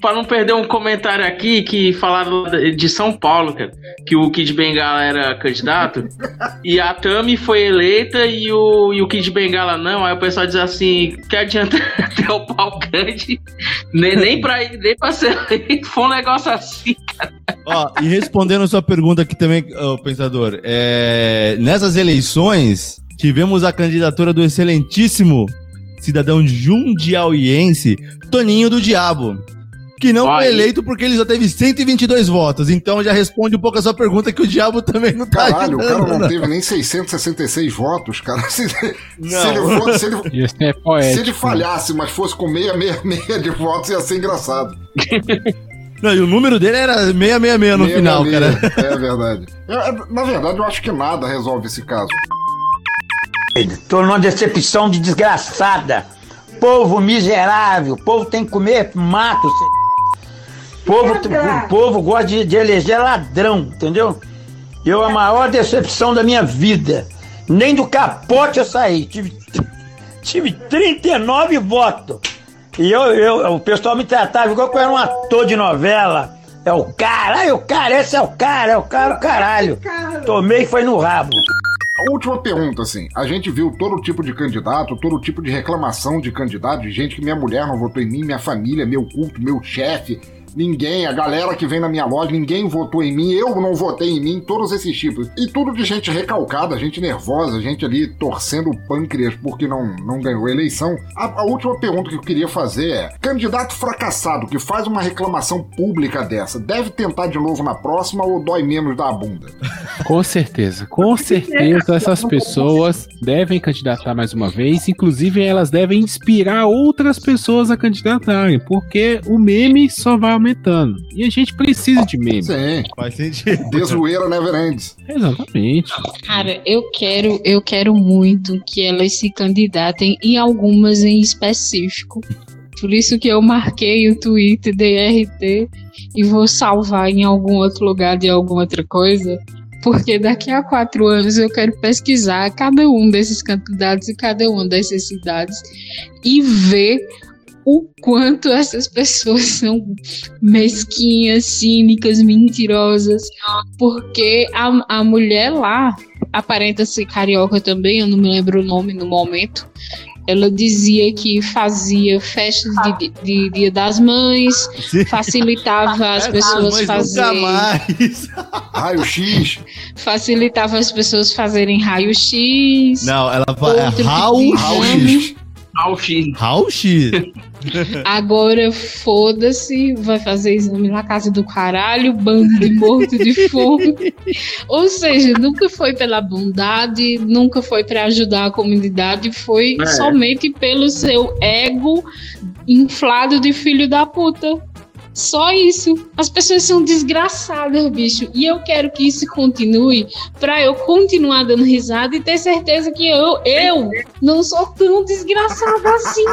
Pra não perder um comentário aqui que falaram de São Paulo, cara. Que o Kid Bengala era candidato. e a Tami foi eleita e o, e o Kid Bengala não. Aí o pessoal diz assim: que adianta ter o pau grande? Nem, nem, pra, nem pra ser eleito. Foi um negócio assim, cara.
Ó, e respondendo a sua pergunta aqui também, ô, pensador, é, nessas eleições tivemos a candidatura do excelentíssimo cidadão jundiauiense Toninho do Diabo, que não foi eleito porque ele só teve 122 votos. Então já responde um pouco a sua pergunta que o Diabo também não tá
Caralho, o cara
ajudando,
não teve nem 666 votos, cara. Se, se ele
Não.
fosse, se ele,
Isso é
se
poético.
ele falhasse, mas fosse com meia, meia, meia de votos, ia ser engraçado.
Não, e o número dele era 666 no
Meia,
final,
meia,
cara.
É verdade. Eu- eu- na verdade, eu acho que nada resolve esse caso.
Tô numa decepção de desgraçada. Povo miserável, povo tem que comer mato. Povo, o povo gosta de, de eleger ladrão, entendeu? Eu, a maior decepção da minha vida. Nem do capote eu saí. Tive, tive 39 votos. E eu, eu, o pessoal me tratava igual que eu era um ator de novela. É o cara, ai, o cara, esse é o cara, é o cara, o caralho. Tomei e foi no rabo.
A última pergunta, assim. A gente viu todo tipo de candidato, todo tipo de reclamação de candidato, de gente que minha mulher não votou em mim, minha família, meu culto, meu chefe. Ninguém, a galera que vem na minha loja, ninguém votou em mim, eu não votei em mim, todos esses tipos. E tudo de gente recalcada, gente nervosa, gente ali torcendo o pâncreas porque não, não ganhou a eleição. A, a última pergunta que eu queria fazer é: candidato fracassado que faz uma reclamação pública dessa, deve tentar de novo na próxima ou dói menos da bunda?
Com certeza, com certeza essas pessoas devem candidatar mais uma vez, inclusive elas devem inspirar outras pessoas a candidatarem, porque o meme só vai E a gente precisa de meme.
Sim.
Faz sentido.
De zoeira never ends.
Exatamente.
Cara, eu quero, eu quero muito que elas se candidatem em algumas em específico. Por isso que eu marquei o Twitter DRT e vou salvar em algum outro lugar de alguma outra coisa. Porque daqui a quatro anos eu quero pesquisar cada um desses candidatos e cada uma dessas cidades e ver o quanto essas pessoas são mesquinhas, cínicas, mentirosas. Porque a, a mulher lá aparenta ser carioca também, eu não me lembro o nome no momento. Ela dizia que fazia festas de, de- de Dia das Mães, facilitava as pessoas fazerem.
Raio-X.
Facilitava as pessoas fazerem raio-x.
Não, ela fala é
Outro
Raul X.
Agora foda-se, vai fazer exame na casa do caralho, bando de morto de fome. Ou seja, nunca foi pela bondade, nunca foi para ajudar a comunidade, foi
É.
somente pelo seu ego inflado de filho da puta. Só isso. As pessoas são desgraçadas, bicho. E eu quero que isso continue pra eu continuar dando risada e ter certeza que eu, eu não sou tão desgraçada assim.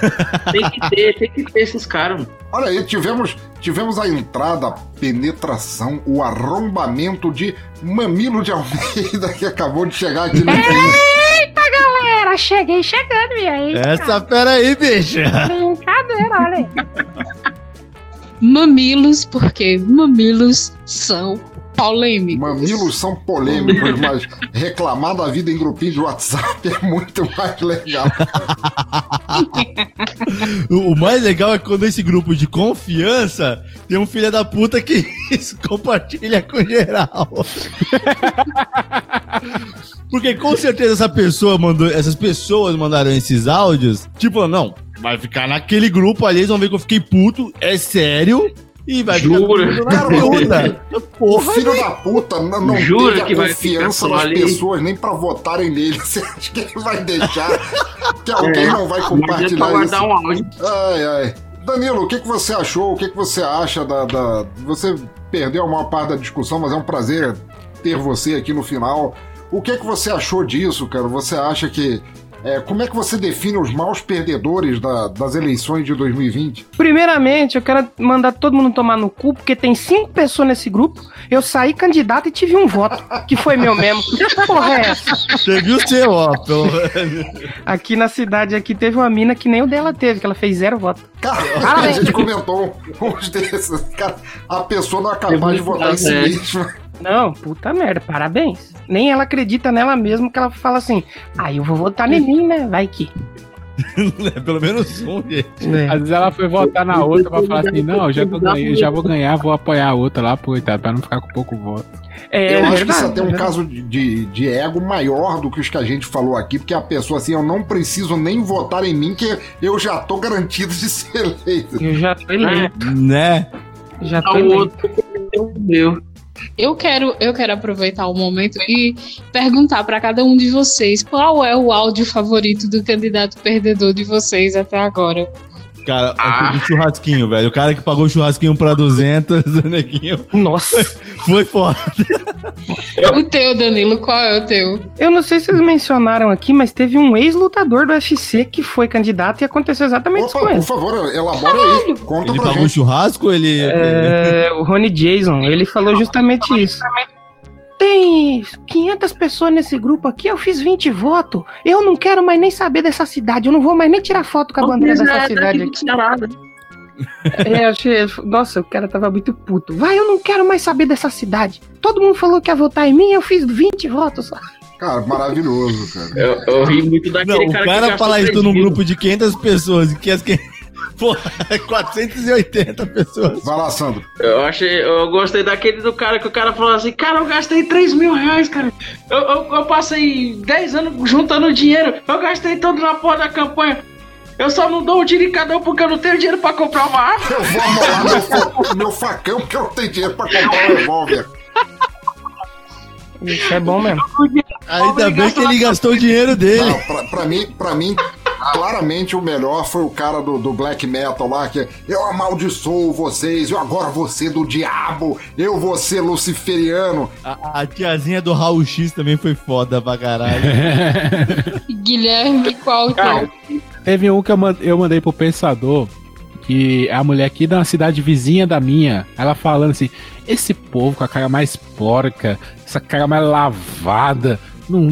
Tem que ter, tem que ter esses caras. mano.
Olha aí, tivemos, tivemos a entrada, a penetração, o arrombamento de Mamilo de Almeida, que acabou de chegar aqui no
Eita, galera! Cheguei chegando, e aí?
Essa fera aí, bicho.
Brincadeira, olha aí.
Mamilos, porque mamilos são polêmicos.
Mamilos são polêmicos, mas reclamar da vida em grupinho de WhatsApp é muito mais legal.
O o mais legal é quando esse grupo de confiança tem um filho da puta que compartilha com geral. Porque com certeza essa pessoa mandou, essas pessoas mandaram esses áudios, tipo, não, vai ficar naquele grupo ali, eles vão ver que eu fiquei puto, é sério, e vai
Jura?
ficar tudo na puta.
o
Porra,
filho
né?
da puta não, não
Jura que vai
confiança das
ali?
pessoas nem pra votarem nele. Você acha que ele vai deixar que alguém
É,
não vai compartilhar isso?
um áudio.
Ai, ai. Danilo, o que, que você achou? O que, que você acha da, da- Você perdeu a maior parte da discussão, mas é um prazer ter você aqui no final. O que, que você achou disso, cara? Você acha que. É, como é que você define os maus perdedores da- das eleições de 2020?
Primeiramente, eu quero mandar todo mundo tomar no cu, porque tem cinco pessoas nesse grupo. Eu saí candidato e tive um voto, que foi meu mesmo. Que porra é essa?
Teve o seu, ó, pelo
Aqui na cidade aqui teve uma mina que nem o dela teve, que ela fez zero voto.
Cara, a gente comentou uns desses. Cara, a pessoa não é capaz de votar em si mesma.
Não, puta merda, parabéns. Nem ela acredita nela mesma que ela fala assim, ah, eu vou votar em mim, né? Vai que.
Pelo menos um, gente.
É.
Às vezes ela foi votar na outra pra falar assim, não, já, tô ganhando, já vou ganhar, vou apoiar a outra lá, coitado, pra não ficar com pouco voto.
É
eu acho que
verdade,
isso até é um
é verdade.
caso de, de, ego maior do que os que a gente falou aqui, porque a pessoa assim, eu não preciso nem votar em mim, que eu já tô garantido de ser eleito.
Eu já tô eleito.
Né?
Já
Tá
tô
o
eleito.
outro meu.
Eu quero, eu quero aproveitar o momento e perguntar para cada um de vocês qual é o áudio favorito do candidato perdedor de vocês até agora.
Cara, aquele churrasquinho, velho. O cara que pagou o churrasquinho pra 200, o neguinho.
Nossa.
Foi foda.
O teu, Danilo, qual é o teu?
Eu não sei se vocês mencionaram aqui, mas teve um ex-lutador do UFC que foi candidato e aconteceu exatamente isso com
Por
ele.
favor, elabora aí. Conta
Ele
pra
pagou o
gente.
churrasco ele.
É, o Rony Jason, ele falou justamente isso tem 500 pessoas nesse grupo aqui, eu fiz 20 votos. Eu não quero mais nem saber dessa cidade, eu não vou mais nem tirar foto com a não bandeira dessa cidade aqui. É, achei. Nossa, o cara tava muito puto. Vai, eu não quero mais saber dessa cidade. Todo mundo falou que ia votar em mim, eu fiz 20 votos só.
Cara, maravilhoso, cara.
Eu, eu ri muito daquele
não, cara. O
cara,
cara falar isso num grupo de 500 pessoas que as 500 Pô, 480 pessoas.
Vai lá, Sandro.
Eu achei, eu gostei daquele do cara que o cara falou assim, cara, eu gastei 3 mil reais, cara. Eu, eu, eu passei 10 anos juntando dinheiro, eu gastei todo na porra da campanha. Eu só não dou um tiro em cada um porque eu não tenho dinheiro pra comprar uma arma.
Eu vou amolar meu, meu facão porque eu não tenho dinheiro pra comprar um revólver.
Isso é bom mesmo.
Ainda bem que ele gastou o dinheiro dele.
Não, pra, pra, mim, pra mim, claramente o melhor foi o cara do, do black metal lá, que eu amaldiçoo vocês, eu agora vou ser do diabo, eu vou ser luciferiano.
A, a tiazinha do Raul X também foi foda pra caralho.
Guilherme, qual o teu?
Teve um que eu mandei pro Pensador, que é a mulher aqui da cidade vizinha da minha, ela falando assim, esse povo com a cara mais porca, essa cara mais lavada, não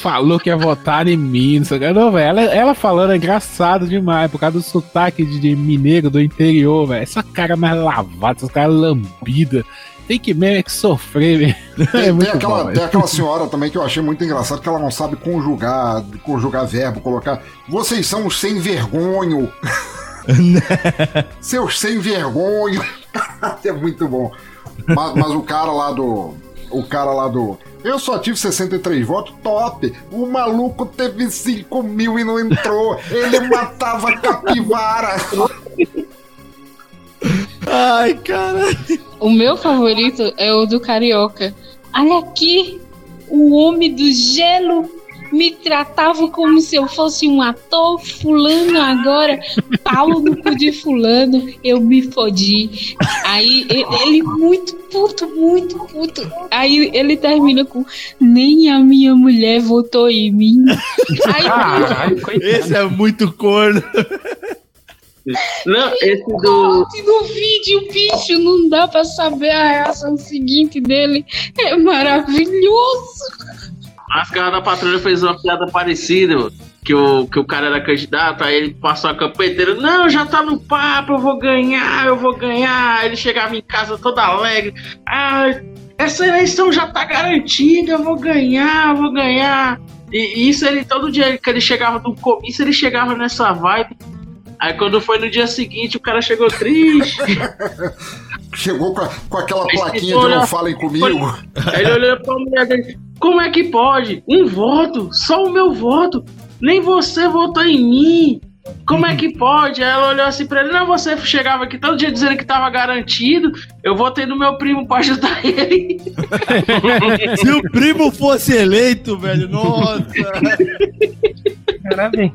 falou que ia votar em mim, não sei o que. Não, velho, ela, ela falando é engraçado demais, por causa do sotaque de, de mineiro do interior, velho. Essa cara mais lavada, essa cara lambida. Tem que mesmo é que sofrer, velho.
Tem,
É
tem aquela,
bom,
tem
velho.
aquela senhora também que eu achei muito engraçado, que ela não sabe conjugar, conjugar verbo, colocar. Vocês são os sem vergonho. Seus sem vergonho. é muito bom. Mas, mas o cara lá do. O cara lá do. Eu só tive 63 votos, top. O maluco teve 5 mil e não entrou. Ele matava capivara.
Ai, cara.
O meu favorito é o do Carioca. Olha aqui, o homem do gelo me tratava como se eu fosse um ator, fulano agora, pau no cu de fulano, eu me fodi. Aí ele muito puto, muito puto. Aí ele termina com nem a minha mulher votou em mim. Aí,
Esse é muito corno.
Não, esse do.
No vídeo, bicho, não dá pra saber a reação seguinte dele. É maravilhoso.
Máscara da Patrulha fez uma piada parecida, mano, que o, que o cara era candidato, aí ele passou a campanha inteira, não, já tá no papo, eu vou ganhar, eu vou ganhar. Ele chegava em casa todo alegre, ah, essa eleição já tá garantida, eu vou ganhar, eu vou ganhar. E, e isso ele, todo dia que ele chegava do comício, ele chegava nessa vibe. Aí quando foi no dia seguinte, o cara chegou triste.
Chegou com, a- com aquela plaquinha de não falem comigo.
Aí ele olhou pra mulher dele. Como é que pode? Um voto? Só o meu voto? Nem você votou em mim. Como é que pode? Aí ela olhou assim pra ele. Não, você chegava aqui todo dia dizendo que tava garantido. Eu votei no meu primo pra ajudar ele.
Se o primo fosse eleito, velho, nossa.
Parabéns.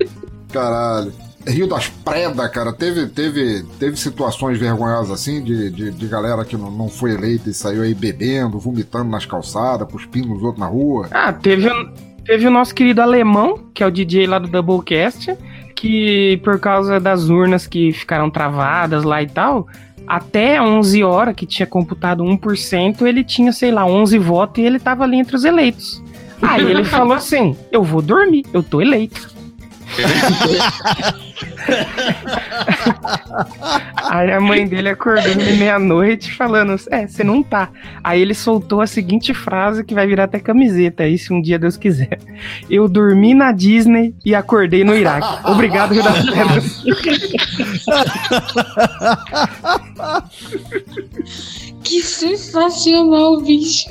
Caralho. Rio das Predas, cara, teve, teve, teve situações vergonhosas assim de, de, de galera que não, não foi eleita e saiu aí bebendo, vomitando nas calçadas, cuspindo nos outros na rua.
Ah, teve, o- teve o nosso querido alemão, que é o DJ lá do Doublecast, que por causa das urnas que ficaram travadas lá e tal, até 11 horas, que tinha computado 1%, ele tinha, sei lá, 11 votos e ele tava ali entre os eleitos. Aí ele falou assim: Eu vou dormir, eu tô eleito. Aí a mãe dele acordou ele meia-noite falando: É, você não tá. Aí ele soltou a seguinte frase que vai virar até camiseta aí, se um dia Deus quiser. Eu dormi na Disney e acordei no Iraque. Obrigado, Rio das Pedras.
Que sensacional, bicho.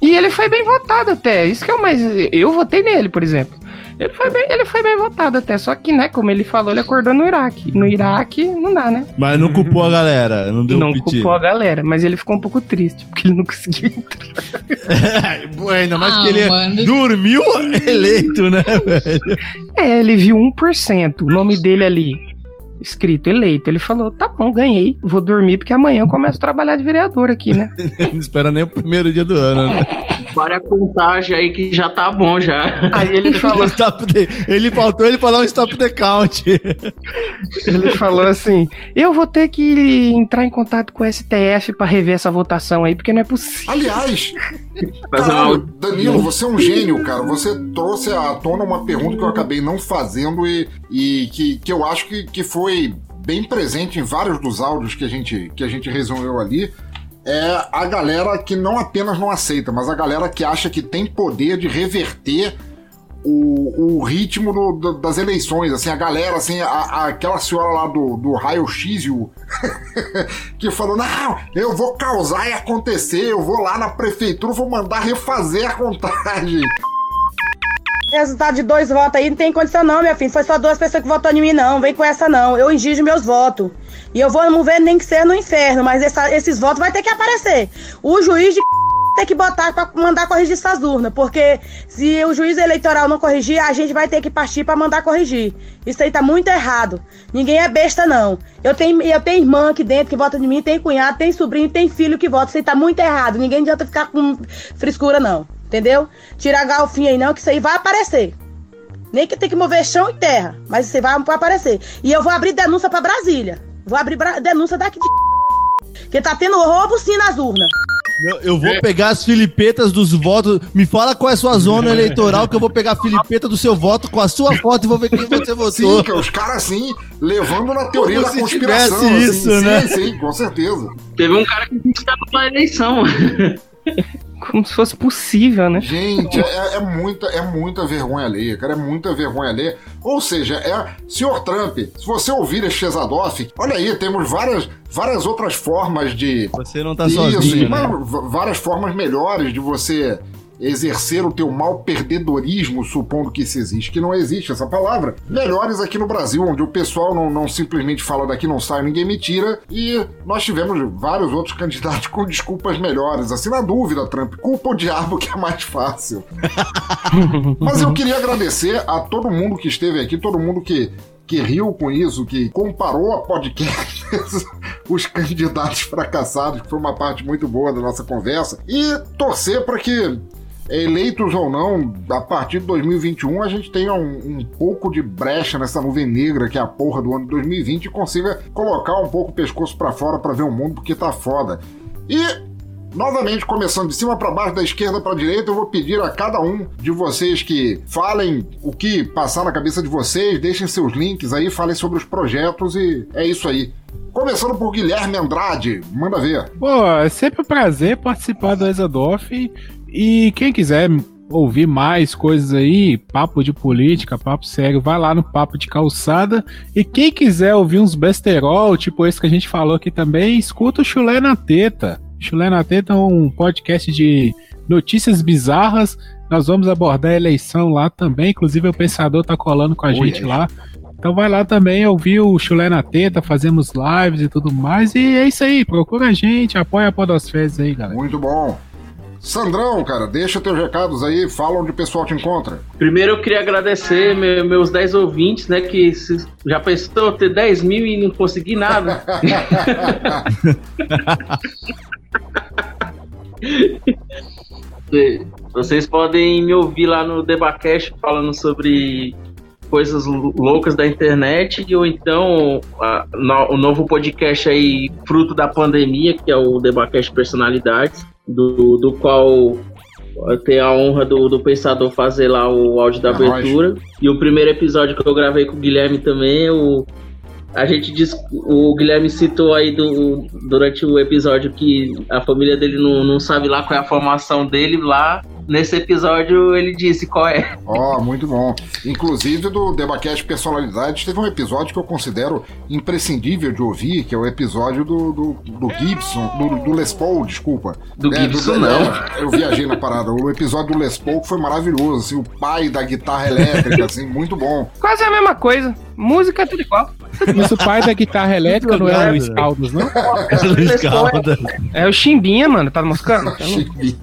E ele foi bem votado até. Isso que é o mais. Eu votei nele, por exemplo. Ele foi, bem, ele foi bem votado até. Só que, né, como ele falou, ele acordou no Iraque. No Iraque, não dá, né?
Mas não culpou a galera, não deu
não
piti.
culpou a galera, mas ele ficou um pouco triste, porque ele não conseguiu entrar.
Pô, ainda mais
Ah,
que ele
mano.
dormiu eleito, né, velho?
É, ele viu 1%, o nome dele ali, escrito eleito. Ele falou: tá bom, ganhei, vou dormir, porque amanhã eu começo a trabalhar de vereador aqui, né?
Não espera nem o primeiro dia do ano, né?
Para a contagem aí que já tá bom já.
Aí ele falou.
Stop the- Ele faltou ele falar um stop the count.
Ele falou assim: eu vou ter que entrar em contato com o STF pra rever essa votação aí, porque não é possível.
Aliás, caralho, Danilo, você é um gênio, cara. Você trouxe à tona uma pergunta que eu acabei não fazendo e, e que, que eu acho que, que foi bem presente em vários dos áudios que a gente, que a gente resolveu ali. É a galera que não apenas não aceita, mas a galera que acha que tem poder de reverter o, o ritmo do- do- das eleições, assim, a galera, assim, a- a- aquela senhora lá do, do raio-x e o- que falou, não, eu vou causar e acontecer, eu vou lá na prefeitura, vou mandar refazer a contagem.
Resultado de dois votos aí não tem condição não, meu filho. Foi só duas pessoas que votaram em mim, não. Vem com essa não. Eu exijo meus votos. E eu vou mover nem que seja no inferno, mas essa- esses votos vai ter que aparecer. O juiz de tem que botar pra mandar corrigir essas urnas, porque se o juiz eleitoral não corrigir, a gente vai ter que partir pra mandar corrigir. Isso aí tá muito errado. Ninguém é besta, não. Eu tenho, eu tenho irmã aqui dentro que vota de mim, tem cunhado, tem sobrinho, tem filho que vota. Isso aí tá muito errado. Ninguém adianta ficar com frescura, não. Entendeu? Tira a galfinha aí, não, que isso aí vai aparecer. Nem que tem que mover chão e terra, mas isso aí vai aparecer. E eu vou abrir denúncia pra Brasília. Vou abrir denúncia daqui de. Que tá tendo roubo sim nas urnas.
Eu, eu vou pegar as filipetas dos votos. Me fala qual é a sua zona eleitoral, que eu vou pegar a filipeta do seu voto com a sua foto e vou ver quem você votou.
Sim, que é os caras assim, levando na teoria
Como
da
se
conspiração. assim.
isso,
sim,
né?
Sim, com certeza.
Teve um cara que disse que tava na eleição.
Como se fosse possível, né?
Gente, é, é muita, é muita vergonha alheia, cara, é muita vergonha alheia. Ou seja, é, senhor Trump, se você ouvir este Exadoff, olha aí, temos várias, várias outras formas de.
Você não tá sozinho,
mas
né?
várias formas melhores de você exercer o teu mal perdedorismo, supondo que isso existe, que não existe essa palavra. Melhores aqui no Brasil, onde o pessoal não, não simplesmente fala daqui não sai, ninguém me tira, e nós tivemos vários outros candidatos com desculpas melhores. Assim, na dúvida, Trump, culpa o diabo que é mais fácil. Mas eu queria agradecer a todo mundo que esteve aqui, todo mundo que, que riu com isso, que comparou a podcast, os candidatos fracassados, que foi uma parte muito boa da nossa conversa, e torcer para que eleitos ou não, a partir de 2021 a gente tenha um, um, pouco de brecha nessa nuvem negra que é a porra do ano de 2020 e consiga colocar um pouco o pescoço para fora para ver o mundo porque tá foda. E Novamente, começando de cima para baixo, da esquerda para direita, eu vou pedir a cada um de vocês que falem o que passar na cabeça de vocês, deixem seus links aí, falem sobre os projetos e é isso aí. Começando por Guilherme Andrade, manda ver.
Pô, é sempre um prazer participar do Exadoff e quem quiser ouvir mais coisas aí, papo de política, papo sério, vai lá no Papo de Calçada. E quem quiser ouvir uns besterol, tipo esse que a gente falou aqui também, escuta o Chulé na Teta. Chulé na Teta é um podcast de notícias bizarras. Nós vamos abordar a eleição lá também, inclusive o Pensador tá colando com a gente lá. Então vai lá também ouvir o Chulé na Teta, fazemos lives e tudo mais. E é isso aí, procura a gente, apoia a Podosfés aí, galera.
Muito bom. Sandrão, cara, deixa teus recados aí, fala onde o pessoal te encontra.
Primeiro eu queria agradecer meus 10 ouvintes, né, que já pensou ter 10 mil e não conseguir nada. Vocês podem me ouvir lá no Debacast falando sobre coisas loucas da internet, ou então a, no, o novo podcast aí, fruto da pandemia, que é o Debacast Personalidades, do, do qual eu tenho a honra do, do Pensador fazer lá o áudio da é abertura. E o primeiro episódio que eu gravei com o Guilherme também, o, a gente diz, o Guilherme citou aí do, durante o episódio que a família dele não, não sabe lá qual é a formação dele lá nesse episódio ele disse qual é.
Ó, oh, muito bom. Inclusive do Debacast Personalidades, teve um episódio que eu considero imprescindível de ouvir, que é o episódio do, do, do Gibson, do, do, Les Paul, desculpa.
Do é, Gibson do, não.
É, eu viajei na parada. O episódio do Les Paul foi maravilhoso, assim, o pai da guitarra elétrica, assim, muito bom.
Quase a mesma coisa. Música é tudo igual.
Mas o pai da guitarra elétrica não é o Luiz Caldas, não?
É o Luiz Caldas.
É o Chimbinha, mano, tá moscando?
Chimbinha.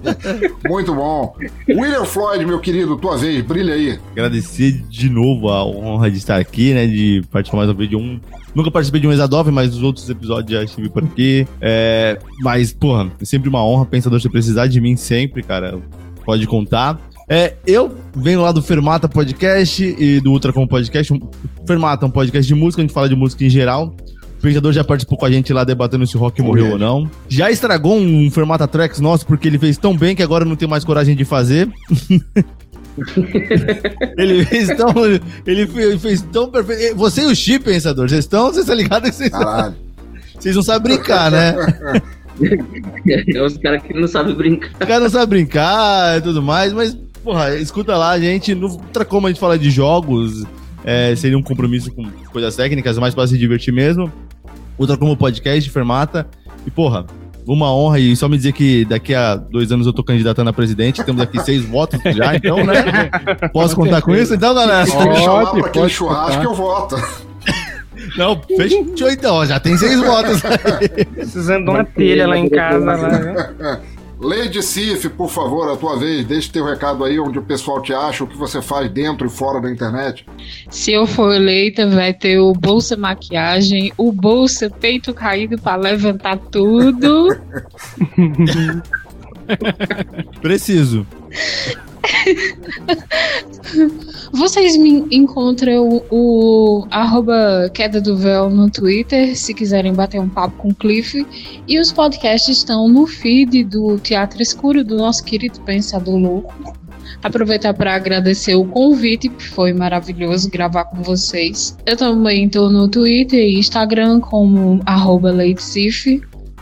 Muito bom. William Floyd, meu querido, tua vez, brilha aí.
Agradecer de novo a honra de estar aqui, né? De participar mais uma vez de um. Nunca participei de um Exadove, mas os outros episódios já estive por aqui. É, mas, porra, é sempre uma honra. Pensador, se precisar de mim sempre, cara, pode contar. É, eu venho lá do Fermata Podcast e do Ultracom Podcast. Fermata é um podcast de música, a gente fala de música em geral. O Pensador já participou com a gente lá debatendo se o rock morreu ou não. Já estragou um Fermata Tracks nosso porque ele fez tão bem que agora não tem mais coragem de fazer. ele fez tão. Ele fez, fez tão perfeito. Você e o Chip, Pensador, vocês estão. Vocês estão ligados que vocês. Caralho. Vocês não sabem brincar, né?
É os caras que não sabem brincar. Os
caras não sabem brincar e tudo mais, mas porra, escuta lá, a gente. No como a gente fala de jogos, é, seria um compromisso com coisas técnicas, mais para se divertir mesmo. Outra como podcast, Fermata. E, porra, uma honra e só me dizer que daqui a dois anos eu tô candidatando a presidente, temos aqui seis votos já, então, né? Posso contar com isso então, galera?
Se me chamar pra aquele churrasco, eu voto.
Não, fechou então, já tem seis votos.
Precisando de uma telha lá em casa. Lá, né?
Lady Sif, por favor, a tua vez, deixe teu recado aí onde o pessoal te acha, o que você faz dentro e fora da internet.
Se eu for eleita, vai ter o Bolsa Maquiagem, o Bolsa Peito Caído para levantar tudo.
Preciso.
Vocês me encontram o arroba Queda do Véu no Twitter, se quiserem bater um papo com o Cliff. E os podcasts estão no feed do Teatro Escuro, do nosso querido Pensador Louco. Aproveitar para agradecer o convite, foi maravilhoso gravar com vocês. Eu também estou no Twitter e Instagram como arroba LateSif,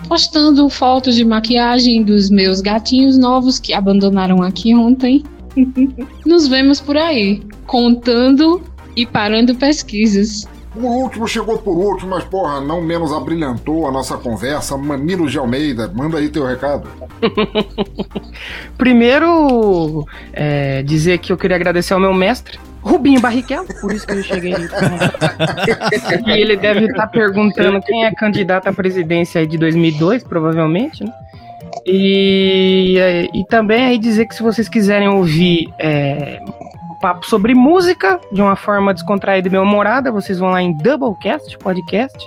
postando fotos de maquiagem dos meus gatinhos novos que abandonaram aqui ontem. Nos vemos por aí, contando e parando pesquisas.
O último chegou por último, mas porra, não menos abrilhantou a nossa conversa. Mamilo de Almeida, manda aí teu recado.
Primeiro, é, dizer que eu queria agradecer ao meu mestre, Rubinho Barrichello, por isso que eu cheguei. e ele deve estar perguntando quem é candidato à presidência aí de 2002, provavelmente, né? E, e também aí dizer que se vocês quiserem ouvir é, papo sobre música de uma forma descontraída e bem-humorada, vocês vão lá em Doublecast Podcast.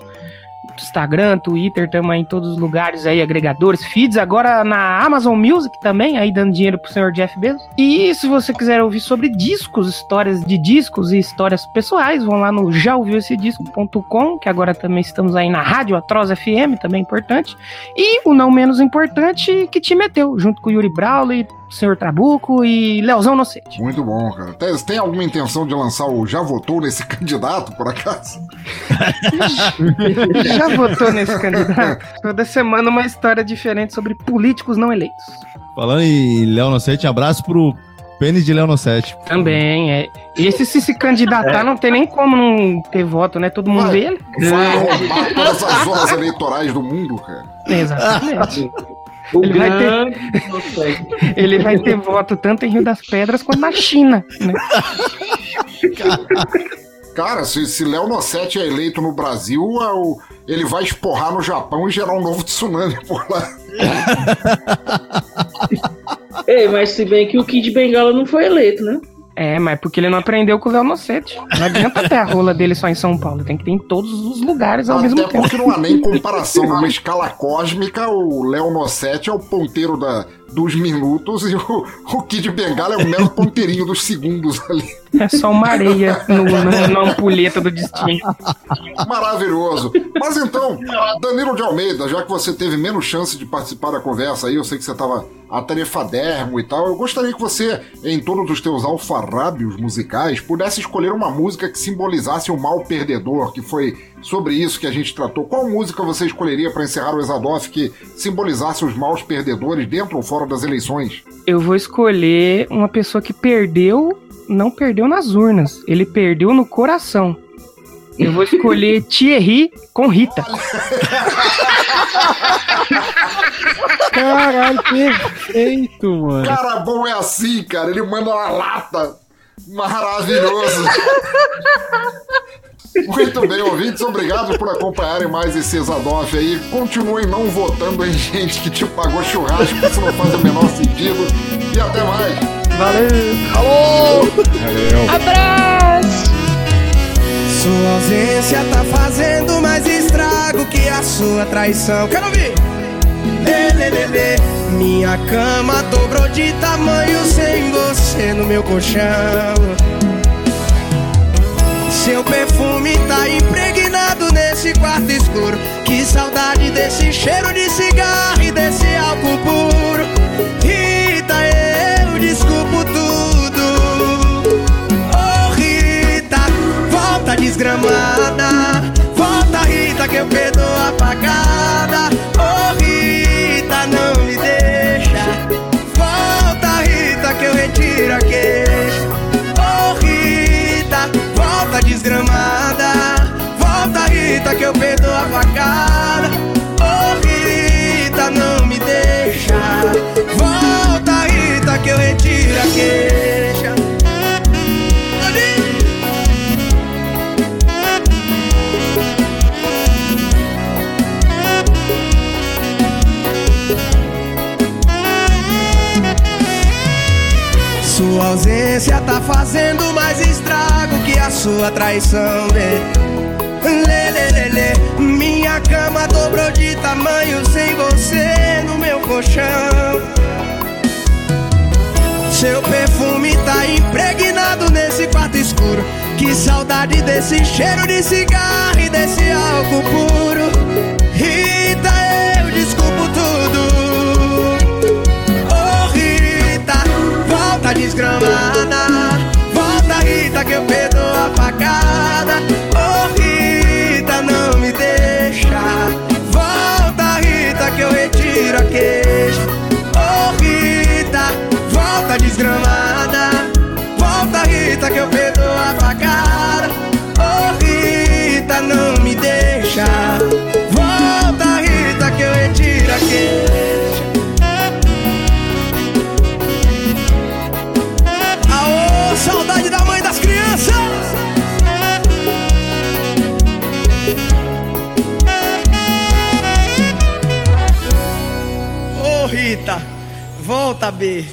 Instagram, Twitter, também em todos os lugares aí, agregadores, feeds, agora na Amazon Music também, aí dando dinheiro pro senhor Jeff Bezos. E se você quiser ouvir sobre discos, histórias de discos e histórias pessoais, vão lá no jaouviuessedisco.com, que agora também estamos aí na Rádio Atroz FM, também importante. E o não menos importante, que te meteu, junto com o Yuri Brawley, Senhor Trabuco e Leozão Nocete.
Muito bom, cara. Tem, tem alguma intenção de lançar o Já Votou nesse candidato, por acaso?
Já votou nesse candidato? Toda semana uma história diferente sobre políticos não eleitos.
Falando em Léo Nocete, um abraço pro pênis de Léo Nocete.
Também, é. E esse se se candidatar,
É.
não tem nem como não ter voto, né? Todo mundo vê ele.
Vai roubar todas as zonas eleitorais do mundo, cara.
Exatamente.
O
Ele vai, ter, ele vai ter voto tanto em Rio das Pedras quanto na China. Né?
Cara, se, se Léo Nossetti é eleito no Brasil, é ele vai esporrar no Japão e gerar um novo tsunami por lá.
Ei, mas se bem que o Kid Bengala não foi eleito, né?
É, mas porque ele não aprendeu com o Léo Nocete. Não adianta ter a rola dele só em São Paulo. Tem que ter em todos os lugares ao mesmo
Até
tempo.
porque não há nem comparação. Numa escala cósmica, o Léo Nossetti é o ponteiro da, dos minutos e o, o Kid Bengala é o mero ponteirinho dos segundos ali.
É só uma areia no, no- na ampulheta do destino.
Maravilhoso. Mas então, Danilo de Almeida, já que você teve menos chance de participar da conversa aí, eu sei que você estava atarefadérrimo e tal, eu gostaria que você, em todos os teus alfarrábios musicais, pudesse escolher uma música que simbolizasse o mal perdedor, que foi sobre isso que a gente tratou. Qual música você escolheria para encerrar o Exadoff que simbolizasse os maus perdedores dentro ou fora das eleições?
Eu vou escolher uma pessoa que perdeu, não perdeu nas urnas, ele perdeu no coração. Eu vou escolher Thierry com Rita.
Caralho, perfeito, mano.
Cara bom é assim, cara, ele manda na lata. Maravilhoso. Muito bem, ouvintes, obrigado por acompanharem mais esse Exadoff aí. Continuem não votando em gente que te pagou churrasco, isso não faz o menor sentido. E até mais.
Valeu.
Alô!
Valeu.
Abraço! Sua ausência tá fazendo mais estrago que a sua traição. Quero ouvir! Lê, lê, lê, lê. Minha cama dobrou de tamanho sem você no meu colchão. Seu perfume tá impregnado nesse quarto escuro. Que saudade desse cheiro de cigarro e desse álcool puro. Rita, eu desculpo tudo. Oh, Rita, volta desgramada. Volta, Rita, que eu perdoo Sua ausência tá fazendo mais estrago que a sua traição, lê. Lê, lê, lê, lê. Minha cama dobrou de tamanho sem você no meu colchão. Seu perfume tá impregnado nesse quarto escuro. Que saudade desse cheiro de cigarro e desse álcool puro. Desgramada. Volta, Rita, que eu perdoo a facada. Oh, Rita, não me deixa. Volta, Rita, que eu retiro a volta, B.